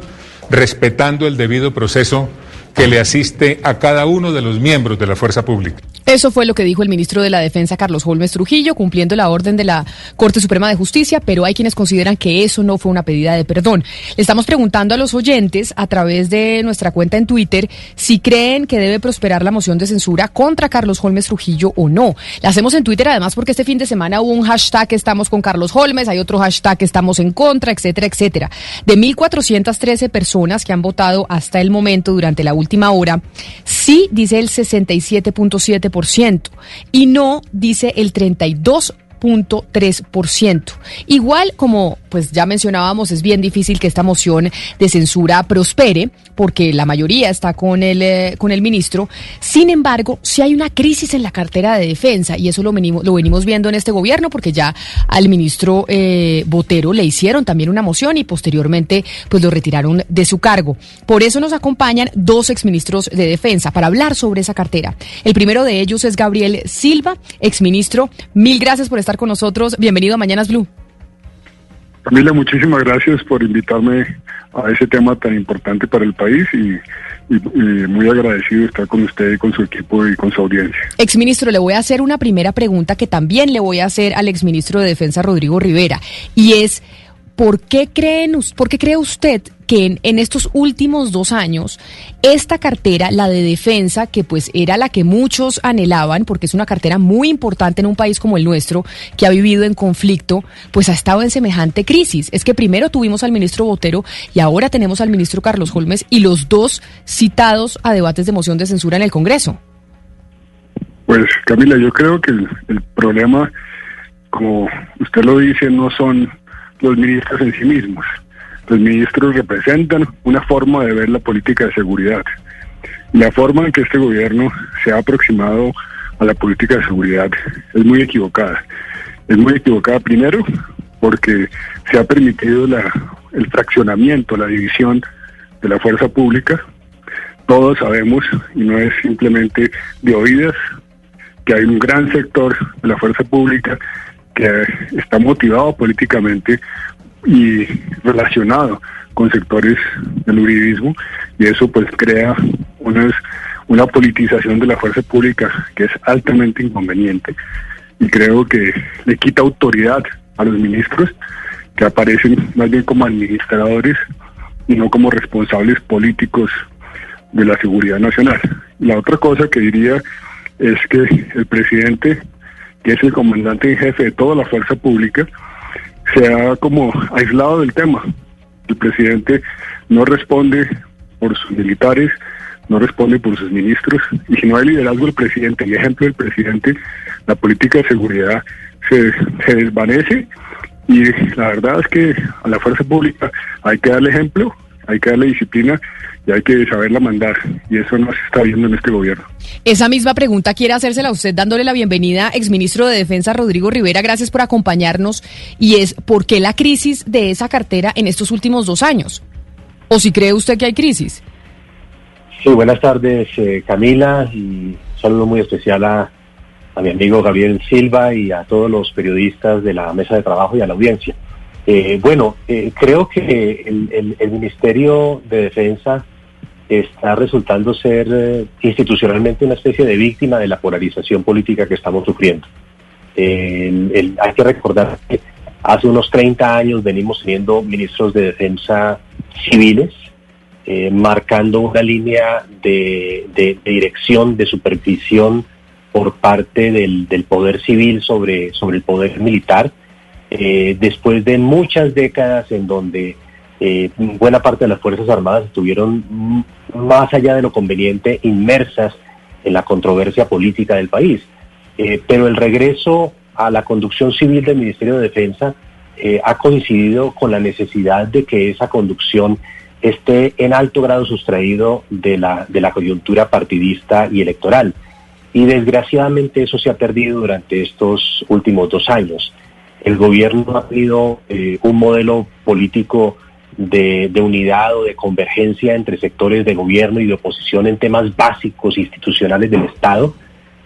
respetando el debido proceso que le asiste a cada uno de los miembros de la fuerza pública. Eso fue lo que dijo el ministro de la Defensa, Carlos Holmes Trujillo, cumpliendo la orden de la Corte Suprema de Justicia, pero hay quienes consideran que eso no fue una pedida de perdón. Le estamos preguntando a los oyentes a través de nuestra cuenta en Twitter si creen que debe prosperar la moción de censura contra Carlos Holmes Trujillo o no. La hacemos en Twitter además porque este fin de semana hubo un hashtag estamos con Carlos Holmes, hay otro hashtag estamos en contra, etcétera, etcétera. De 1.413 personas que han votado hasta el momento durante la última hora, sí dice el 67.7% y no dice el 32 ciento. Igual como pues ya mencionábamos, es bien difícil que esta moción de censura prospere porque la mayoría está con el eh, con el ministro. Sin embargo, si hay una crisis en la cartera de defensa y eso lo venimos lo venimos viendo en este gobierno porque ya al ministro eh, Botero le hicieron también una moción y posteriormente pues lo retiraron de su cargo. Por eso nos acompañan dos exministros de defensa para hablar sobre esa cartera. El primero de ellos es Gabriel Silva, exministro. Mil gracias por estar con nosotros. Bienvenido a Mañanas Blue. Camila, muchísimas gracias por invitarme a ese tema tan importante para el país y, muy agradecido de estar con usted y con su equipo y con su audiencia. Exministro, le voy a hacer una primera pregunta que también le voy a hacer al exministro de Defensa Rodrigo Rivera y es ¿por qué, creen, ¿por cree usted que en, estos últimos dos años esta cartera, la de defensa, que pues era la que muchos anhelaban, porque es una cartera muy importante en un país como el nuestro, que ha vivido en conflicto, pues ha estado en semejante crisis? Es que primero tuvimos al ministro Botero y ahora tenemos al ministro Carlos Holmes y los dos citados a debates de moción de censura en el Congreso. Pues Camila, yo creo que el problema, como usted lo dice, no son los ministros en sí mismos. Los ministros representan una forma de ver la política de seguridad. La forma en que este gobierno se ha aproximado a la política de seguridad es muy equivocada. Es muy equivocada primero porque se ha permitido la, el fraccionamiento, la división de la fuerza pública. Todos sabemos, y no es simplemente de oídas, que hay un gran sector de la fuerza pública que está motivado políticamente y relacionado con sectores del uribismo y eso pues crea una, una politización de la fuerza pública que es altamente inconveniente y creo que le quita autoridad a los ministros que aparecen más bien como administradores y no como responsables políticos de la seguridad nacional. La otra cosa que diría es que el presidente, que es el comandante en jefe de toda la fuerza pública, se ha como aislado del tema. El presidente no responde por sus militares, no responde por sus ministros, y si no hay liderazgo del presidente y ejemplo del presidente, la política de seguridad se, se desvanece y la verdad es que a la fuerza pública hay que darle ejemplo, hay que darle disciplina y hay que saberla mandar. Y eso no se está viendo en este gobierno. Esa misma pregunta quiere hacérsela a usted dándole la bienvenida, exministro de Defensa Rodrigo Rivera. Gracias por acompañarnos. Y es, ¿por qué la crisis de esa cartera en estos últimos dos años? ¿O si cree usted que hay crisis? Sí, buenas tardes, eh, Camila, y un saludo muy especial a, a mi amigo Gabriel Silva y a todos los periodistas de la mesa de trabajo y a la audiencia. Eh, bueno, eh, creo que el, el, Ministerio de Defensa está resultando ser eh, institucionalmente una especie de víctima de la polarización política que estamos sufriendo. hay que recordar que hace unos 30 años venimos teniendo ministros de defensa civiles, marcando una línea de, dirección, de supervisión por parte del, del, poder civil sobre, sobre el poder militar eh, después de muchas décadas en donde eh, buena parte de las Fuerzas Armadas estuvieron más allá de lo conveniente inmersas en la controversia política del país. Eh, pero el regreso a la conducción civil del Ministerio de Defensa ha coincidido con la necesidad de que esa conducción esté en alto grado sustraído de la, de la coyuntura partidista y electoral. Y desgraciadamente eso se ha perdido durante estos últimos dos años el gobierno ha tenido eh, un modelo político de, unidad o de convergencia entre sectores de gobierno y de oposición en temas básicos institucionales del Estado.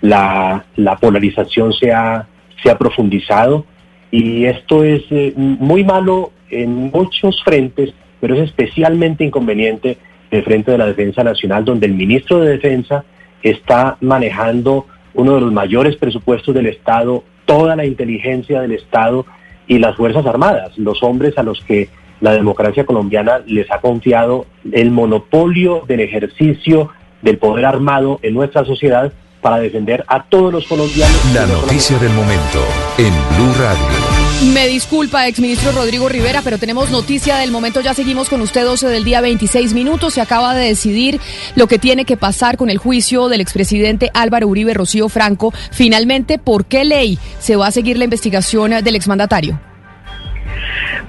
La, polarización se ha, se ha profundizado y esto es eh, muy malo en muchos frentes, pero es especialmente inconveniente en el frente de la defensa nacional, donde el ministro de Defensa está manejando uno de los mayores presupuestos del Estado toda la inteligencia del Estado y las Fuerzas Armadas, los hombres a los que la democracia colombiana les ha confiado el monopolio del ejercicio del poder armado en nuestra sociedad para defender a todos los colombianos. La noticia del momento en Blue Radio. Me disculpa, exministro Rodrigo Rivera, pero tenemos noticia del momento. Ya seguimos con usted 12 del día 26 minutos. Se acaba de decidir lo que tiene que pasar con el juicio del expresidente Álvaro Uribe Rocío Franco. Finalmente, ¿por qué ley se va a seguir la investigación del exmandatario?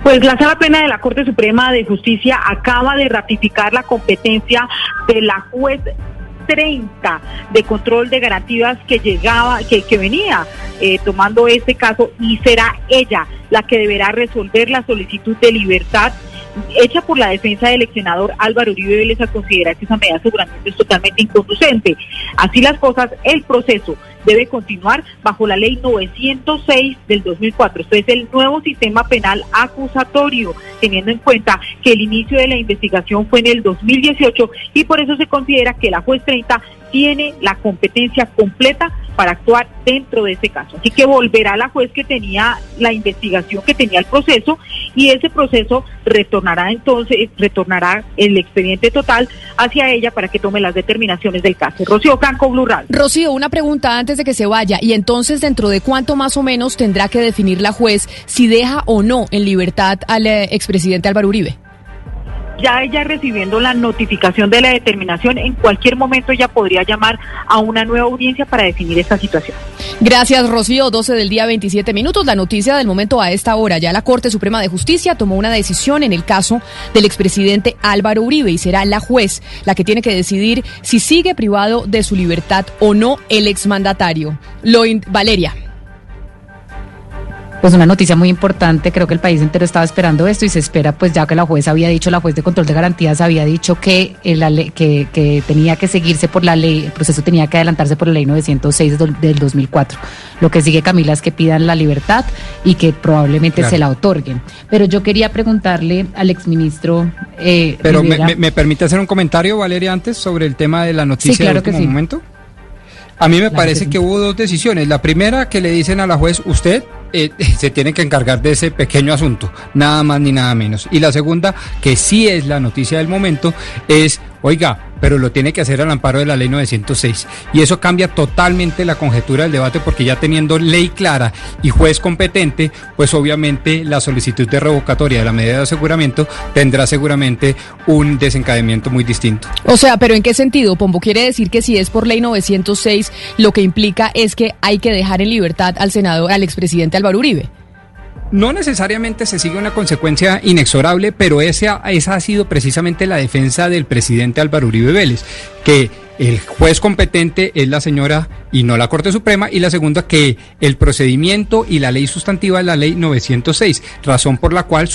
Pues la Sala Plena de la Corte Suprema de Justicia acaba de ratificar la competencia de la juez 30 de control de garantías que llegaba, que, que venía eh, tomando este caso y será ella la que deberá resolver la solicitud de libertad hecha por la defensa del ex Álvaro Uribe Vélez a considerar que esa medida de es totalmente inconducente. Así las cosas, el proceso debe continuar bajo la ley 906 del 2004. Esto es el nuevo sistema penal acusatorio, teniendo en cuenta que el inicio de la investigación fue en el 2018 y por eso se considera que la juez 30 tiene la competencia completa para actuar dentro de ese caso. Así que volverá la juez que tenía la investigación, que tenía el proceso, y ese proceso retornará entonces, retornará el expediente total hacia ella para que tome las determinaciones del caso. Rocío Canco, Blue Rocío, una pregunta antes de que se vaya, y entonces dentro de cuánto más o menos tendrá que definir la juez si deja o no en libertad al eh, expresidente Álvaro Uribe ya ella recibiendo la notificación de la determinación, en cualquier momento ella podría llamar a una nueva audiencia para definir esta situación. Gracias, Rocío. 12 del día, 27 minutos. La noticia del momento a esta hora. Ya la Corte Suprema de Justicia tomó una decisión en el caso del expresidente Álvaro Uribe y será la juez la que tiene que decidir si sigue privado de su libertad o no el exmandatario. Lo Valeria pues una noticia muy importante, creo que el país entero estaba esperando esto y se espera pues ya que la juez había dicho, la juez de control de garantías había dicho que, la que, que, tenía que seguirse por la ley, el proceso tenía que adelantarse por la ley 906 del 2004. Lo que sigue Camila es que pidan la libertad y que probablemente se la otorguen. Pero yo quería preguntarle al exministro... Eh, Pero me, permite hacer un comentario, Valeria, antes sobre el tema de la noticia sí, claro que sí. momento? A mí me parece que hubo dos decisiones. La primera que le dicen a la juez, usted eh, se tiene que encargar de ese pequeño asunto, nada más ni nada menos. Y la segunda, que sí es la noticia del momento, es, oiga, pero lo tiene que hacer al amparo de la ley 906. Y eso cambia totalmente la conjetura del debate porque ya teniendo ley clara y juez competente, pues obviamente la solicitud de revocatoria de la medida de aseguramiento tendrá seguramente un desencadenamiento muy distinto. O sea, pero ¿en qué sentido, Pombo? Quiere decir que si es por ley 906, lo que implica es que hay que dejar en libertad al senador, al expresidente Álvaro Uribe no necesariamente se sigue una consecuencia inexorable, pero esa, esa ha sido precisamente la defensa del presidente Álvaro Uribe Vélez, que el juez competente es la señora y no la Corte Suprema, y la segunda que el procedimiento y la ley sustantiva es la ley 906, razón por la cual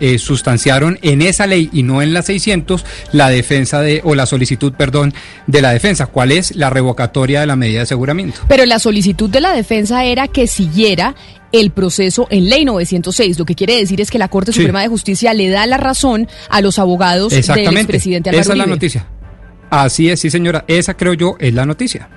eh, sustanciaron en esa ley y no en la 600 la defensa de, o la solicitud, perdón, de la defensa. ¿Cuál es la revocatoria de la medida de aseguramiento? Pero la solicitud de la defensa era que siguiera el proceso en ley 906. Lo que quiere decir es que la Corte Suprema de Justicia le da la razón a los abogados del expresidente Álvaro Esa es la noticia. Así es, sí señora. Esa creo yo es la noticia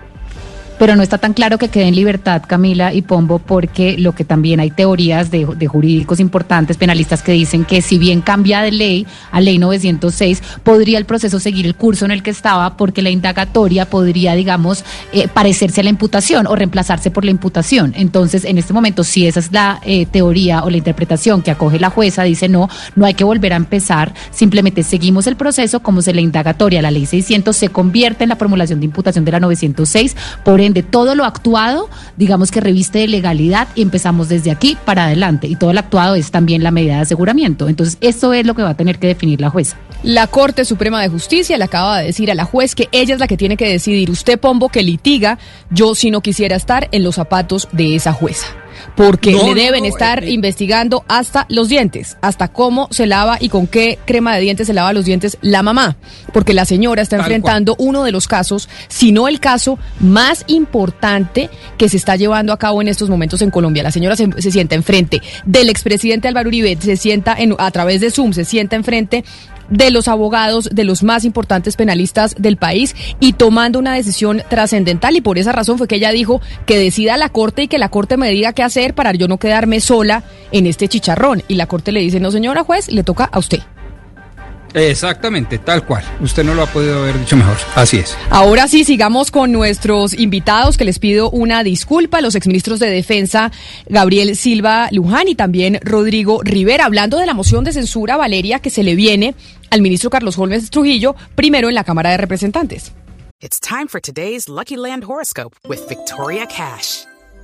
pero no está tan claro que quede en libertad Camila y Pombo porque lo que también hay teorías de, jurídicos importantes, penalistas que dicen que si bien cambia de ley a ley 906, podría el proceso seguir el curso en el que estaba porque la indagatoria podría, digamos, eh, parecerse a la imputación o reemplazarse por la imputación. Entonces, en este momento, si esa es la eh, teoría o la interpretación que acoge la jueza, dice no, no hay que volver a empezar, simplemente seguimos el proceso como si la indagatoria, la ley 600, se convierte en la formulación de imputación de la 906, por de todo lo actuado, digamos que reviste de legalidad y empezamos desde aquí para adelante. Y todo lo actuado es también la medida de aseguramiento. Entonces, esto es lo que va a tener que definir la jueza. La Corte Suprema de Justicia le acaba de decir a la juez que ella es la que tiene que decidir. Usted, Pombo, que litiga, yo si no quisiera estar en los zapatos de esa jueza porque le deben estar eh, investigando hasta los dientes, hasta cómo se lava y con qué crema de dientes se lava los dientes la mamá, porque la señora está enfrentando uno de los casos, si no el caso más importante que se está llevando a cabo en estos momentos en Colombia. La señora se, sienta enfrente del expresidente Álvaro Uribe, se sienta en, a través de Zoom, se sienta enfrente de los abogados de los más importantes penalistas del país y tomando una decisión trascendental y por esa razón fue que ella dijo que decida la Corte y que la Corte me diga qué hacer para yo no quedarme sola en este chicharrón. Y la Corte le dice, no señora juez, le toca a usted. Exactamente, tal cual. Usted no lo ha podido haber dicho mejor. Así es. Ahora sí, sigamos con nuestros invitados, que les pido una disculpa. Los exministros de Defensa, Gabriel Silva Luján y también Rodrigo Rivera, hablando de la moción de censura, Valeria, que se le viene al ministro Carlos Holmes Trujillo, primero en la Cámara de Representantes. It's time for today's Lucky Land horoscope with Victoria Cash.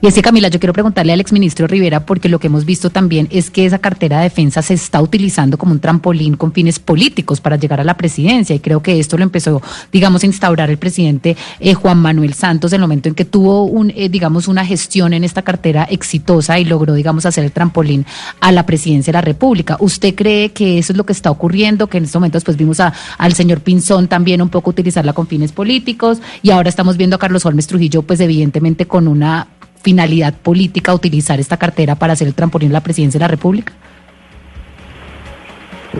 Y es que Camila, yo quiero preguntarle al exministro Rivera, porque lo que hemos visto también es que esa cartera de defensa se está utilizando como un trampolín con fines políticos para llegar a la presidencia. Y creo que esto lo empezó, digamos, a instaurar el presidente eh, Juan Manuel Santos en el momento en que tuvo, un, eh, digamos, una gestión en esta cartera exitosa y logró, digamos, hacer el trampolín a la presidencia de la República. ¿Usted cree que eso es lo que está ocurriendo? Que en estos momentos, pues vimos a, al señor Pinzón también un poco utilizarla con fines políticos y ahora estamos viendo a Carlos Holmes Trujillo, pues evidentemente con una finalidad política utilizar esta cartera para hacer el trampolín a la presidencia de la República?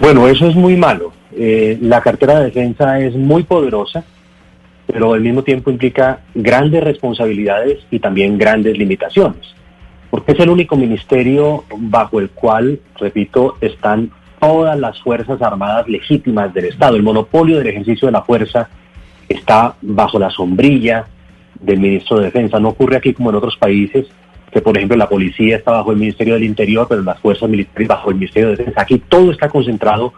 Bueno, eso es muy malo. Eh, la cartera de defensa es muy poderosa, pero al mismo tiempo implica grandes responsabilidades y también grandes limitaciones, porque es el único ministerio bajo el cual, repito, están todas las Fuerzas Armadas legítimas del Estado. El monopolio del ejercicio de la fuerza está bajo la sombrilla del ministro de Defensa. No ocurre aquí como en otros países, que por ejemplo la policía está bajo el Ministerio del Interior, pero las fuerzas militares bajo el Ministerio de Defensa. Aquí todo está concentrado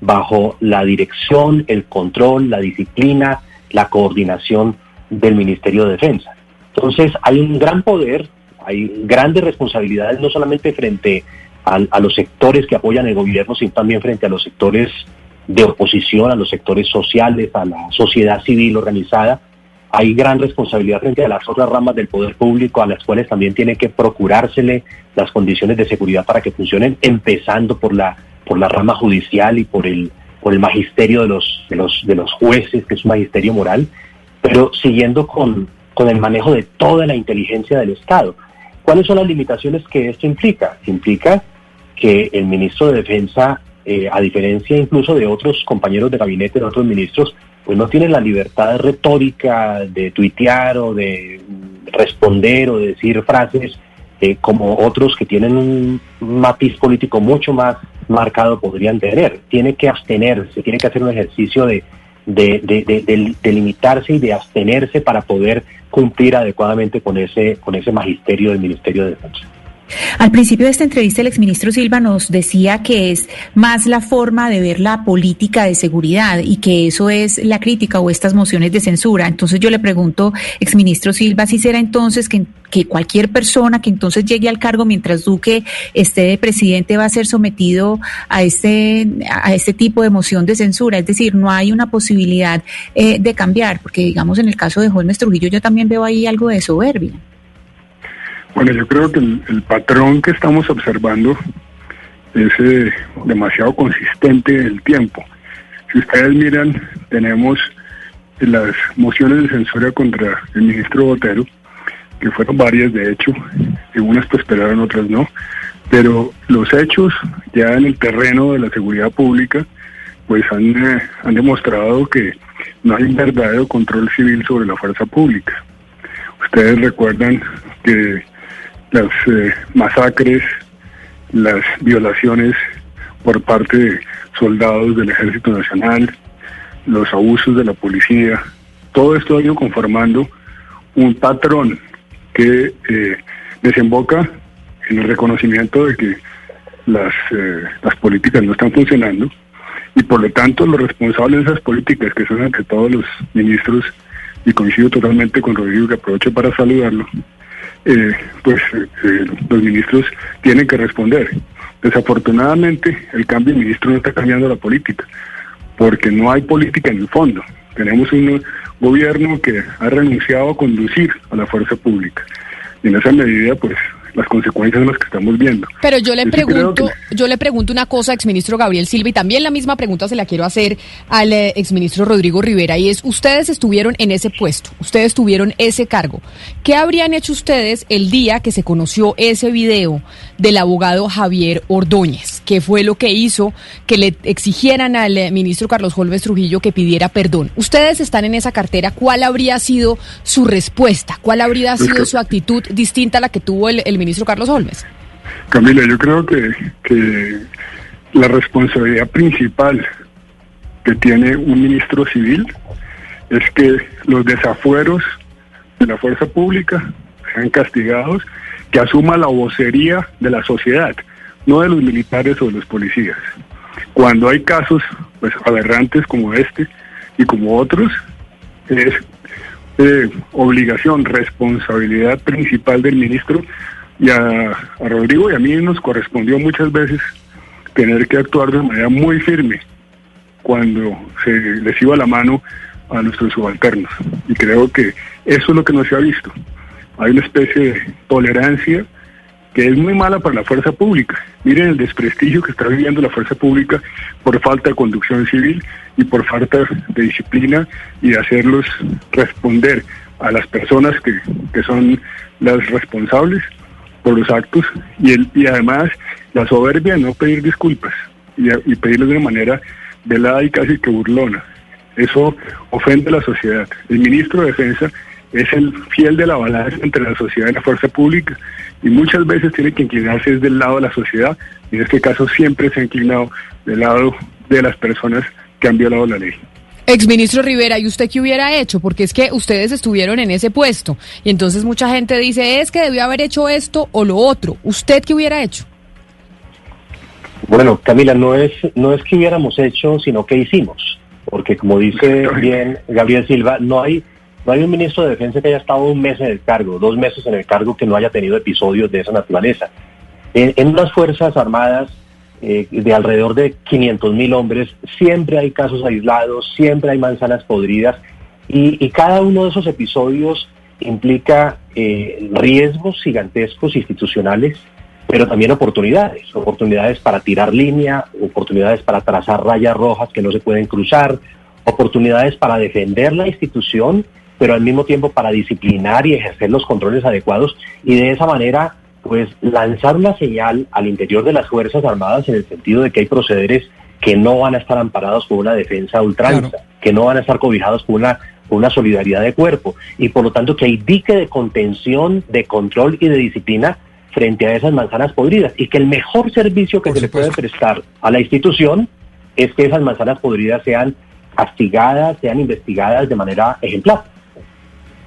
bajo la dirección, el control, la disciplina, la coordinación del Ministerio de Defensa. Entonces hay un gran poder, hay grandes responsabilidades, no solamente frente a, a los sectores que apoyan el gobierno, sino también frente a los sectores de oposición, a los sectores sociales, a la sociedad civil organizada, hay gran responsabilidad frente a las otras ramas del poder público a las cuales también tiene que procurársele las condiciones de seguridad para que funcionen, empezando por la por la rama judicial y por el por el magisterio de los de los de los jueces, que es un magisterio moral, pero siguiendo con con el manejo de toda la inteligencia del Estado. ¿Cuáles son las limitaciones que esto implica? Implica que el ministro de Defensa, eh, a diferencia incluso de otros compañeros de gabinete, de otros ministros, pues no tiene la libertad retórica de tuitear o de responder o de decir frases eh, como otros que tienen un matiz político mucho más marcado podrían tener. Tiene que abstenerse, tiene que hacer un ejercicio de, de, de, limitarse y de abstenerse para poder cumplir adecuadamente con ese, con ese magisterio del Ministerio de Defensa. Al principio de esta entrevista, el exministro Silva nos decía que es más la forma de ver la política de seguridad y que eso es la crítica o estas mociones de censura. Entonces yo le pregunto, exministro Silva, si será entonces que, cualquier persona que entonces llegue al cargo mientras Duque esté de presidente va a ser sometido a este, a este tipo de moción de censura. Es decir, no hay una posibilidad eh, de cambiar, porque digamos en el caso de Holmes Trujillo yo también veo ahí algo de soberbia. Bueno, yo creo que el, patrón que estamos observando es eh, demasiado consistente en el tiempo. Si ustedes miran, tenemos las mociones de censura contra el ministro Botero, que fueron varias de hecho, algunas prosperaron, otras no, pero los hechos ya en el terreno de la seguridad pública pues han, eh, han demostrado que no hay un verdadero control civil sobre la fuerza pública. Ustedes recuerdan que las eh, masacres, las violaciones por parte de soldados del Ejército Nacional, los abusos de la policía, todo esto ha ido conformando un patrón que eh, desemboca en el reconocimiento de que las, eh, las políticas no están funcionando y por lo tanto los responsables de esas políticas, que son ante todos los ministros, y coincido totalmente con Rodrigo que aprovecho para saludarlo, eh, pues eh, los ministros tienen que responder. Desafortunadamente, el cambio de ministro no está cambiando la política, porque no hay política en el fondo. Tenemos un gobierno que ha renunciado a conducir a la fuerza pública. Y en esa medida, pues las consecuencias de las que estamos viendo. Pero yo le pregunto, yo le pregunto una cosa, exministro Gabriel Silva, y también la misma pregunta se la quiero hacer al eh, exministro Rodrigo Rivera, y es, ustedes estuvieron en ese puesto, ustedes tuvieron ese cargo. ¿Qué habrían hecho ustedes el día que se conoció ese video del abogado Javier Ordóñez? ¿Qué fue lo que hizo que le exigieran al eh, ministro Carlos Holmes Trujillo que pidiera perdón? Ustedes están en esa cartera, ¿cuál habría sido su respuesta? ¿Cuál habría sido su actitud distinta a la que tuvo el, el ministro? Ministro Carlos Holmes? Camila, yo creo que, la responsabilidad principal que tiene un ministro civil es que los desafueros de la fuerza pública sean castigados, que asuma la vocería de la sociedad, no de los militares o de los policías. Cuando hay casos pues aberrantes como este y como otros, es eh, obligación, responsabilidad principal del ministro y a, Rodrigo y a mí nos correspondió muchas veces tener que actuar de manera muy firme cuando se les iba la mano a nuestros subalternos. Y creo que eso es lo que no se ha visto. Hay una especie de tolerancia que es muy mala para la fuerza pública. Miren el desprestigio que está viviendo la fuerza pública por falta de conducción civil y por falta de disciplina y de hacerlos responder a las personas que, que son las responsables por los actos y, el, y además la soberbia de no pedir disculpas y, y pedirles de manera velada y casi que burlona. Eso ofende a la sociedad. El ministro de Defensa es el fiel de la balanza entre la sociedad y la fuerza pública y muchas veces tiene que inclinarse del lado de la sociedad y en este caso siempre se ha inclinado del lado de las personas que han violado la ley. Exministro Rivera, ¿y usted qué hubiera hecho? Porque es que ustedes estuvieron en ese puesto y entonces mucha gente dice, es que debió haber hecho esto o lo otro. ¿Usted qué hubiera hecho? Bueno, Camila, no es, no es que hubiéramos hecho, sino que hicimos. Porque como dice bien Gabriel Silva, no hay, no hay un ministro de Defensa que haya estado un mes en el cargo, dos meses en el cargo, que no haya tenido episodios de esa naturaleza. En, en unas Fuerzas Armadas eh, de alrededor de 500 mil hombres, siempre hay casos aislados, siempre hay manzanas podridas y, cada uno de esos episodios implica eh, riesgos gigantescos institucionales, pero también oportunidades, oportunidades para tirar línea, oportunidades para trazar rayas rojas que no se pueden cruzar, oportunidades para defender la institución pero al mismo tiempo para disciplinar y ejercer los controles adecuados y de esa manera pues lanzar una señal al interior de las Fuerzas Armadas en el sentido de que hay procederes que no van a estar amparados por una defensa ultranza, que no van a estar cobijados por una, una solidaridad de cuerpo. Y por lo tanto que hay dique de contención, de control y de disciplina frente a esas manzanas podridas. Y que el mejor servicio que se le puede prestar a la institución es que esas manzanas podridas sean castigadas, sean investigadas de manera ejemplar.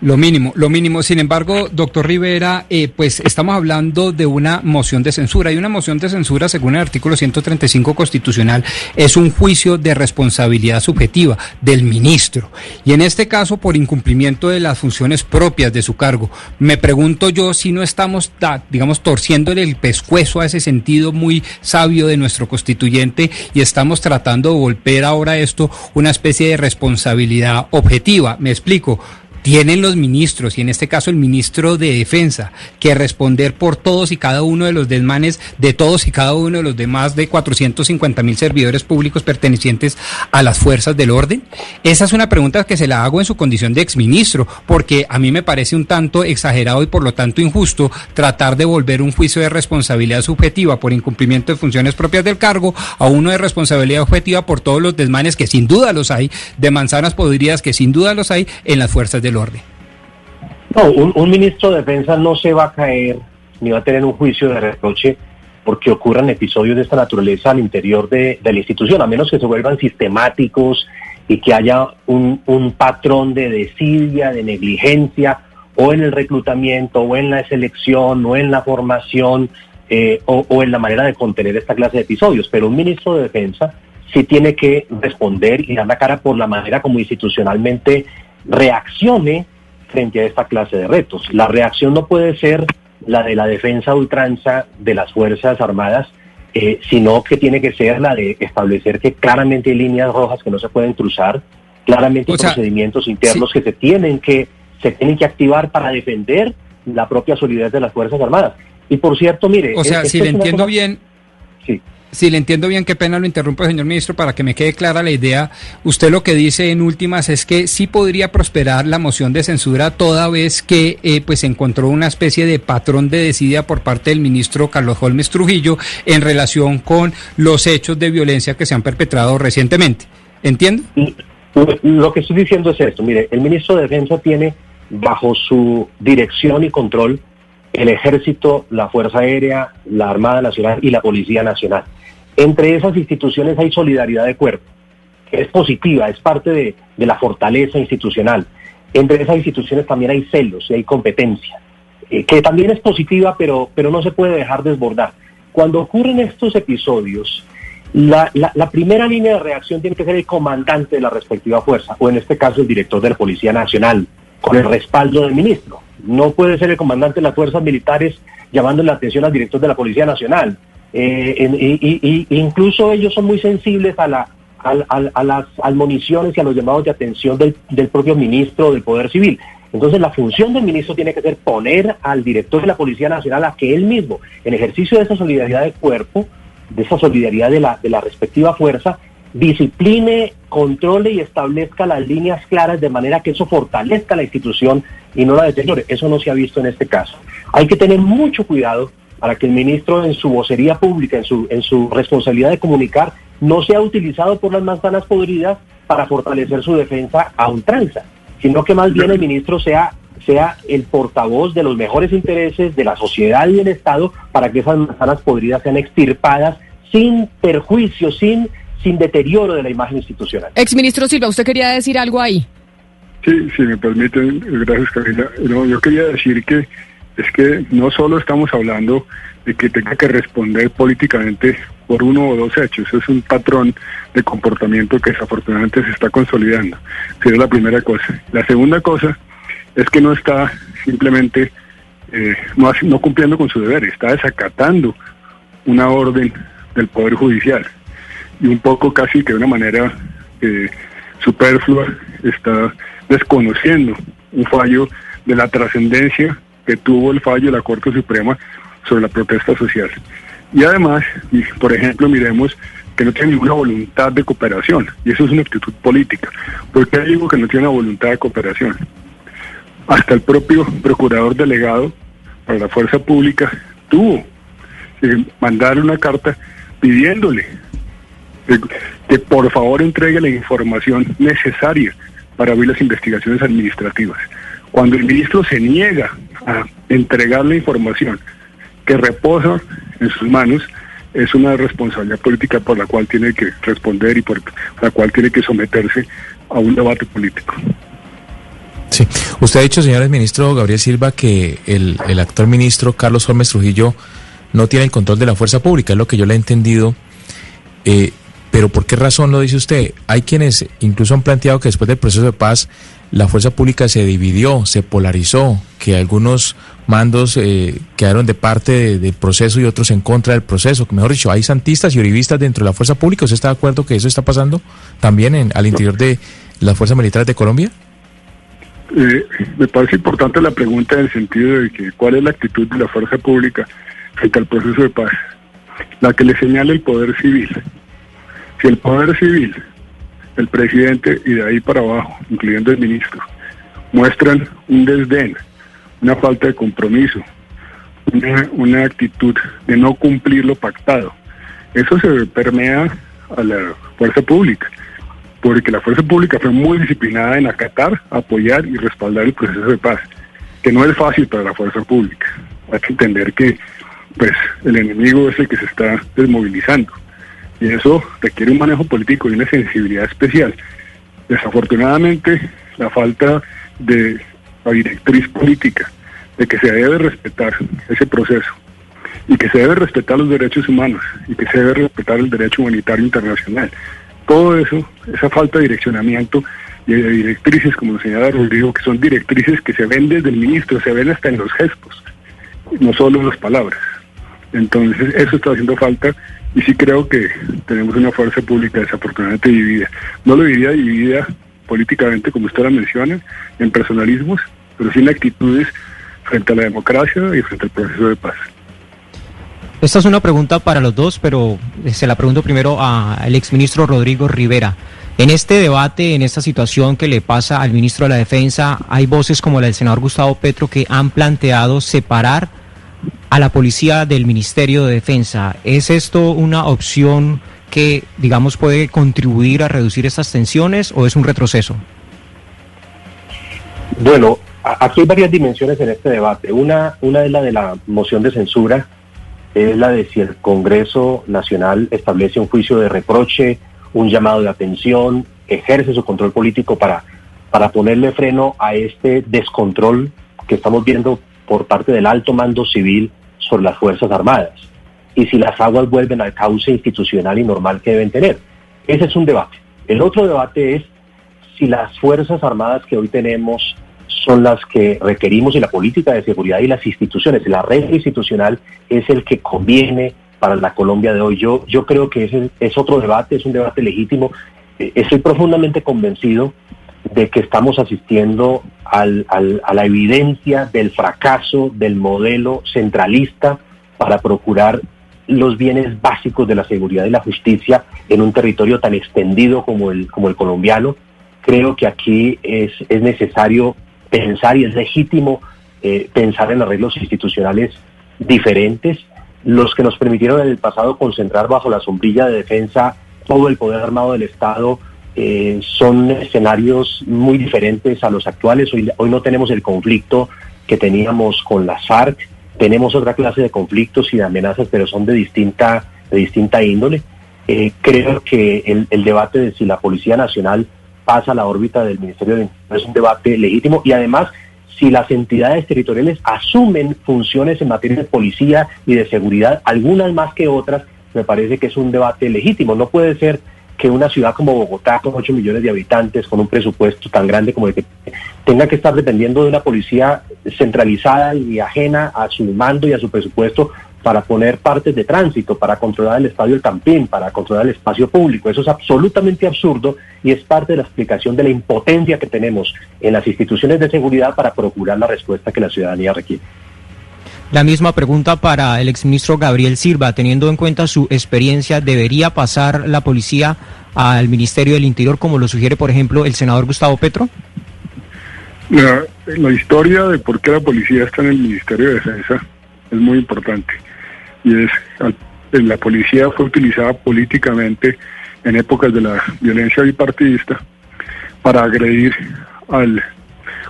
Lo mínimo, lo mínimo. Sin embargo, doctor Rivera, eh, pues estamos hablando de una moción de censura y una moción de censura, según el artículo 135 constitucional, es un juicio de responsabilidad subjetiva del ministro. Y en este caso, por incumplimiento de las funciones propias de su cargo. Me pregunto yo si no estamos, digamos, torciéndole el pescuezo a ese sentido muy sabio de nuestro constituyente y estamos tratando de volver ahora esto una especie de responsabilidad objetiva. Me explico tienen los ministros, y en este caso el ministro de Defensa, que responder por todos y cada uno de los desmanes de todos y cada uno de los demás de 450 mil servidores públicos pertenecientes a las fuerzas del orden? Esa es una pregunta que se la hago en su condición de exministro, porque a mí me parece un tanto exagerado y por lo tanto injusto tratar de volver un juicio de responsabilidad subjetiva por incumplimiento de funciones propias del cargo a uno de responsabilidad objetiva por todos los desmanes que sin duda los hay, de manzanas podridas que sin duda los hay en las fuerzas del orden. No, un, ministro de Defensa no se va a caer ni va a tener un juicio de reproche porque ocurran episodios de esta naturaleza al interior de, la institución, a menos que se vuelvan sistemáticos y que haya un, patrón de desidia, de negligencia, o en el reclutamiento, o en la selección, o en la formación, eh, o, o, en la manera de contener esta clase de episodios. Pero un ministro de Defensa sí tiene que responder y dar la cara por la manera como institucionalmente reaccione frente a esta clase de retos. La reacción no puede ser la de la defensa ultranza de las Fuerzas Armadas, eh, sino que tiene que ser la de establecer que claramente hay líneas rojas que no se pueden cruzar, claramente hay procedimientos internos que se tienen que se tienen que activar para defender la propia solidaridad de las Fuerzas Armadas. Y por cierto, mire... O sea, si le entiendo bien... Sí. Si le entiendo bien, qué pena lo interrumpo, señor ministro, para que me quede clara la idea. Usted lo que dice en últimas es que sí podría prosperar la moción de censura toda vez que eh, pues encontró una especie de patrón de desidia por parte del ministro Carlos Holmes Trujillo en relación con los hechos de violencia que se han perpetrado recientemente. ¿Entiende? Lo que estoy diciendo es esto. Mire, el ministro de Defensa tiene bajo su dirección y control el Ejército, la Fuerza Aérea, la Armada Nacional y la Policía Nacional. Entre esas instituciones hay solidaridad de cuerpo, que es positiva, es parte de, la fortaleza institucional. Entre esas instituciones también hay celos y hay competencia, eh, que también es positiva, pero, pero no se puede dejar desbordar. Cuando ocurren estos episodios, la, la, primera línea de reacción tiene que ser el comandante de la respectiva fuerza, o en este caso el director de la Policía Nacional, con el respaldo del ministro. No puede ser el comandante de las fuerzas militares llamando la atención al director de la Policía Nacional. Eh, y, incluso ellos son muy sensibles a, la, a, las admoniciones y a los llamados de atención del, propio ministro del Poder Civil. Entonces la función del ministro tiene que ser poner al director de la Policía Nacional a que él mismo, en ejercicio de esa solidaridad de cuerpo, de esa solidaridad de la, de la respectiva fuerza, discipline, controle y establezca las líneas claras de manera que eso fortalezca la institución y no la deteriore. Eso no se ha visto en este caso. Hay que tener mucho cuidado para que el ministro en su vocería pública, en su, en su responsabilidad de comunicar, no sea utilizado por las manzanas podridas para fortalecer su defensa a ultranza, sino que más bien el ministro sea, sea el portavoz de los mejores intereses de la sociedad y del Estado para que esas manzanas podridas sean extirpadas sin perjuicio, sin, sin deterioro de la imagen institucional. Exministro Silva, ¿usted quería decir algo ahí? Sí, si me permiten, gracias Camila. No, yo quería decir que es que no solo estamos hablando de que tenga que responder políticamente por uno o dos hechos, eso es un patrón de comportamiento que desafortunadamente se está consolidando. Esa es la primera cosa. La segunda cosa es que no está simplemente eh, no, no cumpliendo con su deber, está desacatando una orden del Poder Judicial y un poco casi que de una manera eh, superflua está desconociendo un fallo de la trascendencia que tuvo el fallo de la Corte Suprema sobre la protesta social. Y además, por ejemplo, miremos que no tiene ninguna voluntad de cooperación, y eso es una actitud política. ¿Por qué digo que no tiene una voluntad de cooperación? hasta el propio procurador delegado para la fuerza pública tuvo que mandar una carta pidiéndole que, por favor entregue la información necesaria para abrir las investigaciones administrativas. Cuando el ministro se niega a entregar la información que reposa en sus manos, es una responsabilidad política por la cual tiene que responder y por la cual tiene que someterse a un debate político. Sí, usted ha dicho, señores ministro Gabriel Silva, que el, el actual ministro Carlos Holmes Trujillo no tiene el control de la fuerza pública, es lo que yo le he entendido. Eh, pero ¿por qué razón lo dice usted? Hay quienes incluso han planteado que después del proceso de paz la fuerza pública se dividió, se polarizó, que algunos mandos eh, quedaron de parte del proceso y otros en contra del proceso. Mejor dicho, hay santistas y uribistas dentro de la fuerza pública. ¿Usted está de acuerdo que eso está pasando también en, al interior de las fuerzas militares de Colombia? Eh, me parece importante la pregunta en el sentido de que cuál es la actitud de la fuerza pública frente al proceso de paz. La que le señala el poder civil. Si el poder civil, el presidente y de ahí para abajo, incluyendo el ministro, muestran un desdén, una falta de compromiso, una, una actitud de no cumplir lo pactado, eso se permea a la fuerza pública porque la fuerza pública fue muy disciplinada en acatar, apoyar y respaldar el proceso de paz, que no es fácil para la fuerza pública. Hay que entender que pues el enemigo es el que se está desmovilizando y eso requiere un manejo político y una sensibilidad especial. Desafortunadamente, la falta de la directriz política de que se debe respetar ese proceso y que se debe respetar los derechos humanos y que se debe respetar el derecho humanitario internacional todo eso, esa falta de direccionamiento y de directrices, como señala Rodrigo, que son directrices que se ven desde el ministro, se ven hasta en los gestos, no solo en las palabras. Entonces, eso está haciendo falta y sí creo que tenemos una fuerza pública desafortunadamente dividida. No lo diría dividida políticamente, como usted la menciona, en personalismos, pero sí en actitudes frente a la democracia y frente al proceso de paz. Esta es una pregunta para los dos, pero se la pregunto primero al exministro Rodrigo Rivera. En este debate, en esta situación que le pasa al ministro de la Defensa, hay voces como la del senador Gustavo Petro que han planteado separar a la policía del Ministerio de Defensa. ¿Es esto una opción que, digamos, puede contribuir a reducir estas tensiones o es un retroceso? Bueno, aquí hay varias dimensiones en este debate. Una, una es la de la moción de censura es la de si el Congreso Nacional establece un juicio de reproche, un llamado de atención, ejerce su control político para, para ponerle freno a este descontrol que estamos viendo por parte del alto mando civil sobre las Fuerzas Armadas. Y si las aguas vuelven al cauce institucional y normal que deben tener. Ese es un debate. El otro debate es si las Fuerzas Armadas que hoy tenemos son las que requerimos y la política de seguridad y las instituciones, la red institucional es el que conviene para la Colombia de hoy. Yo, yo creo que ese es otro debate, es un debate legítimo. Eh, estoy profundamente convencido de que estamos asistiendo al, a la evidencia del fracaso del modelo centralista para procurar los bienes básicos de la seguridad y la justicia en un territorio tan extendido como el, como el colombiano. Creo que aquí es, es necesario pensar y es legítimo eh, pensar en arreglos institucionales diferentes, los que nos permitieron en el pasado concentrar bajo la sombrilla de defensa todo el poder armado del Estado. Eh, son escenarios muy diferentes a los actuales. Hoy, hoy no tenemos el conflicto que teníamos con las FARC, tenemos otra clase de conflictos y de amenazas, pero son de distinta, de distinta índole. Eh, creo que el, el, debate de si la Policía Nacional pasa a la órbita del Ministerio de Interior es un debate legítimo y además si las entidades territoriales asumen funciones en materia de policía y de seguridad, algunas más que otras, me parece que es un debate legítimo. No puede ser que una ciudad como Bogotá, con 8 millones de habitantes, con un presupuesto tan grande como el que tenga que estar dependiendo de una policía centralizada y ajena a su mando y a su presupuesto para poner partes de tránsito, para controlar el estadio del Campín, para controlar el espacio público. Eso es absolutamente absurdo y es parte de la explicación de la impotencia que tenemos en las instituciones de seguridad para procurar la respuesta que la ciudadanía requiere. La misma pregunta para el exministro Gabriel Silva, teniendo en cuenta su experiencia, ¿debería pasar la policía al Ministerio del Interior como lo sugiere, por ejemplo, el senador Gustavo Petro? La, historia de por qué la policía está en el Ministerio de Defensa es muy importante. Y es, la policía fue utilizada políticamente en épocas de la violencia bipartidista para agredir al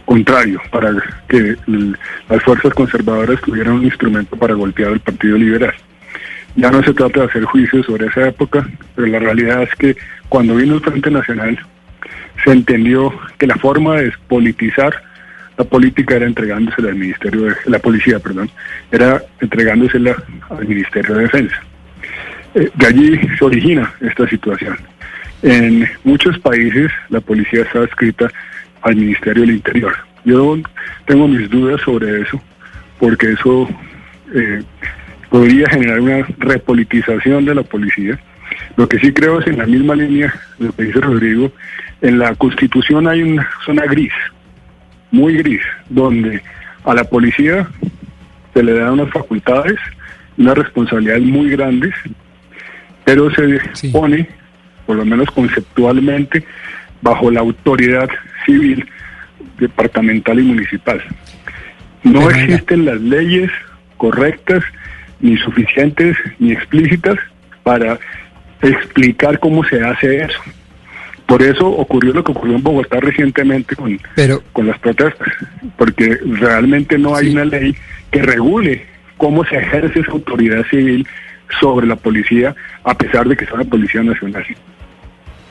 contrario, para que las fuerzas conservadoras tuvieran un instrumento para golpear al Partido Liberal. Ya no se trata de hacer juicios sobre esa época, pero la realidad es que cuando vino el Frente Nacional se entendió que la forma de despolitizar la política era entregándosela al Ministerio de la Policía, perdón, era entregándosela al Ministerio de Defensa. Eh, de allí se origina esta situación. En muchos países la policía está adscrita al Ministerio del Interior. Yo tengo mis dudas sobre eso, porque eso eh, podría generar una repolitización de la policía. Lo que sí creo es en la misma línea de lo que dice Rodrigo, en la Constitución hay una zona gris, muy gris, donde a la policía se le dan unas facultades, unas responsabilidades muy grandes, pero se pone, por lo menos conceptualmente, bajo la autoridad civil, departamental y municipal. No existen las leyes correctas, ni suficientes, ni explícitas para explicar cómo se hace eso. Por eso ocurrió lo que ocurrió en Bogotá recientemente con, con las protestas, porque realmente no hay una ley que regule cómo se ejerce esa autoridad civil sobre la policía, a pesar de que sea una policía nacional.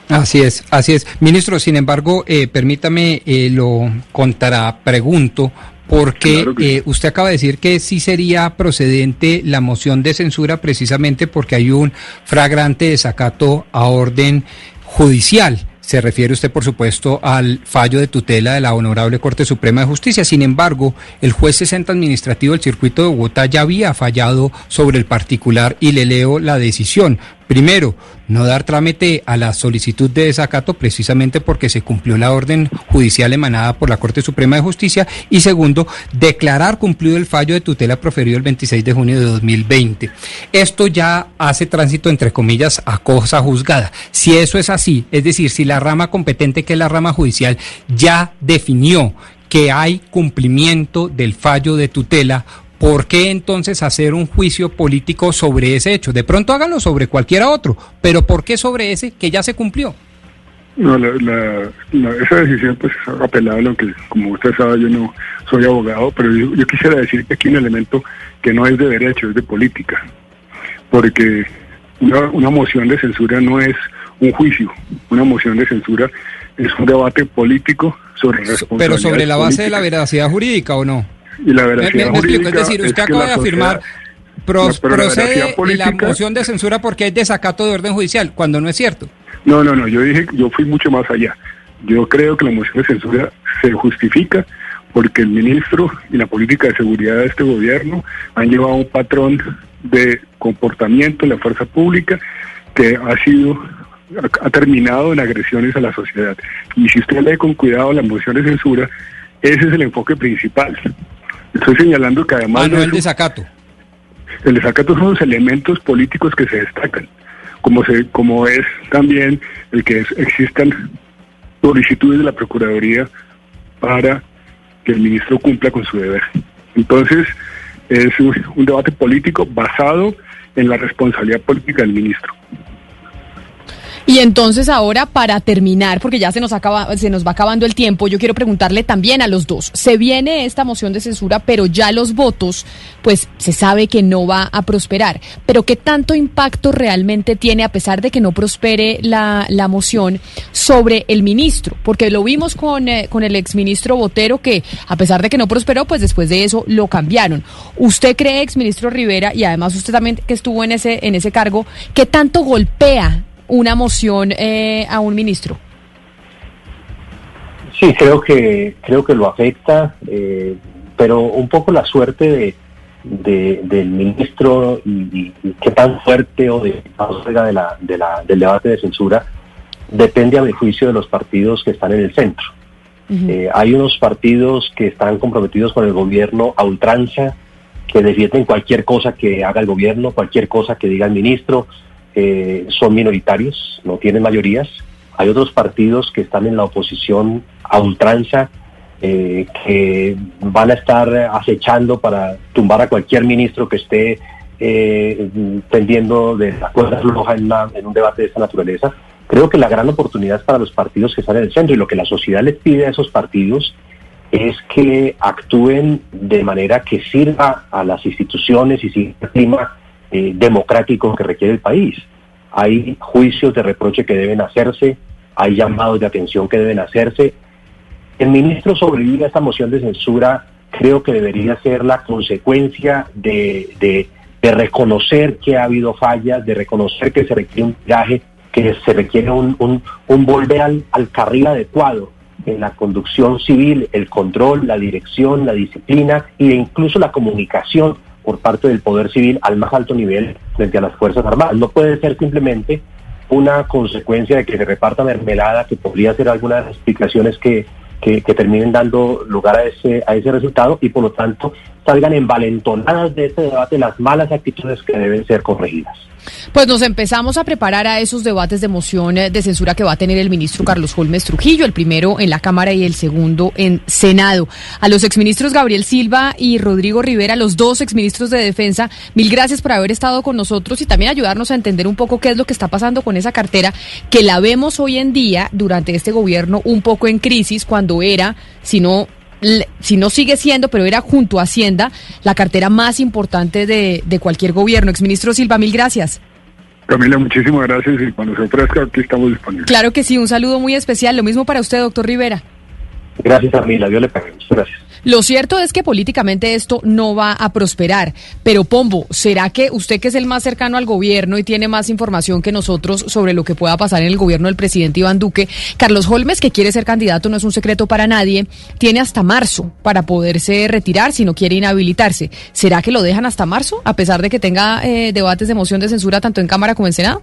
Así es, así es. Ministro, sin embargo, eh, permítame eh, lo contrapregunto, porque eh, usted acaba de decir que sí sería procedente la moción de censura precisamente porque hay un fragrante desacato a orden judicial. Se refiere usted, por supuesto, al fallo de tutela de la Honorable Corte Suprema de Justicia. Sin embargo, el juez 60 administrativo del circuito de Bogotá ya había fallado sobre el particular y le leo la decisión. Primero, no dar trámite a la solicitud de desacato precisamente porque se cumplió la orden judicial emanada por la Corte Suprema de Justicia. Y segundo, declarar cumplido el fallo de tutela proferido el 26 de junio de 2020. Esto ya hace tránsito, entre comillas, a cosa juzgada. Si eso es así, es decir, si la rama competente, que es la rama judicial, ya definió que hay cumplimiento del fallo de tutela, ¿por qué entonces hacer un juicio político sobre ese hecho? De pronto háganlo sobre cualquiera otro, pero ¿por qué sobre ese que ya se cumplió? No, la, esa decisión pues es apelable, aunque como usted sabe yo no soy abogado, pero yo, quisiera decir que aquí hay un elemento que no es de derecho, es de política, porque una, una moción de censura no es un juicio, una moción de censura es un debate político sobre Pero sobre la base de la veracidad jurídica o no? Y la veracidad me, es decir, usted acaba de afirmar procede la, moción de censura porque hay desacato de orden judicial, cuando no es cierto. No, no, no, yo dije, yo fui mucho más allá. Yo creo que la moción de censura se justifica porque el ministro y la política de seguridad de este gobierno han llevado un patrón de comportamiento en la fuerza pública que ha sido ha terminado en agresiones a la sociedad. Y si usted lee con cuidado la moción de censura, ese es el enfoque principal. Estoy señalando que además... Ah, no el desacato. El desacato son los elementos políticos que se destacan, como, se, como es también el que existan solicitudes de la Procuraduría para que el ministro cumpla con su deber. Entonces, es un debate político basado en la responsabilidad política del ministro. Y entonces ahora para terminar, porque ya se nos acaba, se nos va acabando el tiempo, yo quiero preguntarle también a los dos. Se viene esta moción de censura, pero ya los votos, pues se sabe que no va a prosperar. Pero qué tanto impacto realmente tiene, a pesar de que no prospere la, la moción, sobre el ministro, porque lo vimos con, eh, con el exministro Botero, que a pesar de que no prosperó, pues después de eso lo cambiaron. ¿Usted cree, exministro Rivera, y además usted también que estuvo en ese, en ese cargo, qué tanto golpea una moción eh, a un ministro? Sí, creo que creo que lo afecta, eh, pero un poco la suerte de, del ministro y, qué tan fuerte o de, de la, de la, del debate de censura depende a mi juicio de los partidos que están en el centro. Eh, hay unos partidos que están comprometidos con el gobierno a ultranza, que defienden cualquier cosa que haga el gobierno, cualquier cosa que diga el ministro, eh, son minoritarios, no tienen mayorías. Hay otros partidos que están en la oposición a ultranza eh, que van a estar acechando para tumbar a cualquier ministro que esté eh, de la cuerda floja en, en un debate de esta naturaleza. Creo que la gran oportunidad para los partidos que están en el centro y lo que la sociedad les pide a esos partidos es que actúen de manera que sirva a las instituciones y sirva el clima eh, democrático que requiere el país. Hay juicios de reproche que deben hacerse, hay llamados de atención que deben hacerse. El ministro sobrevive a esta moción de censura creo que debería ser la consecuencia de, de, reconocer que ha habido fallas, de reconocer que se requiere un viaje, que se requiere un, un, un volver al, al carril adecuado en la conducción civil, el control, la dirección, la disciplina e incluso la comunicación por parte del Poder Civil al más alto nivel frente a las Fuerzas Armadas. No puede ser simplemente una consecuencia de que se reparta mermelada, que podría ser algunas explicaciones que, que, que, terminen dando lugar a ese, a ese resultado y por lo tanto salgan envalentonadas de este debate las malas actitudes que deben ser corregidas. Pues nos empezamos a preparar a esos debates de moción eh, de censura que va a tener el ministro Carlos Holmes Trujillo, el primero en la Cámara y el segundo en Senado. A los exministros Gabriel Silva y Rodrigo Rivera, los dos exministros de Defensa, mil gracias por haber estado con nosotros y también ayudarnos a entender un poco qué es lo que está pasando con esa cartera que la vemos hoy en día durante este gobierno un poco en crisis cuando era, si no si no sigue siendo, pero era junto a Hacienda, la cartera más importante de, de cualquier gobierno. Exministro Silva, mil gracias. Camila, muchísimas gracias y cuando se ofrezca aquí estamos disponibles. Claro que sí, un saludo muy especial. Lo mismo para usted, doctor Rivera. Gracias, Camila. Dios le pague. Gracias. Lo cierto es que políticamente esto no va a prosperar. Pero Pombo, ¿será que usted que es el más cercano al gobierno y tiene más información que nosotros sobre lo que pueda pasar en el gobierno del presidente Iván Duque, Carlos Holmes, que quiere ser candidato, no es un secreto para nadie, tiene hasta marzo para poderse retirar si no quiere inhabilitarse. ¿Será que lo dejan hasta marzo, a pesar de que tenga eh, debates de moción de censura tanto en Cámara como en Senado?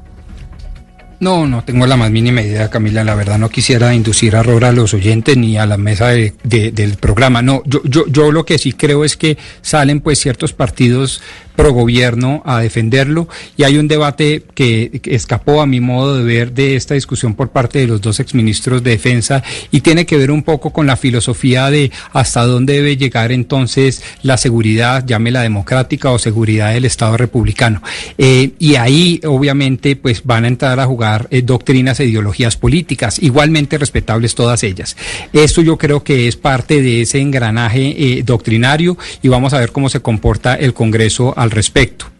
No, no tengo la más mínima idea, Camila. La verdad no quisiera inducir error a los oyentes ni a la mesa de, del programa. No, yo, yo, yo lo que sí creo es que salen pues ciertos partidos pro gobierno a defenderlo y hay un debate que, escapó a mi modo de ver de esta discusión por parte de los dos exministros de defensa y tiene que ver un poco con la filosofía de hasta dónde debe llegar entonces la seguridad, llámela democrática o seguridad del Estado republicano. Eh, y ahí obviamente pues van a entrar a jugar eh, doctrinas e ideologías políticas, igualmente respetables todas ellas. Esto yo creo que es parte de ese engranaje eh, doctrinario y vamos a ver cómo se comporta el Congreso al respecto.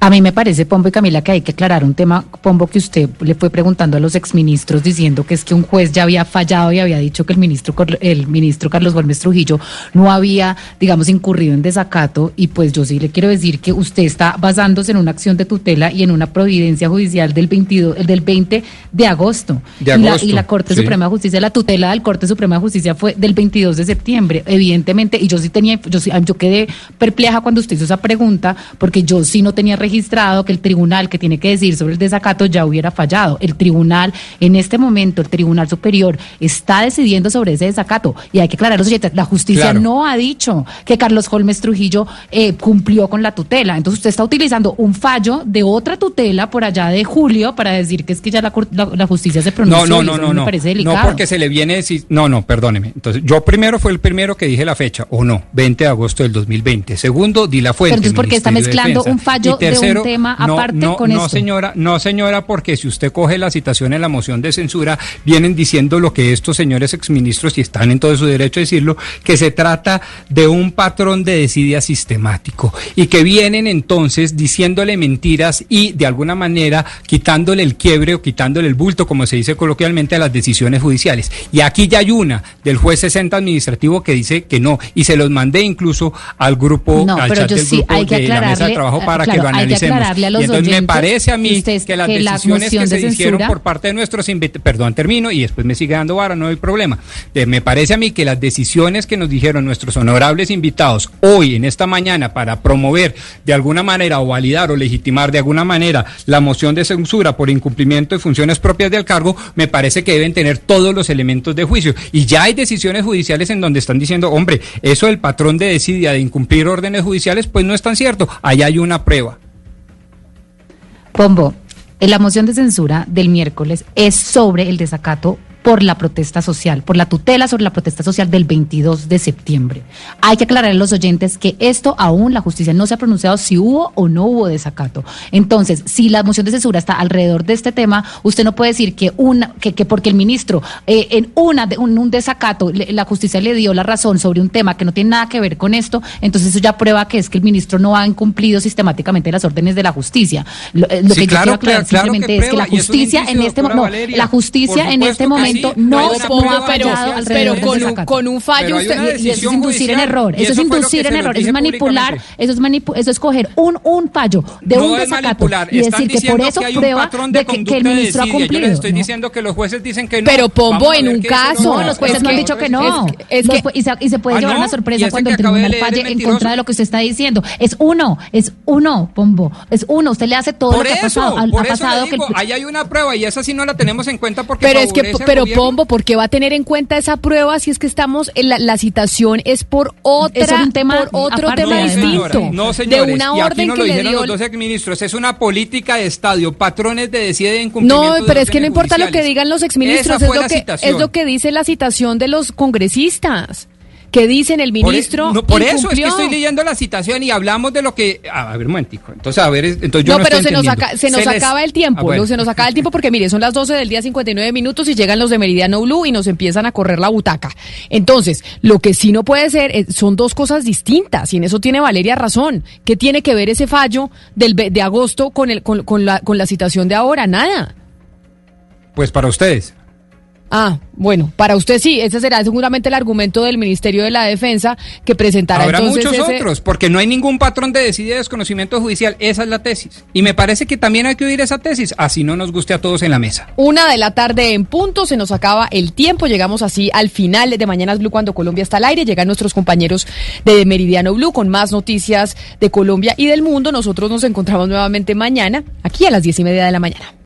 A mí me parece, Pombo y Camila, que hay que aclarar un tema, Pombo, que usted le fue preguntando a los exministros diciendo que es que un juez ya había fallado y había dicho que el ministro, el ministro Carlos Gómez Trujillo no había, digamos, incurrido en desacato. Y pues yo sí le quiero decir que usted está basándose en una acción de tutela y en una providencia judicial del 22, del 20 de agosto. De agosto y, la, Corte Suprema de Justicia, la tutela del Corte Suprema de Justicia fue del 22 de septiembre, evidentemente. Y yo sí tenía, yo, sí, yo quedé perpleja cuando usted hizo esa pregunta, porque yo sí no tenía registrado que el tribunal que tiene que decir sobre el desacato ya hubiera fallado. El tribunal, en este momento, el Tribunal Superior está decidiendo sobre ese desacato. Y hay que aclarar los la justicia no ha dicho que Carlos Holmes Trujillo eh, cumplió con la tutela. Entonces usted está utilizando un fallo de otra tutela por allá de julio para decir que es que ya la, la, justicia se pronunció. No, no, no, no. No, porque se le viene decir, no, no, perdóneme. Entonces, yo primero fue el primero que dije la fecha, o no, 20 de agosto del 2020. Segundo, di la fuente. Pero entonces, ¿por qué está mezclando un fallo de un tema aparte no, con no, señora, no, señora, porque si usted coge la citación en la moción de censura, vienen diciendo lo que estos señores exministros, y están en todo su derecho a decirlo, que se trata de un patrón de desidia sistemático y que vienen entonces diciéndole mentiras y de alguna manera quitándole el quiebre o quitándole el bulto, como se dice coloquialmente, a las decisiones judiciales. Y aquí ya hay una del juez 60 administrativo que dice que no, y se los mandé incluso al grupo, al chat del grupo de la mesa de trabajo para que lo analicemos. y entonces me parece a mí que las decisiones que se hicieron por parte de nuestros perdón, termino y después me sigue dando vara, no hay problema. Eh, me parece a mí que las decisiones que nos dijeron nuestros honorables invitados hoy, en esta mañana, para promover de alguna manera o validar o legitimar de alguna manera la moción de censura por incumplimiento de funciones propias del cargo, me parece que deben tener todos los elementos de juicio. Y ya hay decisiones judiciales en donde están diciendo, hombre, eso del patrón de decidia de incumplir órdenes judiciales, pues no es tan cierto. Ahí hay una prueba. Pombo, la moción de censura del miércoles es sobre el desacato por la protesta social, por la tutela sobre la protesta social del 22 de septiembre. Hay que aclarar a los oyentes que esto aún la justicia no se ha pronunciado si hubo o no hubo desacato. Entonces, si la moción de censura está alrededor de este tema, usted no puede decir que una que, que porque el ministro eh, en una de, un, desacato la justicia le dio la razón sobre un tema que no tiene nada que ver con esto, entonces eso ya prueba que es que el ministro no ha incumplido sistemáticamente las órdenes de la justicia. Lo, eh, que yo quiero aclarar simplemente es que la justicia en este momento la justicia en este momento no, ha fallado pero, con, un, con un fallo usted, y eso es inducir en error, eso, es inducir en error, eso es manipular, eso es eso es coger un un fallo de un desacato y decir que por eso prueba de que, el ministro ha cumplido. Yo les estoy diciendo que los jueces dicen que no. Pero Pombo en un caso, no, los jueces no han dicho que no. y, se, puede ah, llevar una sorpresa cuando el tribunal falle en contra de lo que usted está diciendo. Es uno, es uno, Pombo, es uno. Usted le hace todo lo que ha pasado. Ha pasado que ahí hay una prueba y esa sí no la tenemos en cuenta porque Pero es que pero Pombo, ¿por qué va a tener en cuenta esa prueba si es que estamos en la, la citación es por otra un tema por otro tema distinto? no, señores, de una orden y aquí no lo dijeron los dos exministros, es una política de estadio, patrones de decide incumplimiento No, pero es que no importa lo que digan los exministros, es lo que es lo que dice la citación de los congresistas que dicen el ministro. Por, e- eso es que estoy leyendo la citación y hablamos de lo que. A ver, un momentico. Entonces, a ver, entonces yo no, pero se nos, se nos acaba el tiempo. Ah, se nos acaba el tiempo porque, mire, son las 12 del día 59 minutos y llegan los de Meridiano Blue y nos empiezan a correr la butaca. Entonces, lo que sí no puede ser eh, son dos cosas distintas y en eso tiene Valeria razón. ¿Qué tiene que ver ese fallo del, de agosto con, el, con, con, la, con la citación de ahora? Nada. Pues para ustedes. Ah, bueno, para usted sí, ese será seguramente el argumento del Ministerio de la Defensa que presentará Habrá muchos otros, porque no hay ningún patrón de decidir desconocimiento judicial, esa es la tesis. Y me parece que también hay que oír esa tesis, así no nos guste a todos en la mesa. Una de la tarde en punto, se nos acaba el tiempo, llegamos así al final de Mañanas Blue cuando Colombia está al aire, llegan nuestros compañeros de Meridiano Blue con más noticias de Colombia y del mundo. Nosotros nos encontramos nuevamente mañana, aquí a las diez y media de la mañana.